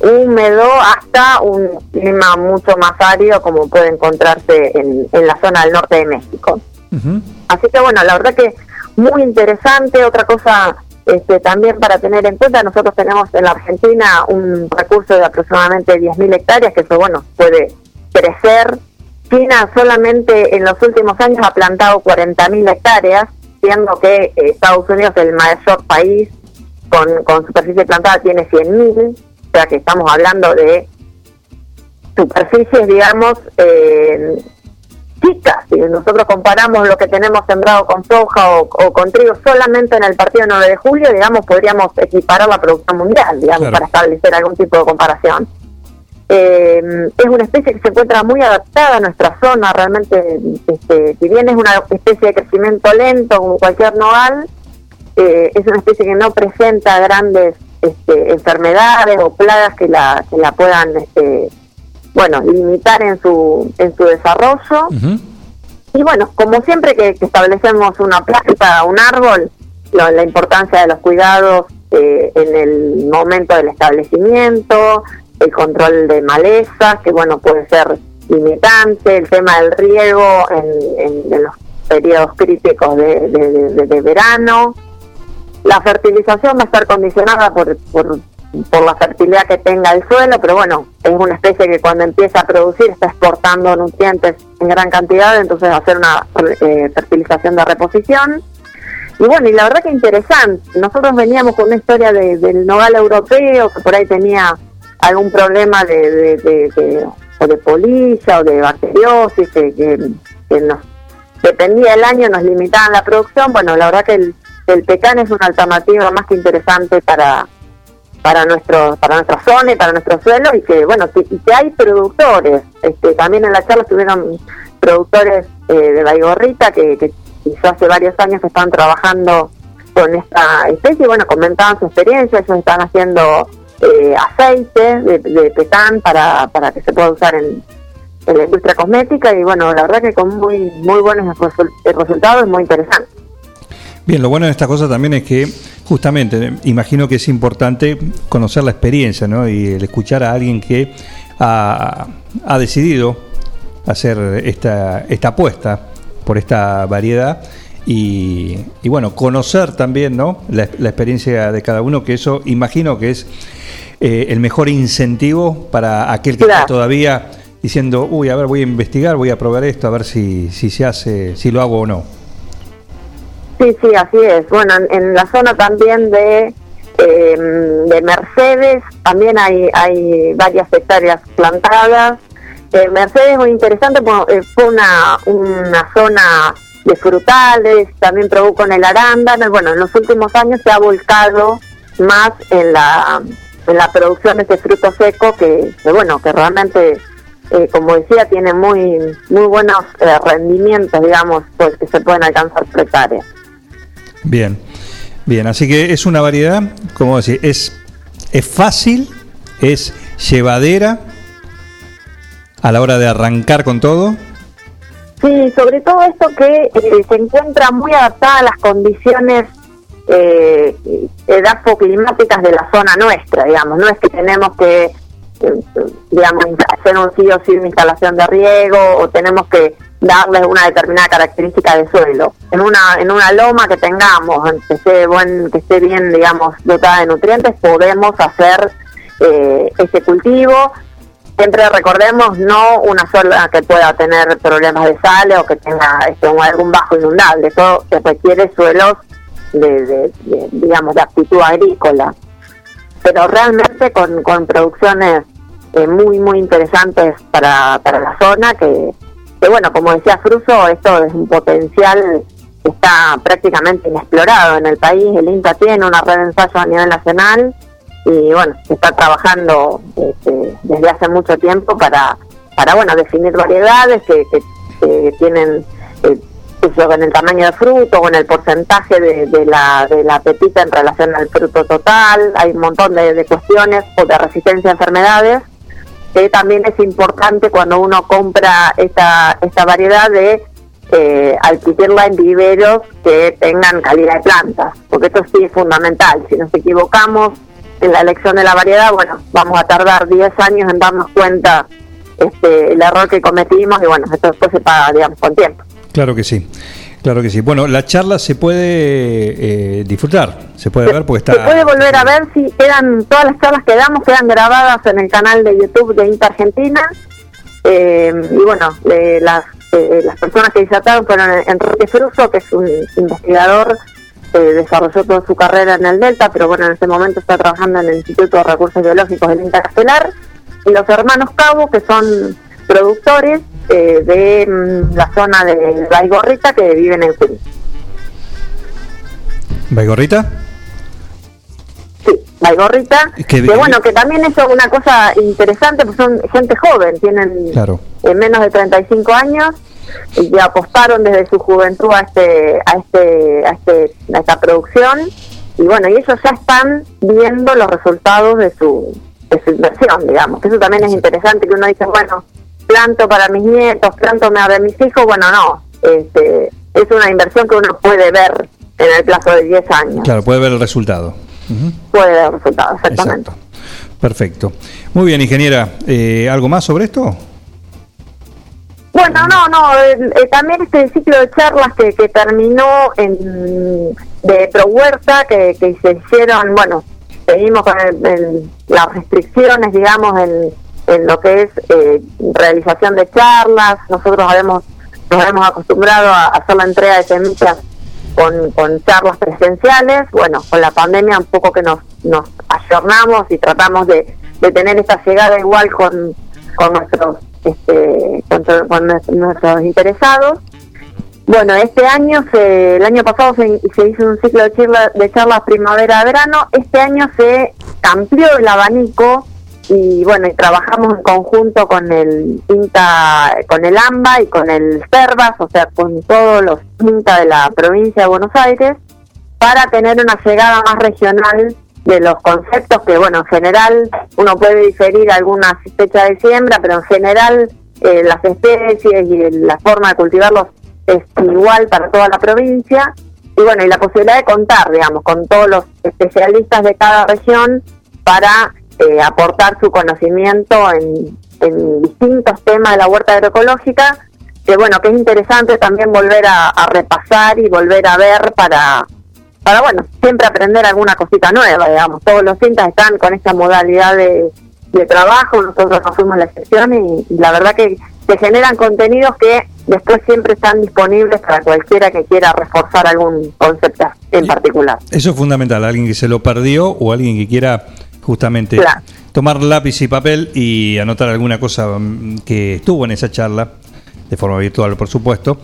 húmedo hasta un clima mucho más árido como puede encontrarse en, en la zona del norte de México. Así que bueno, la verdad que muy interesante. Otra cosa este, también para tener en cuenta, nosotros tenemos en la Argentina un recurso de aproximadamente 10.000 hectáreas, que eso bueno, puede crecer. China solamente en los últimos años ha plantado 40.000 hectáreas, siendo que eh, Estados Unidos, el mayor país con, con superficie plantada, tiene 100.000, o sea que estamos hablando de superficies, digamos, eh, chicas. Si nosotros comparamos lo que tenemos sembrado con soja o, o con trigo solamente en el partido 9 de julio, digamos, podríamos equiparar la producción mundial, digamos, para establecer algún tipo de comparación. Eh, es una especie que se encuentra muy adaptada a nuestra zona, realmente, este, si bien es una especie de crecimiento lento como cualquier nogal, eh, es una especie que no presenta grandes este, enfermedades o plagas que la, que la puedan, este, bueno, limitar en su, en su desarrollo. Y bueno, como siempre que, que establecemos una planta, un árbol, lo- la importancia de los cuidados eh, en el momento del establecimiento, el control de malezas, que bueno, puede ser limitante, el tema del riego en, en- los periodos críticos de, de- verano. La fertilización va a estar condicionada por, por, por la fertilidad que tenga el suelo, pero bueno, es una especie que cuando empieza a producir está exportando nutrientes en gran cantidad, entonces va a hacer una eh, fertilización de reposición. Y bueno, y la verdad que interesante. Nosotros veníamos con una historia de- del nogal europeo, que por ahí tenía algún problema de, de, de- o de polilla o de bacteriosis, que, que, nos dependía del año, nos limitaban la producción. Bueno, la verdad que el, el pecan es una alternativa más que interesante para para nuestro para nuestra zona y para nuestro suelo y que bueno que, y que hay productores este también en la charla estuvieron productores eh, de Baigorrita que, que quizás hace varios años que están trabajando con esta especie bueno comentaban su experiencia ellos están haciendo eh, aceite de, de pecan para, para que se pueda usar en, en la industria cosmética y bueno la verdad que con muy muy buenos resul- resultados muy interesante
Bien, lo bueno de esta cosa también es que justamente imagino que es importante conocer la experiencia ¿no? y el escuchar a alguien que ha, ha decidido hacer esta, esta apuesta por esta variedad y, y bueno, conocer también ¿no? la, la experiencia de cada uno, que eso imagino que es eh, el mejor incentivo para aquel que está todavía diciendo, uy, a ver, voy a investigar, voy a probar esto, a ver si, si se hace, si lo hago o no.
Sí, sí, así es. Bueno, en, la zona también de, eh, de Mercedes también hay, hay varias hectáreas plantadas. Eh, Mercedes es muy interesante, porque, eh, fue una, una zona de frutales, también produjo en el arándano. Bueno, en los últimos años se ha volcado más en la, en la producción de ese fruto seco que, bueno, que realmente, eh, como decía, tiene muy, muy buenos eh, rendimientos, digamos, pues, que se pueden alcanzar por.
Bien, bien, así que es una variedad, como decir, es, es fácil, es llevadera a la hora de arrancar con todo.
Sí, sobre todo esto que eh, se encuentra muy adaptada a las condiciones eh, edafoclimáticas de la zona nuestra, digamos. No es que tenemos que, eh, digamos, hacer un sí o sí una instalación de riego o tenemos que darles una determinada característica de suelo. En una en una loma que tengamos, que esté, buen, que esté bien, digamos, dotada de nutrientes, podemos hacer eh, cultivo siempre recordemos no una sola que pueda tener problemas de sal o que tenga este, algún bajo inundable, eso requiere suelos de, digamos de aptitud agrícola, pero realmente con, con producciones eh, muy muy interesantes para, para la zona que, bueno como decía Fruso esto es un potencial que está prácticamente inexplorado en el país, el INTA tiene una red de ensayo a nivel nacional y bueno, se está trabajando este, desde hace mucho tiempo para, para bueno, definir variedades que, que, que tienen eh, en el tamaño de fruto o en el porcentaje de, la, de la pepita en relación al fruto total, hay un montón de, de cuestiones o de resistencia a enfermedades que también es importante cuando uno compra esta, esta variedad de eh, adquirirla en viveros que tengan calidad de plantas, porque esto sí es fundamental. Si nos equivocamos en la elección de la variedad, bueno, vamos a tardar 10 años en darnos cuenta este, el error que cometimos y bueno, esto después se paga, digamos, con tiempo.
Claro que sí. Claro que sí. Bueno, la charla se puede eh, disfrutar, se puede ver porque está...
Se puede volver a ver si quedan, todas las charlas que damos quedan grabadas en el canal de YouTube de Inter Argentina. Eh, y bueno, eh, las, eh, las personas que disertaron fueron Enrique Fruso, que es un investigador, eh, desarrolló toda su carrera en el Delta, pero bueno, en este momento está trabajando en el Instituto de Recursos Biológicos del Intercastelar, y los hermanos Cabo, que son productores eh, de mm, la zona de Baigorrita que viven en Queens.
¿Baigorrita?
Baigorrita,
Que-
que, bueno, que también es una cosa interesante, pues son gente joven, tienen
Claro.
eh, menos de 35 años y apostaron desde su juventud a este a este a este a esta producción y bueno, y ellos ya están viendo los resultados de su de su inversión, digamos, eso también es interesante que uno dice, bueno, planto para mis nietos, planto para mis hijos, bueno, no, este es una inversión que uno puede ver en el plazo de 10 años,
Claro, puede ver el resultado.
Puede ver resultados, exactamente.
Perfecto. Muy bien, ingeniera. Eh, ¿Algo más sobre esto?
Bueno, no, no, también este ciclo de charlas que, que terminó en, de Pro Huerta, que, se hicieron, bueno, seguimos con el- las restricciones, digamos, en, lo que es eh, realización de charlas. Nosotros nos hemos acostumbrado a hacer la entrega de semillas con, con charlas presenciales. Bueno, con la pandemia un poco que nos, nos ayornamos y tratamos de, de tener esta llegada igual con, con nuestros este, con, con nues- nuestros interesados. Bueno, este año, se, el año pasado se, hizo un ciclo de charlas primavera-verano, este año se amplió el abanico y bueno, y trabajamos en conjunto con el INTA, con el AMBA y con el CERVAS, o sea, con todos los INTA de la provincia de Buenos Aires, para tener una llegada más regional de los conceptos que, bueno, en general uno puede diferir alguna fecha de siembra, pero en general eh, las especies y la forma de cultivarlos es igual para toda la provincia. Y bueno, y la posibilidad de contar, digamos, con todos los especialistas de cada región para eh, aportar su conocimiento en, distintos temas de la huerta agroecológica, que bueno, que es interesante también volver a repasar y volver a ver para, para, bueno, siempre aprender alguna cosita nueva, digamos. Todos los cintas están con esta modalidad de, de trabajo, nosotros no fuimos la excepción y, y la verdad que se generan contenidos que después siempre están disponibles para cualquiera que quiera reforzar algún concepto en particular.
Eso es fundamental. Alguien que se lo perdió o alguien que quiera justamente
Claro.
tomar lápiz y papel y anotar alguna cosa mm, que estuvo en esa charla, de forma virtual, por supuesto,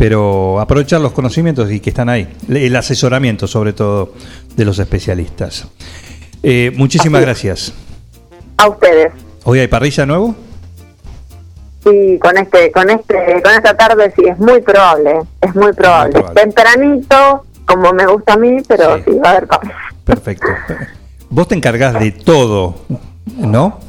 pero aprovechar los conocimientos y que están ahí. El asesoramiento, sobre todo, de los especialistas. Eh, muchísimas gracias.
A ustedes.
¿Hoy hay parrilla nuevo?
Sí, con este, con este, con esta tarde sí es muy probable, es muy probable. Tempranito, como me gusta a mí, pero sí, va a haber parrilla.
Perfecto. Vos te encargás de todo, ¿no?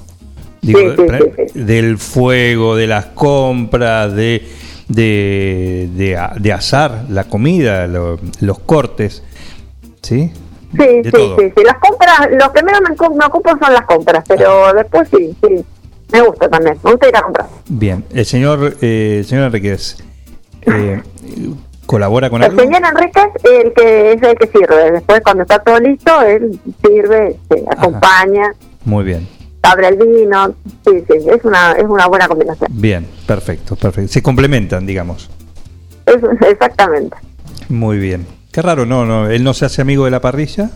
Sí, sí,
de- del fuego, de las compras, de, de, de, de asar la comida, lo- los cortes, ¿sí?
Sí, sí,
todo.
sí, sí. Las compras, lo primero me, me ocupo son las compras, pero después sí, sí. Me gusta también, me gusta ir a comprar.
Bien, el señor, eh, el señor Enríquez, eh, ¿colabora con
El
algo?
señor Enríquez el que es el que sirve. Después, cuando está todo listo, él sirve, se acompaña,
Muy bien,
abre el vino. Sí, sí, es una, es una buena combinación.
bien, perfecto, perfecto. Se complementan, digamos.
Es, exactamente.
Muy bien. Qué raro, no, no, él no se hace amigo de la parrilla.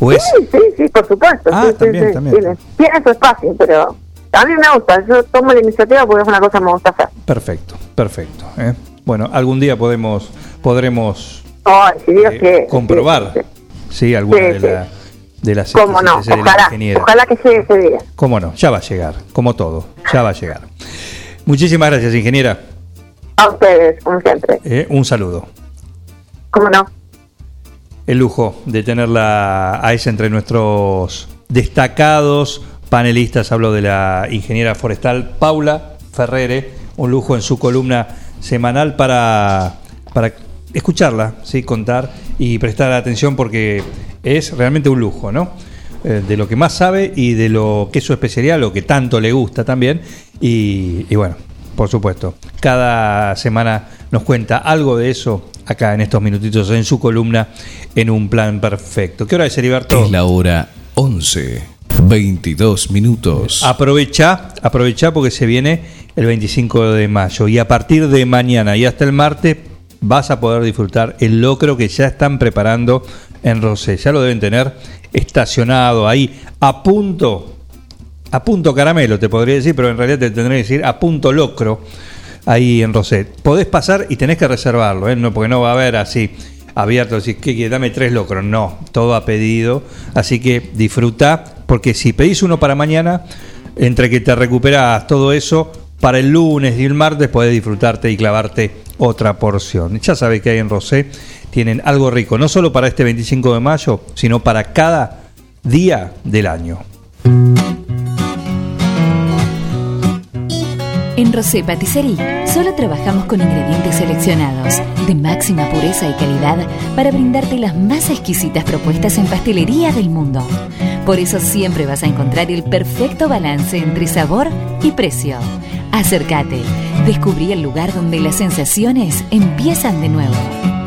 ¿O es?
Sí, sí, sí, por supuesto.
Ah,
sí, sí,
también,
sí,
también.
Tiene, tiene su espacio, pero a mí me gusta. Yo tomo la iniciativa porque es una cosa que me gusta hacer.
Perfecto, perfecto. ¿eh? Bueno, algún día podemos, podremos
Ay, si Dios
eh, comprobar, sí, alguna
Sí,
de,
sí.
La- de las
Cómo no, ojalá, ojalá que llegue ese día.
Cómo no, ya va a llegar, como todo, ya va a llegar. Muchísimas gracias, ingeniera.
A ustedes, como siempre.
Eh, un saludo.
Cómo no.
El lujo de tenerla a ella entre nuestros destacados panelistas. Hablo de la ingeniera forestal Paula Ferrere. Un lujo en su columna semanal para, para escucharla, ¿sí? contar y prestar atención porque es realmente un lujo, ¿no? Eh, de lo que más sabe y de lo que es su especialidad, lo que tanto le gusta también. Y, y bueno, por supuesto, cada semana nos cuenta algo de eso acá en estos minutitos en su columna en un plan perfecto. ¿Qué hora es, Heriberto?
Es la hora 11, 22 minutos.
Aprovecha, aprovecha porque se viene el 25 de mayo y a partir de mañana y hasta el martes vas a poder disfrutar el locro que ya están preparando en Rosé. Ya lo deben tener estacionado ahí a punto, a punto caramelo te podría decir, pero en realidad te tendré que decir a punto locro ahí en Rosé. Podés pasar y tenés que reservarlo, ¿eh? no, porque no va a haber así abierto, decir, que que dame tres locros, no, todo a pedido, así que disfruta, porque si pedís uno para mañana, entre que te recuperas todo eso, para el lunes y el martes podés disfrutarte y clavarte otra porción. Ya sabés que hay en Rosé, tienen algo rico, no solo para este 25 de mayo, sino para cada día del año.
En Rosé Patisserie solo trabajamos con ingredientes seleccionados de máxima pureza y calidad para brindarte las más exquisitas propuestas en pastelería del mundo. Por eso siempre vas a encontrar el perfecto balance entre sabor y precio. Acércate, descubrí el lugar donde las sensaciones empiezan de nuevo.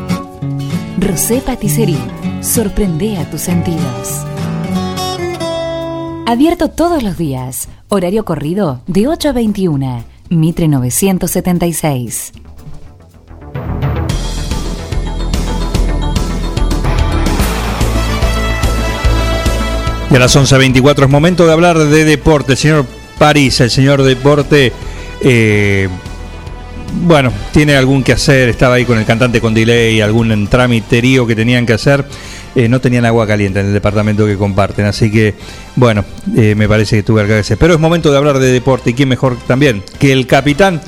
Rosé Patisserie, sorprende a tus sentidos. Abierto todos los días. Horario corrido de 8 a 21. Mitre 976.
Y a las 11.24 es momento de hablar de deporte. Señor París, el señor deporte, eh, bueno, tiene algún que hacer. Estaba ahí con el cantante con delay, algún tramiterío que tenían que hacer. Eh, no tenían agua caliente en el departamento que comparten. Así que, bueno, eh, me parece que tuve que. Pero es momento de hablar de deporte. ¿Y quién mejor también que el capitán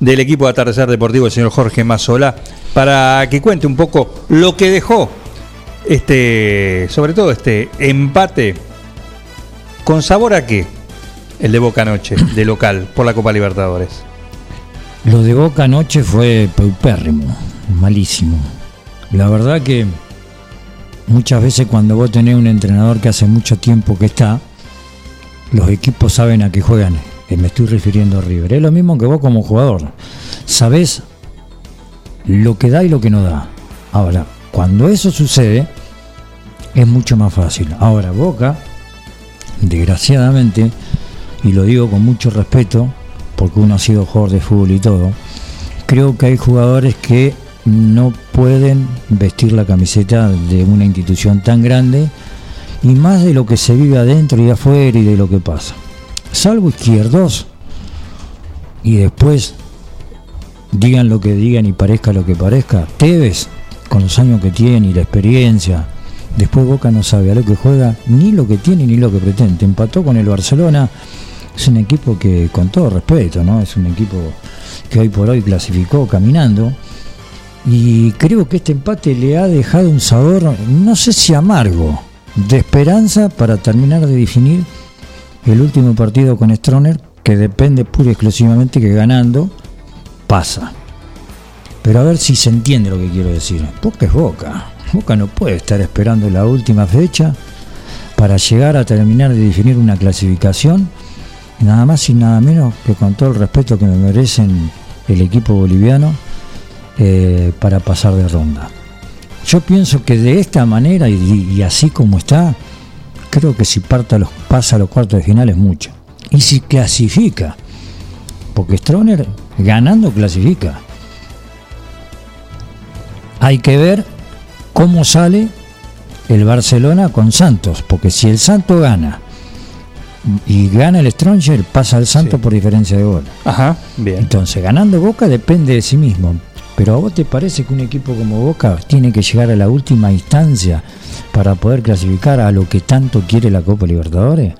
del equipo de Atardecer Deportivo, el señor Jorge Mazola, para que cuente un poco lo que dejó este, sobre todo este empate con sabor a qué? El de Boca Noche, de local, por la Copa Libertadores.
Lo de Boca anoche fue peupérrimo, malísimo. La verdad que muchas veces cuando vos tenés un entrenador que hace mucho tiempo que está, los equipos saben a qué juegan. Eh, Me estoy refiriendo a River. Es lo mismo que vos como jugador. Sabés lo que da y lo que no da. Ahora, cuando eso sucede, es mucho más fácil. Ahora, Boca, desgraciadamente, y lo digo con mucho respeto, porque uno ha sido jugador de fútbol y todo, creo que hay jugadores que no pueden vestir la camiseta de una institución tan grande y más de lo que se vive adentro y afuera y de lo que pasa. Salvo izquierdos y después digan lo que digan y parezca lo que parezca. Tevez, con los años que tiene y la experiencia, después Boca no sabe a lo que juega, ni lo que tiene ni lo que pretende. Empató con el Barcelona, es un equipo que, con todo respeto, ¿no? Es un equipo que hoy por hoy clasificó caminando. Y creo que este empate le ha dejado un sabor, no sé si amargo, de esperanza para terminar de definir el último partido con Stroner, que depende pura y exclusivamente que ganando pasa. Pero a ver si se entiende lo que quiero decir. Boca es Boca. Boca no puede estar esperando la última fecha para llegar a terminar de definir una clasificación, nada más y nada menos que con todo el respeto que me merecen el equipo boliviano, eh, para pasar de ronda. Yo pienso que de esta manera y, así como está, creo que si los, pasa a los cuartos de final es mucho. Y si clasifica, porque Stroner ganando clasifica. Hay que ver cómo sale el Barcelona con Santos, porque si el Santos gana y gana el Stronger, pasa al Santos por diferencia de gol.
Ajá, bien.
Entonces, ganando Boca depende de sí mismo. Pero a vos te parece que un equipo como Boca tiene que llegar a la última instancia para poder clasificar a lo que tanto quiere la Copa Libertadores?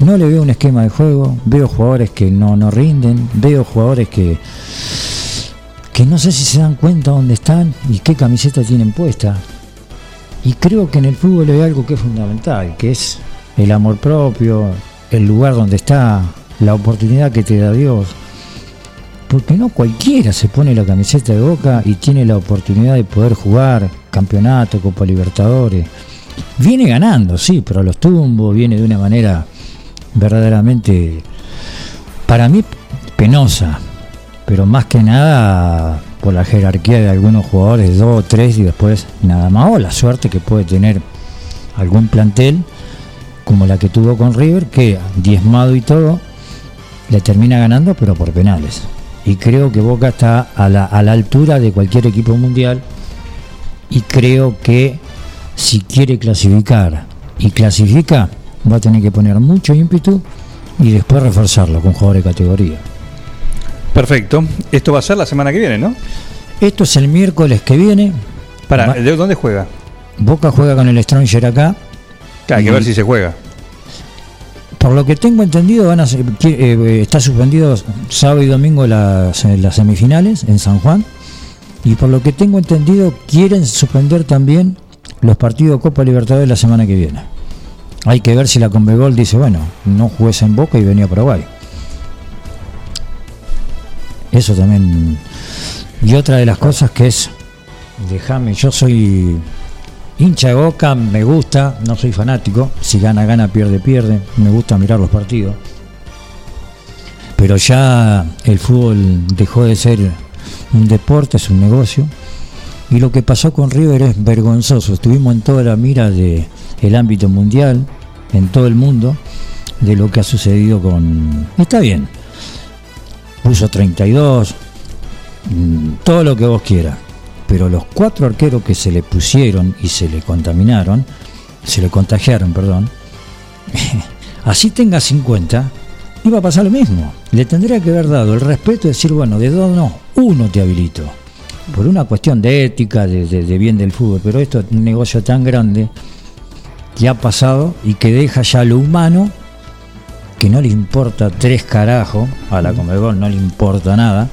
No le veo un esquema de juego, veo jugadores que no, no rinden, veo jugadores que, que no sé si se dan cuenta dónde están y qué camiseta tienen puesta. Y creo que en el fútbol hay algo que es fundamental, que es el amor propio, el lugar donde está, la oportunidad que te da Dios. Porque no cualquiera se pone la camiseta de boca y tiene la oportunidad de poder jugar campeonato, Copa Libertadores. Viene ganando, sí, pero a los tumbos, viene de una manera verdaderamente, para mí, penosa. Pero más que nada por la jerarquía de algunos jugadores, dos o tres y después nada más. O la suerte que puede tener algún plantel como la que tuvo con River, que diezmado y todo, le termina ganando, pero por penales. Y creo que Boca está a la, a la altura de cualquier equipo mundial. Y creo que si quiere clasificar y clasifica, va a tener que poner mucho ímpetu y después reforzarlo con jugadores de categoría.
Perfecto. Esto va a ser la semana que viene, ¿no?
Esto es el miércoles que viene.
Para, ¿de dónde juega?
Boca juega con el Stranger acá.
Hay que
Y-
ver si se juega.
Por lo que tengo entendido, van a ser- qui- eh, está suspendido sábado y domingo las, eh, las semifinales en San Juan. Y por lo que tengo entendido, quieren suspender también los partidos Copa Libertadores la semana que viene. Hay que ver si la Conmebol dice, bueno, no juegues en Boca y venía a Paraguay. Eso también. Y otra de las cosas que es, déjame, yo soy hincha de Boca, me gusta, no soy fanático, si gana, gana, pierde, pierde, me gusta mirar los partidos. Pero ya el fútbol dejó de ser un deporte, es un negocio. Y lo que pasó con River es vergonzoso. Estuvimos en toda la mira de el ámbito mundial, en todo el mundo, de lo que ha sucedido con. Está bien. Puso 32, mm, todo lo que vos quieras. Pero los cuatro arqueros que se le pusieron y se le contaminaron, se le contagiaron, perdón, así tenga 50, iba a pasar lo mismo. Le tendría que haber dado el respeto de decir, bueno, de dos no, uno te habilito. Por una cuestión de ética, de, de- de bien del fútbol. Pero esto es un negocio tan grande que ha pasado y que deja ya lo humano, que no le importa tres carajos, a la Comebol no le importa nada.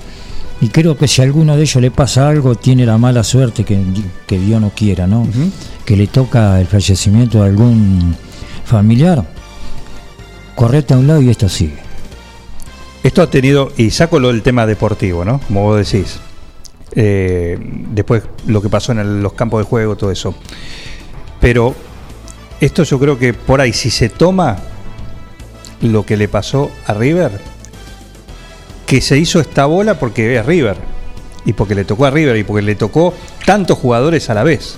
Y creo que si a alguno de ellos le pasa algo, tiene la mala suerte que, que Dios no quiera, ¿no? Que le toca el fallecimiento de algún familiar, correte a un lado y esto sigue.
Esto ha tenido, y saco lo del tema deportivo, ¿no? Como vos decís. Eh, después lo que pasó en el- los campos de juego, todo eso. Pero esto yo creo que por ahí, si se toma lo que le pasó a River, que se hizo esta bola porque es River. Y porque le tocó a River y porque le tocó tantos jugadores a la vez.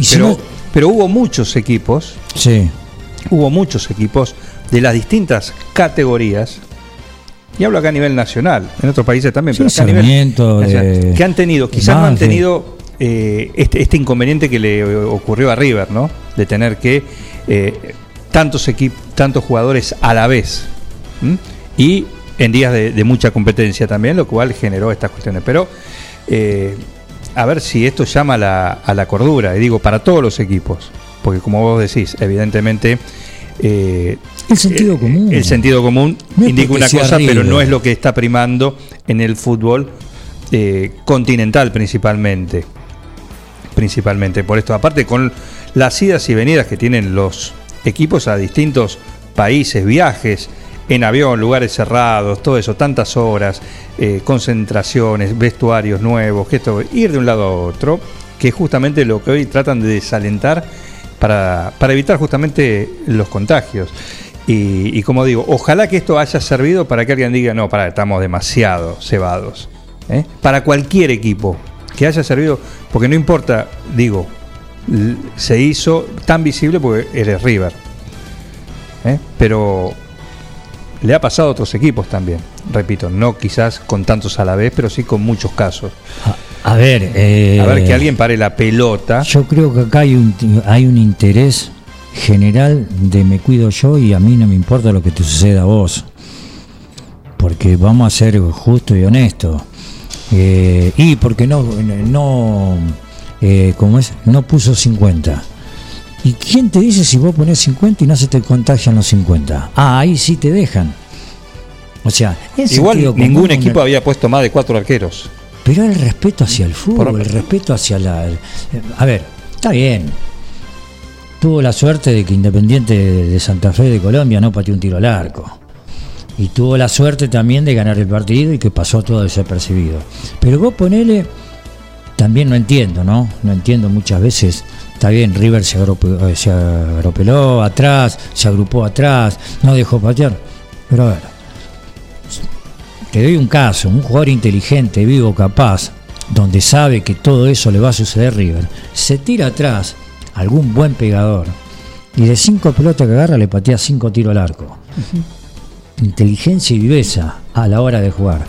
Si
pero,
no-
pero hubo muchos equipos
Sí.
hubo muchos equipos de las distintas categorías, y hablo acá a nivel nacional, en otros países también,
Sí,
pero acá a nivel
Sarmiento,
nacional,
de-
que han tenido, quizás no han tenido eh, este, este inconveniente que le ocurrió a River, ¿no? De tener que eh, tantos equipos, tantos jugadores a la vez, y en días de, de mucha competencia también, lo cual generó estas cuestiones. Pero eh, a ver si esto llama a la, a la cordura, y digo, para todos los equipos, porque como vos decís, evidentemente... eh,
El sentido común.
el sentido común
No
indica una cosa, pero no es lo que está primando en el fútbol eh, continental principalmente. Principalmente por esto. Aparte con las idas y venidas que tienen los equipos a distintos países, viajes en avión, lugares cerrados, todo eso, tantas horas, eh, concentraciones, vestuarios nuevos, que esto, ir de un lado a otro, que es justamente lo que hoy tratan de desalentar para, para evitar justamente los contagios. Y, como digo, ojalá que esto haya servido para que alguien diga, no, para, estamos demasiado cebados. ¿eh? Para cualquier equipo, que haya servido, porque no importa, digo, se hizo tan visible porque eres River. ¿eh? Pero le ha pasado a otros equipos también, repito, no quizás con tantos a la vez, pero sí con muchos casos.
A ver, eh,
A ver que alguien pare la pelota.
Yo creo que acá hay un, hay un interés general de me cuido yo y a mí no me importa lo que te suceda a vos. Porque vamos a ser justos y honestos. Eh, y porque no, no, eh, como es, no puso 50. ¿Y quién te dice si vos pones 50 y no se te contagian los 50? Ah, ahí sí te dejan. O sea,
Igual ningún equipo había puesto más de cuatro arqueros.
Pero el respeto hacia el fútbol, el respeto hacia la... el- a ver, está bien. Tuvo la suerte de que Independiente de Santa Fe de Colombia no pateó un tiro al arco. Y tuvo la suerte también de ganar el partido y que pasó todo desapercibido. Pero vos ponele, también no entiendo, ¿no? No entiendo muchas veces. Está bien, River se, eh, se agropeló atrás, se agrupó atrás, no dejó patear. Pero a ver, te doy un caso, un jugador inteligente, vivo, capaz, donde sabe que todo eso le va a suceder a River, se tira atrás algún buen pegador y de cinco pelotas que agarra le patea cinco tiros al arco. Inteligencia y viveza a la hora de jugar.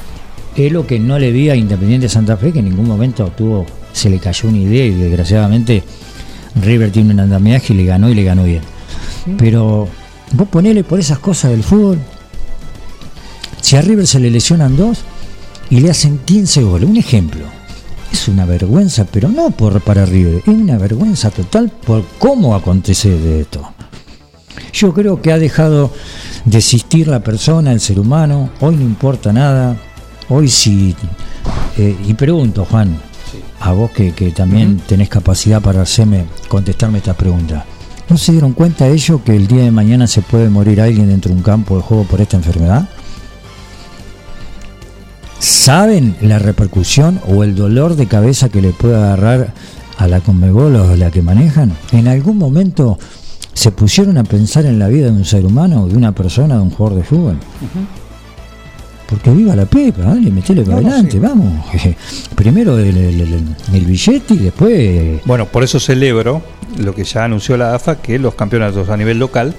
Es lo que no le vi a Independiente Santa Fe, que en ningún momento tuvo, se le cayó una idea y desgraciadamente River tiene un andamiaje y le ganó y le ganó bien. Pero vos ponele por esas cosas del fútbol, si a River se le lesionan dos y le hacen 15 goles, un ejemplo, es una vergüenza, pero no por para River, es una vergüenza total por cómo acontece de esto. Yo creo que ha dejado de existir la persona, el ser humano, hoy no importa nada, hoy sí. eh, y pregunto, Juan, a vos que, que también tenés capacidad para hacerme, contestarme esta pregunta. ¿No se dieron cuenta ellos que el día de mañana se puede morir alguien dentro de un campo de juego por esta enfermedad? ¿Saben la repercusión o el dolor de cabeza que le puede agarrar a la Conmebol o a la que manejan? ¿En algún momento se pusieron a pensar en la vida de un ser humano, de una persona, de un jugador de fútbol? Porque viva la pepa, dale, metele para
No, no,
adelante,
sí.
vamos. Primero el, el- el- el billete y después...
Bueno, por eso celebro lo que ya anunció la AFA, que los campeonatos a nivel local,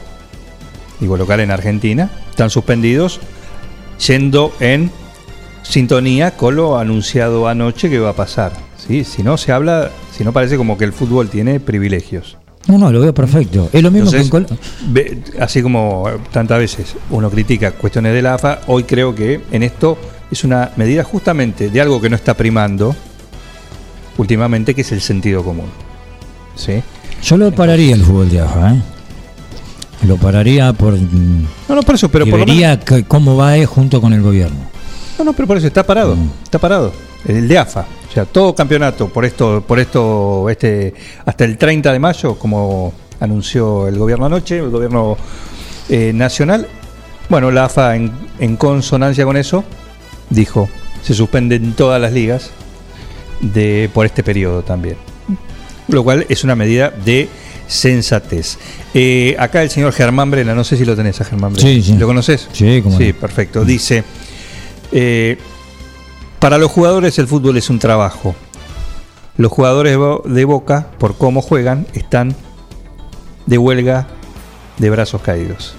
digo local en Argentina, están suspendidos, yendo en sintonía con lo anunciado anoche que va a pasar. ¿sí? Si no se habla, si no parece como que el fútbol tiene privilegios.
No, no, lo veo perfecto. Es lo mismo
Entonces,
que en Col-
ve- así como tantas veces uno critica cuestiones de la AFA, hoy creo que en esto es una medida justamente de algo que no está primando últimamente, que es el sentido común. ¿Sí?
Yo lo pararía el fútbol de AFA, ¿eh? Lo pararía por...
No, no, por eso, pero
y
por lo
cómo va eh, junto con el gobierno.
No, no, pero por eso está parado, está parado. El de AFA. O sea, todo campeonato por esto, por esto, este, hasta el 30 de mayo, como anunció el gobierno anoche, el gobierno eh, nacional. Bueno, la AFA en, en consonancia con eso dijo, se suspenden todas las ligas de por este periodo también. Lo cual es una medida de sensatez. Eh, acá el señor Germán Brena, no sé si lo tenés a Germán Brena.
Sí, sí.
¿Lo conoces?
Sí, cómo
Sí,
no.
perfecto. Dice, eh, para los jugadores el fútbol es un trabajo. Los jugadores de Bo- de Boca, por cómo juegan, están de huelga de brazos caídos.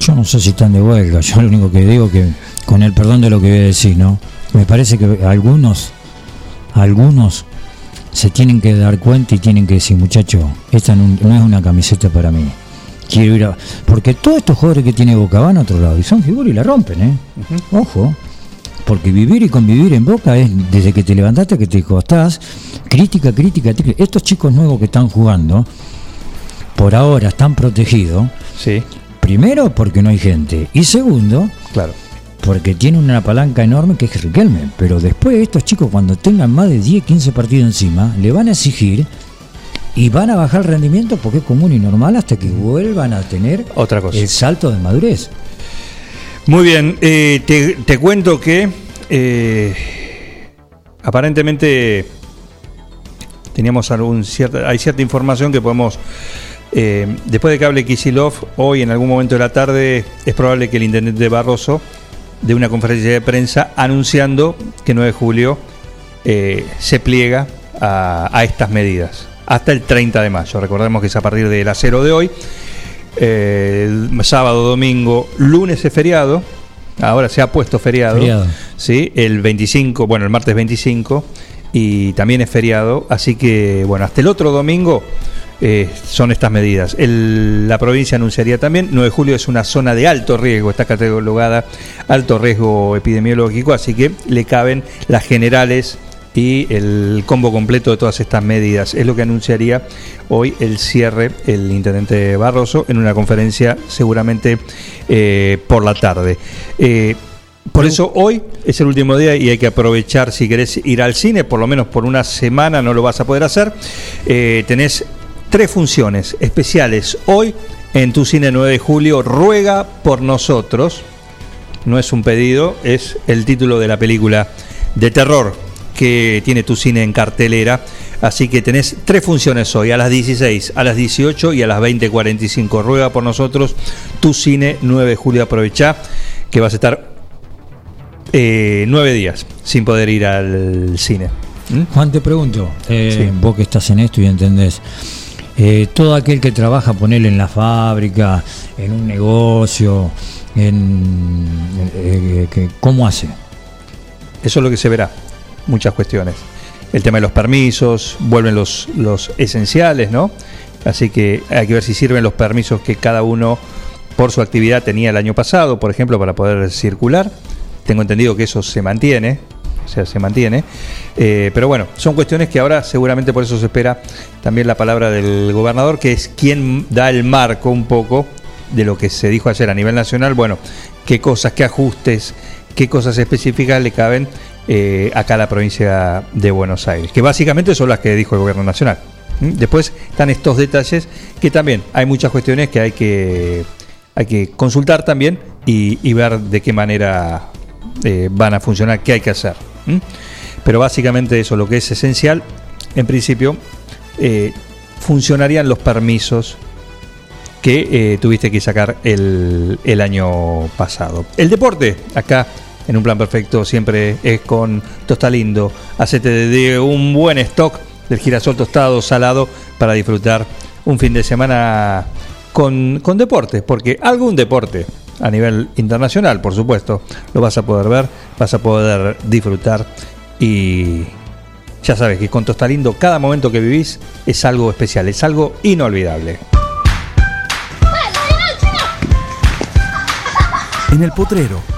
Yo no sé si están de huelga, yo lo único que digo que, con el perdón de lo que voy a decir, ¿no? Me parece que algunos, algunos se tienen que dar cuenta y tienen que decir, muchacho, esta no, no es una camiseta para mí. Quiero ir a... Porque todos estos jugadores que tiene Boca van a otro lado y son figuras y la rompen, ¿eh? Ojo. Porque vivir y convivir en Boca es desde que te levantaste que te costás, crítica, crítica, crítica. Estos chicos nuevos que están jugando, por ahora están protegidos.
Sí.
Primero porque no hay gente. Y segundo,
claro.
porque tiene una palanca enorme que es Riquelme. Pero después estos chicos cuando tengan más de 10, 15 partidos encima, le van a exigir y van a bajar el rendimiento porque es común y normal hasta que vuelvan a tener
Otra cosa.
el salto de madurez.
Muy bien, eh, te, cuento que eh, aparentemente teníamos algún cierta, hay cierta información que podemos, eh, después de que hable Kisilov, hoy en algún momento de la tarde es probable que el intendente Barroso dé una conferencia de prensa anunciando que 9 de julio eh, se pliega a, a estas medidas hasta el 30 de mayo. Recordemos que es a partir de las 0 de hoy. Eh, sábado, domingo, lunes es feriado. Ahora se ha puesto feriado.
Feriado.
Sí, el 25, bueno, el martes 25 y también es feriado. Así que, bueno, hasta el otro domingo eh, son estas medidas. El- la provincia anunciaría también, 9 de julio es una zona de alto riesgo, está catalogada alto riesgo epidemiológico, así que le caben las generales y el combo completo de todas estas medidas. Es lo que anunciaría hoy el cierre el intendente Barroso en una conferencia seguramente eh, por la tarde. Eh, por eso hoy es el último día y hay que aprovechar si querés ir al cine, por lo menos por una semana no lo vas a poder hacer. Eh, tenés tres funciones especiales hoy en tu cine 9 de julio. Ruega por nosotros. No es un pedido, es el título de la película de terror que tiene tu cine en cartelera. Así que tenés tres funciones hoy, a las 16, a las 18 y a las 20.45. Ruega por nosotros tu cine 9 de julio. Aprovechá que vas a estar eh, nueve días sin poder ir al cine. ¿Mm?
Juan, te pregunto, eh, vos que estás en esto y entendés, eh, todo aquel que trabaja, ponerle en la fábrica, en un negocio, en, eh, que- ¿cómo hace?
Eso es lo que se verá, muchas cuestiones. El tema de los permisos, vuelven los, los esenciales, ¿no? Así que hay que ver si sirven los permisos que cada uno por su actividad tenía el año pasado, por ejemplo, para poder circular. Tengo entendido que eso se mantiene, o sea, se mantiene. Eh, pero bueno, son cuestiones que ahora seguramente por eso se espera también la palabra del gobernador, que es quien da el marco un poco de lo que se dijo ayer a nivel nacional. Bueno, qué cosas, qué ajustes, qué cosas específicas le caben eh, acá la provincia de Buenos Aires, que básicamente son las que dijo el gobierno nacional. Después están estos detalles que también hay muchas cuestiones que hay que, hay que consultar también y, ver de qué manera eh, van a funcionar, qué hay que hacer. Pero básicamente eso, lo que es esencial, en principio, eh, funcionarían los permisos que tuviste que sacar el año pasado. El deporte, acá en un plan perfecto, siempre es con Tostalindo. Hacete de un buen stock del girasol tostado, salado, para disfrutar un fin de semana con, con deporte, porque algún deporte a nivel internacional, por supuesto, lo vas a poder ver, vas a poder disfrutar y ya sabes que con Tostalindo cada momento que vivís es algo especial, es algo inolvidable.
En el potrero.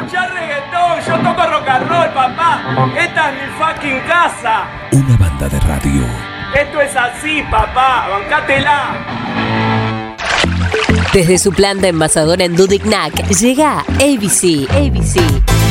Esta es mi fucking casa.
Una banda de radio.
Esto es así, papá. Bancátela.
Desde su planta envasadora en Dudignac llega ABC. ABC.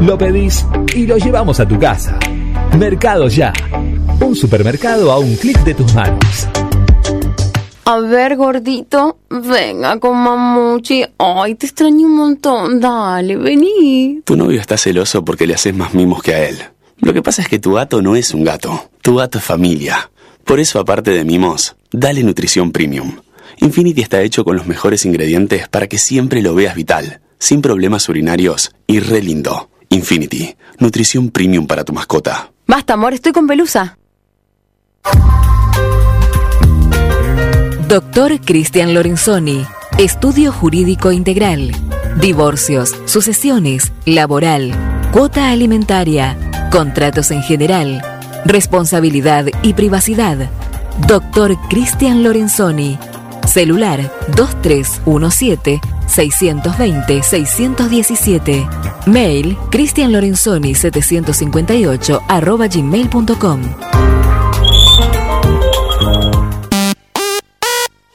Lo pedís y lo llevamos a tu casa. Mercado Ya. Un supermercado a un clic de tus manos.
A ver, gordito, venga con mamuchi. Ay, te extraño un montón. Dale, vení.
Tu novio está celoso porque le haces más mimos que a él. Lo que pasa es que tu gato no es un gato. Tu gato es familia. Por eso, aparte de mimos, dale nutrición premium. Infinity está hecho con los mejores ingredientes para que siempre lo veas vital, sin problemas urinarios y re lindo. Infinity, nutrición premium para tu mascota.
Basta, amor, estoy con pelusa.
Doctor Cristian Lorenzoni, Estudio Jurídico Integral, Divorcios, Sucesiones, Laboral,
cuota alimentaria, contratos en general, responsabilidad y privacidad. Doctor Cristian Lorenzoni. Celular 2317-620-617. Mail cristianlorenzoni758 arroba gmail.com.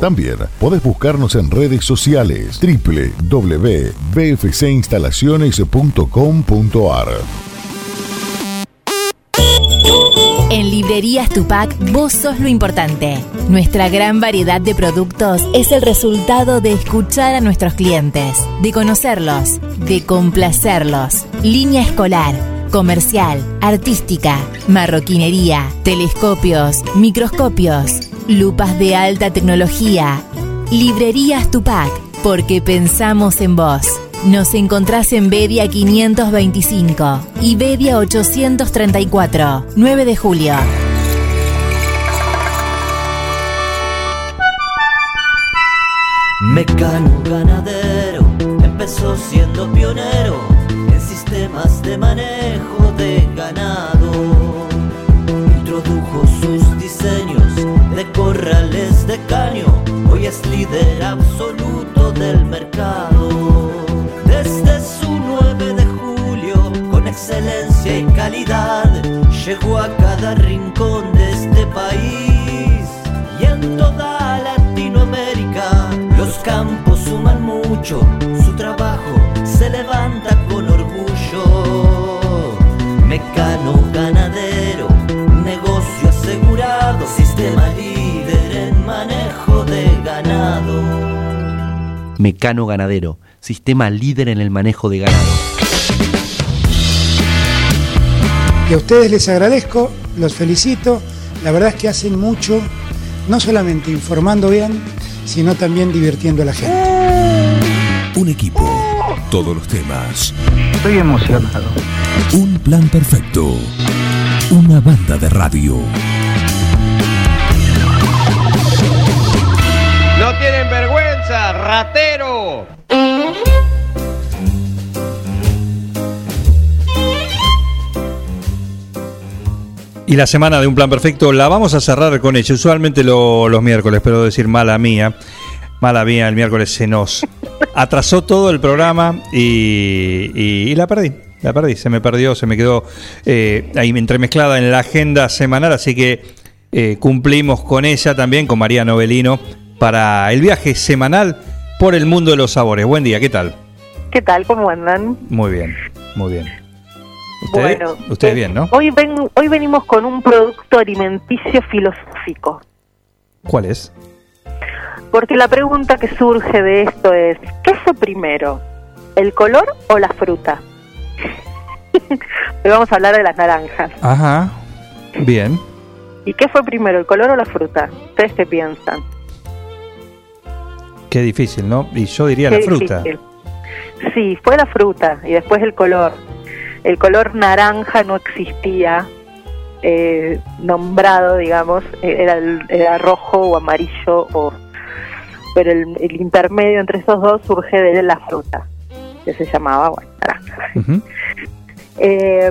También podés buscarnos en redes sociales www.bfcinstalaciones.com.ar.
En Librerías Tupac, vos sos lo importante. Nuestra gran variedad de productos es el resultado de escuchar a nuestros clientes, de conocerlos, de complacerlos. Línea escolar, comercial, artística, marroquinería, telescopios, microscopios, lupas de alta tecnología. Librerías Tupac, porque pensamos en vos. Nos encontrás en Bedia 525 y Bedia 834, 9 de julio.
Mecano ganadero empezó siendo pionero sistemas de manejo de ganado. Introdujo sus diseños de corrales de caño, hoy es líder absoluto del mercado. Desde su 9 de julio, con excelencia y calidad, llegó a cada rincón de este país y en toda Latinoamérica. Los campos suman mucho, su trabajo Mecano Ganadero, sistema líder en
el manejo de ganado.
Y a ustedes les agradezco, los felicito. La verdad es que hacen mucho, no solamente informando bien, sino también divirtiendo a la gente.
Un equipo, todos los temas.
Estoy emocionado.
Un plan perfecto. Una banda de radio.
Ratero!
Y la semana de un plan perfecto la vamos a cerrar con ella. Usualmente lo- los miércoles, pero decir mala mía. Mala mía, el miércoles se nos atrasó todo el programa y, y- y la perdí. La perdí, se me perdió, se me quedó eh, ahí entremezclada en la agenda semanal, así que eh, cumplimos con ella también, con María Novelino, para el viaje semanal por el mundo de los sabores. Buen día, ¿qué tal?
¿Qué tal? ¿Cómo andan?
Muy bien, muy bien. Ustedes,
Bueno,
ustedes
eh,
bien, ¿no?
Hoy, ven- hoy venimos con un producto alimenticio filosófico,
¿Cuál es?
porque la pregunta que surge de esto es, ¿qué fue primero? ¿El color o la fruta? Hoy vamos a hablar de las naranjas.
Ajá, bien.
¿Y qué fue primero, el color o la fruta? ¿Ustedes qué piensan?
Qué difícil, ¿no? Y yo diría
Qué
la fruta.
difícil. Sí, fue la fruta y después el color. El color naranja no existía eh, nombrado, digamos, eh, era, era rojo o amarillo, o, pero el, el intermedio entre esos dos surge de la fruta, que se llamaba bueno, naranja. Eh,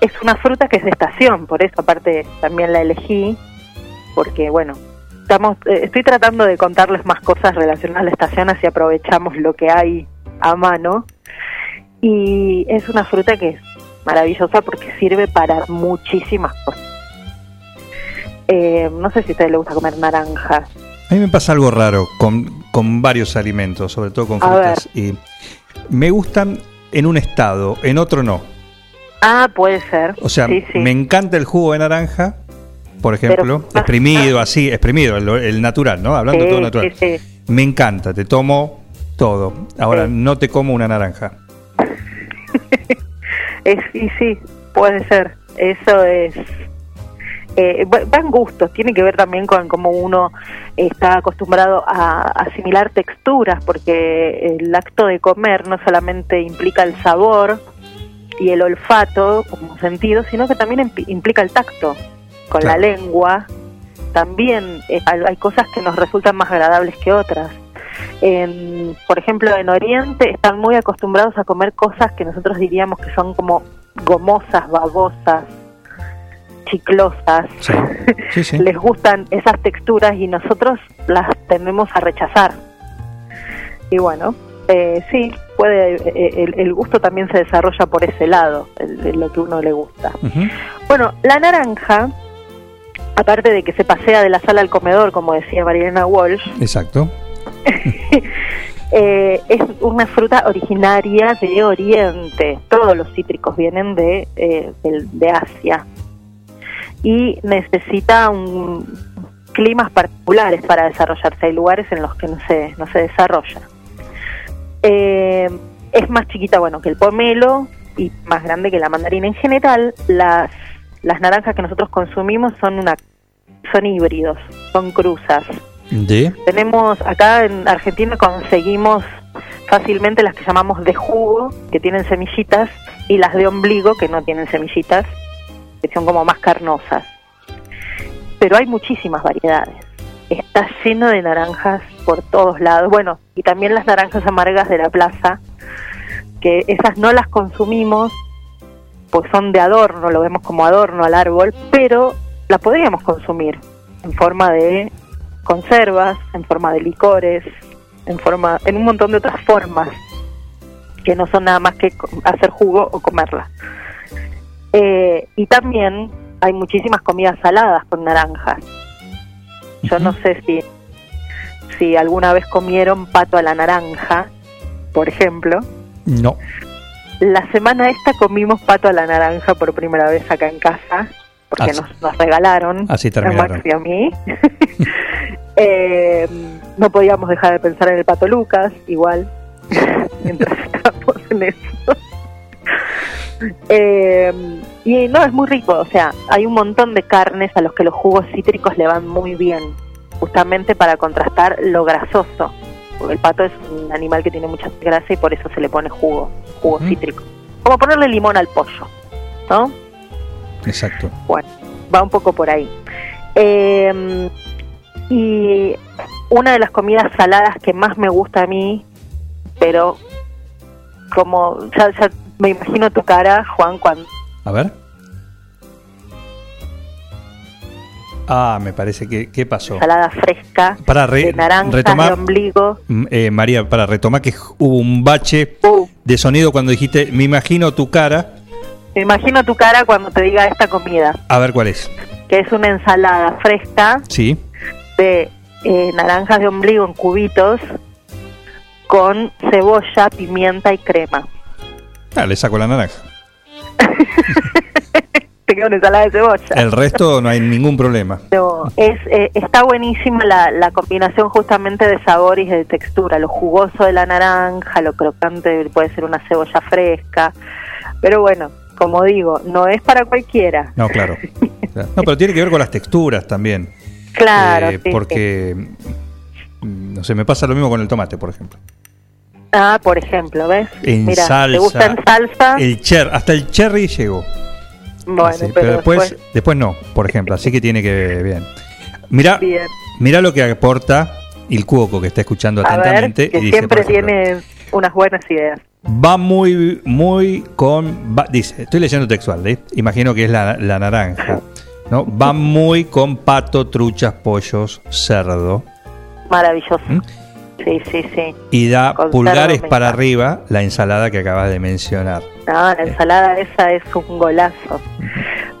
es una fruta que es de estación, por eso aparte también la elegí, porque bueno, estamos, eh, estoy tratando de contarles más cosas relacionadas a la estación, así aprovechamos lo que hay a mano. Y es una fruta que es maravillosa porque sirve para muchísimas cosas. Eh, no sé si a ustedes les gusta comer naranjas.
A mí me pasa algo raro con, con varios alimentos, sobre todo con frutas. Y me gustan en un estado, en otro no.
Ah, puede ser.
O sea,
Sí, sí.
me encanta el jugo de naranja, por ejemplo,
Pero-
exprimido, así, exprimido, el, el natural, ¿no? Hablando
Sí,
todo natural.
sí, sí.
Me encanta, te tomo todo. Ahora, no te como una naranja.
Es, y sí, puede ser. Eso es. Eh, va va en gustos, tiene que ver también con cómo uno está acostumbrado a asimilar texturas, porque el acto de comer no solamente implica el sabor y el olfato como sentido, sino que también implica el tacto, con la lengua. También eh, hay cosas que nos resultan más agradables que otras. En, por ejemplo, en Oriente están muy acostumbrados a comer cosas que nosotros diríamos que son como gomosas, babosas, chiclosas.
Sí, sí.
Les gustan esas texturas y nosotros las tendemos a rechazar. Y bueno, eh, sí, puede eh, el, el gusto también se desarrolla por ese lado, el- de lo que uno le gusta. Bueno, la naranja, aparte de que se pasea de la sala al comedor, como decía Mariana Walsh,
Exacto.
eh, es una fruta originaria de Oriente. Todos los cítricos vienen de, eh, de Asia. Y necesita un, climas particulares para desarrollarse. Hay lugares en los que no se, no se desarrolla. Eh, es más chiquita, bueno, que el pomelo y más grande que la mandarina. En general, las, las naranjas que nosotros consumimos son una son híbridos, son cruzas.
De.
Tenemos acá en Argentina conseguimos fácilmente las que llamamos de jugo, que tienen semillitas, y las de ombligo, que no tienen semillitas, que son como más carnosas. Pero hay muchísimas variedades. Está lleno de naranjas por todos lados. Bueno, y también las naranjas amargas de la plaza, que esas no las consumimos, pues son de adorno, lo vemos como adorno al árbol, pero la podríamos consumir en forma de conservas, en forma de licores, en forma, en un montón de otras formas que no son nada más que hacer jugo o comerla. Eh, y también hay muchísimas comidas saladas con naranjas. Yo no sé si si alguna vez comieron pato a la naranja, por ejemplo.
No.
La semana esta comimos pato a la naranja por primera vez acá en casa, porque
Así-
nos, nos regalaron
así
a
terminaron.
Max y a mí. Eh, no podíamos dejar de pensar en el pato Lucas, igual, mientras estábamos en eso. Eh, y no, es muy rico, o sea, hay un montón de carnes a los que los jugos cítricos le van muy bien, justamente para contrastar lo grasoso. Porque el pato es un animal que tiene mucha grasa y por eso se le pone jugo, jugo cítrico. Como ponerle limón al pollo, ¿no?
Exacto.
Bueno, va un poco por ahí. Eh, y una de las comidas saladas que más me gusta a mí, pero como ya, ya me imagino tu cara, Juan, cuando
A ver. Ah, me parece que. ¿Qué pasó?
ensalada fresca
Para re-
de naranjas
retomar-
de ombligo.
Mm, eh, María, para retomar que hubo un bache de sonido cuando dijiste, me imagino tu cara.
Me imagino tu cara cuando te diga esta comida,
A ver cuál es.
que es una ensalada fresca
Sí.
de eh, naranjas de ombligo en cubitos con cebolla, pimienta y crema.
Ah, le saco la naranja.
Te queda una ensalada de cebolla.
El resto no hay ningún problema.
No, es, eh, está buenísima la, la combinación justamente de sabor y de textura, lo jugoso de la naranja, lo crocante puede ser una cebolla fresca, pero bueno, como digo, no es para cualquiera.
No, claro. No, pero tiene que ver con las texturas también.
Claro,
Eh,
sí,
porque, mm, no sé, me pasa lo mismo con el tomate, por ejemplo.
Ah, por ejemplo, ¿ves?
En
Mira,
salsa.
¿te gusta en salsa?
El cher, hasta el cherry llegó.
Bueno, pero,
después,
después,
después no, por ejemplo. Así que tiene que bien. Mira, mira lo que aporta el cuoco que está escuchando
A ver,
atentamente
que
y dice,
siempre
ejemplo,
tiene unas buenas ideas.
va muy, muy con, va- dice, estoy leyendo textual, ¿eh? imagino que es la, la naranja, ¿no? Va muy con pato, truchas, pollos, cerdo
Maravilloso.
¿Mm?
Sí, sí, sí.
y da pulgares para arriba la ensalada que acabas de mencionar.
No, la ensalada esa es un golazo.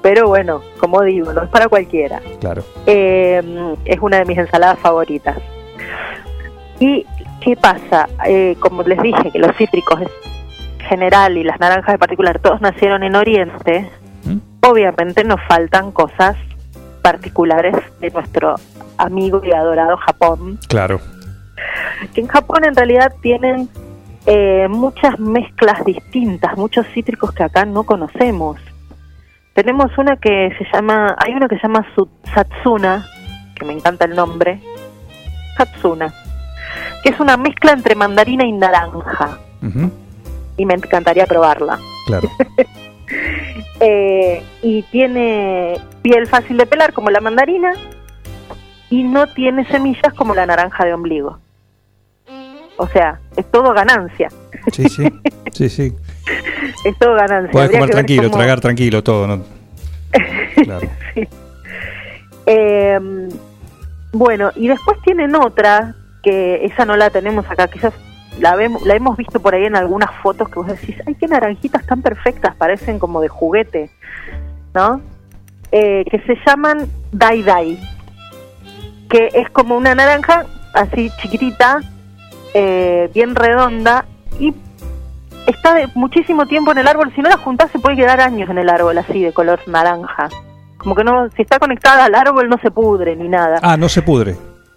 Pero bueno, como digo, no es para cualquiera.
Claro.
Eh, es una de mis ensaladas favoritas. ¿Y qué pasa? Eh, como les dije, que los cítricos en general y las naranjas en particular, todos nacieron en Oriente, obviamente nos faltan cosas particulares de nuestro amigo y adorado Japón,
Claro.
que en Japón en realidad tienen eh, muchas mezclas distintas, muchos cítricos que acá no conocemos. Tenemos una que se llama, hay una que se llama Su- Satsuna, que me encanta el nombre, Satsuna, que es una mezcla entre mandarina y naranja, y me encantaría probarla.
Claro.
Eh, y tiene piel fácil de pelar como la mandarina y no tiene semillas como la naranja de ombligo. O sea, es todo ganancia,
Sí, sí. Sí, sí.
es todo ganancia.
Puedes comer tranquilo,
cómo-
tragar tranquilo, todo. ¿no? Claro.
Eh, bueno, y después tienen otra que esa no la tenemos acá, quizás la, vemos, la hemos visto por ahí en algunas fotos que vos decís, ay, qué naranjitas tan perfectas, parecen como de juguete, ¿no? Eh, que se llaman Dai Dai, que es como una naranja así chiquitita, eh, bien redonda y está de muchísimo tiempo en el árbol. Si no la juntás, se puede quedar años en el árbol así, de color naranja. Como que no, si está conectada al árbol, no se pudre ni nada.
Ah, no se pudre.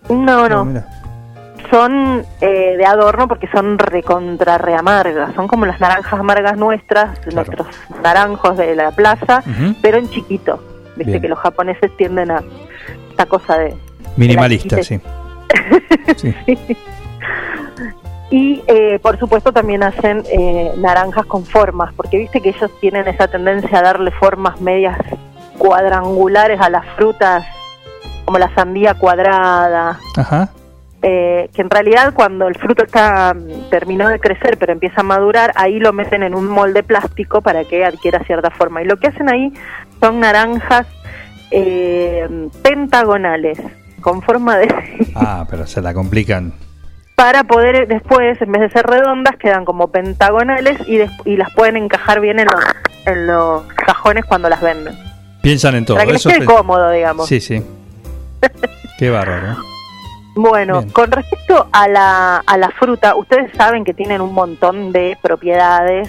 No, no. Son eh, de adorno porque son recontra re amargas. Son como las naranjas amargas nuestras, nuestros naranjos de la plaza, pero en chiquito. Viste
Bien.
que los japoneses tienden a esta cosa de.
Minimalista,
de la
sí.
Y eh, por supuesto también hacen eh, naranjas con formas, porque viste que ellos tienen esa tendencia a darle formas medias cuadrangulares a las frutas, como la sandía cuadrada,
Ajá.
eh, que en realidad cuando el fruto está mm, terminó de crecer pero empieza a madurar, ahí lo meten en un molde plástico para que adquiera cierta forma. Y lo que hacen ahí son naranjas eh, pentagonales, con forma de...
Ah, pero se la complican.
Para poder después, en vez de ser redondas, quedan como pentagonales y, y las pueden encajar bien en los, en los cajones cuando las venden.
Piensan en todo.
para que les
Eso
quede cómodo, digamos.
Sí, sí. Qué bárbaro. ¿eh?
Bueno,
Bien.
con respecto a la, a la fruta, ustedes saben que tienen un montón de propiedades.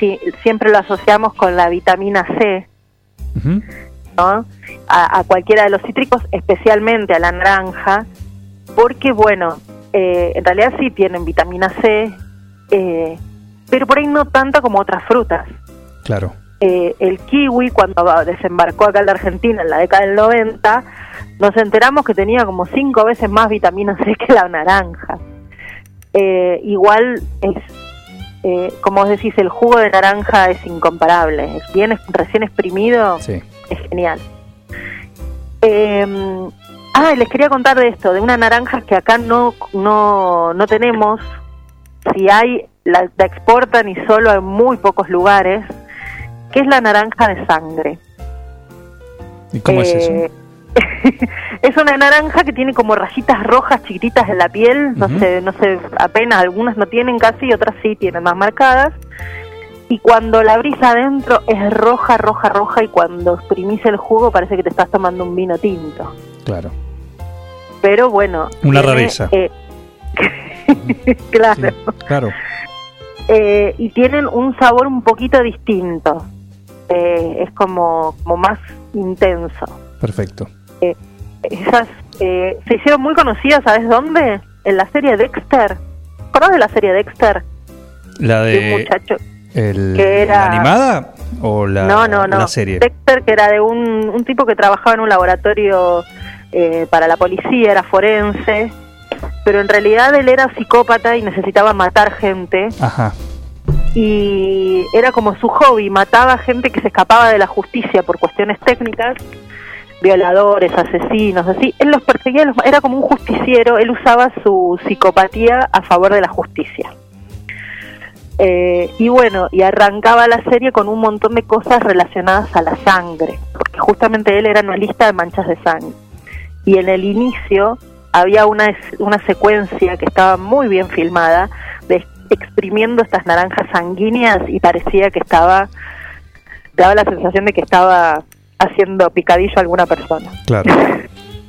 Sí, siempre lo asociamos con la vitamina C,
Ujú.
¿no? A, a cualquiera de los cítricos, especialmente a la naranja, porque, bueno, eh, en realidad sí tienen vitamina C, eh, pero por ahí no tanta como otras frutas.
Claro.
Eh, el kiwi, cuando desembarcó acá en la Argentina en la década del 90, nos enteramos que tenía como cinco veces más vitamina C que la naranja. Igual es, como os decís, el jugo de naranja es incomparable. Es bien recién exprimido,
Sí.
es genial. Ah, les quería contar de esto, de una naranja que acá no, no, no tenemos. Si hay, la, la exportan y solo en muy pocos lugares, que es la naranja de sangre.
¿Y cómo es eso?
Eh, es una naranja que tiene como rayitas rojas chiquititas en la piel, no sé, no sé, apenas algunas no tienen casi, otras sí tienen más marcadas. Y cuando la abrís adentro es roja, roja, roja y cuando exprimís el jugo parece que te estás tomando un vino tinto.
Claro.
Pero bueno.
Una
tiene,
rareza.
eh, claro.
Claro.
Eh, y tienen un sabor un poquito distinto. Eh, es como, como más intenso.
Perfecto.
Eh, esas eh, se hicieron muy conocidas, ¿sabes dónde? En la serie Dexter. ¿Conoces de la serie Dexter?
La
De un muchacho.
el-
que era-
¿La animada o la,
no, no, no.
la serie?
Dexter, que era de un, un tipo que trabajaba en un laboratorio eh, para la policía, era forense, pero en realidad él era psicópata y necesitaba matar gente.
Ajá.
y era como su hobby, mataba gente que se escapaba de la justicia por cuestiones técnicas, violadores, asesinos, así. Él los perseguía, los- era como un justiciero, él usaba su psicopatía a favor de la justicia. Eh, y bueno, y arrancaba la serie con un montón de cosas relacionadas a la sangre, porque justamente él era analista de manchas de sangre. Y en el inicio había una, una secuencia que estaba muy bien filmada de exprimiendo estas naranjas sanguíneas y parecía que estaba, daba la sensación de que estaba haciendo picadillo a alguna persona.
Claro.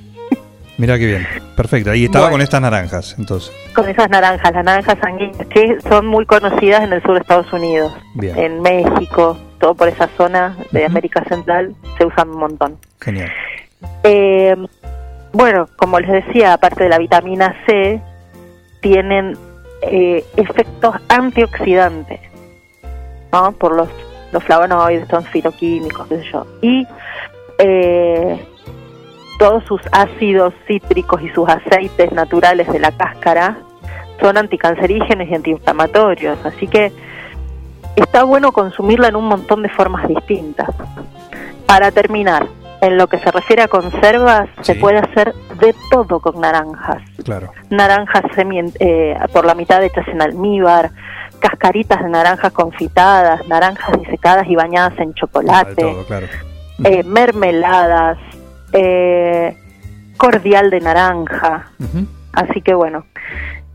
Mira qué bien. Perfecto. Ahí estaba
Bueno.
con estas naranjas, entonces.
Con esas naranjas, las naranjas sanguíneas, que son muy conocidas en el sur de Estados Unidos,
Bien.
en México, todo por esa zona de América Central, se usan un montón.
Genial.
Eh, bueno, como les decía, aparte de la vitamina C, tienen eh, efectos antioxidantes, ¿no? Por los, los flavonoides, son fitoquímicos. Y eh, todos sus ácidos cítricos y sus aceites naturales de la cáscara son anticancerígenos y antiinflamatorios, así que está bueno consumirla en un montón de formas distintas. Para terminar, en lo que se refiere a conservas, se puede hacer de todo con naranjas.
Claro.
Naranjas semi, eh, por la mitad hechas en almíbar, cascaritas de naranjas confitadas, naranjas disecadas y bañadas en chocolate,
Todo, claro.
eh, mermeladas, eh, cordial de naranja. Así que bueno,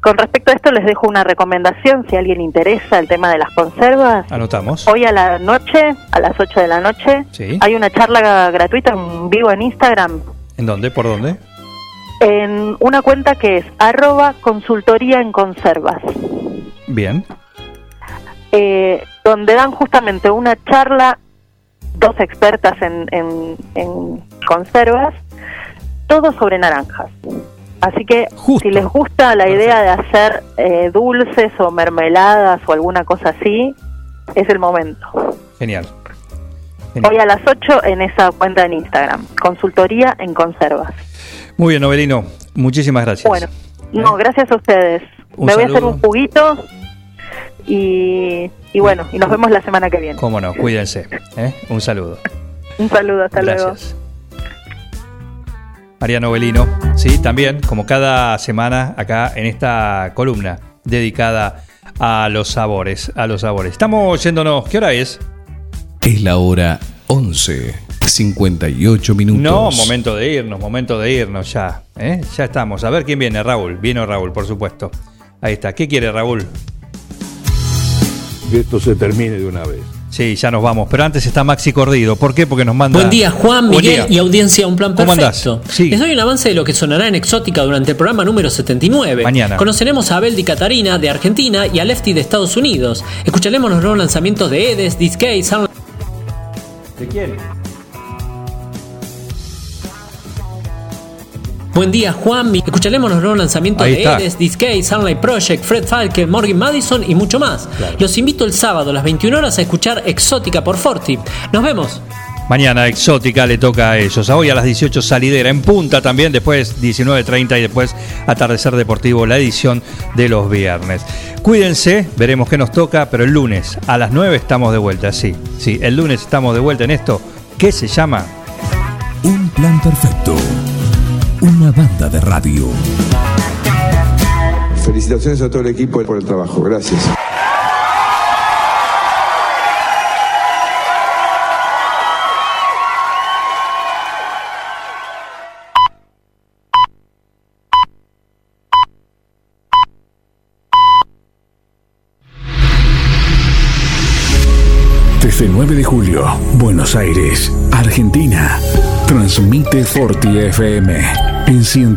con respecto a esto les dejo una recomendación si a alguien interesa el tema de las conservas.
Anotamos.
Hoy a la noche, a las 8 de la noche,
Sí.
hay una charla gratuita en vivo en Instagram
¿En dónde? ¿Por dónde?
en una cuenta que es arroba consultoría en conservas,
Bien.
eh, donde dan justamente una charla, dos expertas en, en- en conservas, todo sobre naranjas. Así que si les gusta la idea de hacer eh, dulces o mermeladas o alguna cosa así, es el momento.
Genial.
Hoy a las 8 en esa cuenta en Instagram, consultoría en conservas.
Muy bien, Novelino. Muchísimas gracias.
Bueno, no, gracias a ustedes.
Un
Me voy a hacer un juguito y, y bueno, y nos vemos la semana que viene.
Cómo no, cuídense. ¿eh? Un saludo.
Un saludo, hasta
Gracias. María Novelino, sí, también, como cada semana acá en esta columna dedicada a los sabores, a los sabores. Estamos yéndonos, ¿qué hora es?
Es la hora 11, 58 minutos.
No, momento de irnos, momento de irnos ya. ¿eh? Ya estamos. A ver quién viene, Raúl. Vino Raúl, por supuesto. Ahí está. ¿Qué quiere Raúl?
Que esto se termine de una vez.
Sí, ya nos vamos. Pero antes está Maxi Cordido. ¿Por qué? Porque nos manda.
Buen día, Juan,
Buen
Miguel
día.
y audiencia, un plan
¿Cómo
perfecto.
andás? Sí.
Les doy un avance de lo que sonará en Exótica durante el programa número 79.
Mañana.
Conoceremos a Abel Di Catarina de Argentina y a Lefty de Estados Unidos. Escucharemos los nuevos lanzamientos de Edes, Discay, Sound
¿De quién?
Buen día, Juan. Mi- Escucharemos los nuevos lanzamientos
Ahí
de
está.
Edes, Discay, Sunlight Project, Fred Falken, Morgan Madison y mucho más. Los invito el sábado a las 21 horas a escuchar Exótica por Forti. Nos vemos.
Mañana Exótica le toca a ellos. Hoy a las 18 salidera en punta también, después 19.30 y después Atardecer Deportivo, la edición de los viernes. Cuídense, veremos qué nos toca, pero el lunes a las 9 estamos de vuelta, sí. Sí, el lunes estamos de vuelta en esto. ¿Qué se llama?
Un plan perfecto. Una banda de radio.
Felicitaciones a todo el equipo por el trabajo. Gracias.
9 de julio, Buenos Aires, Argentina. Transmite Forti FM en 100.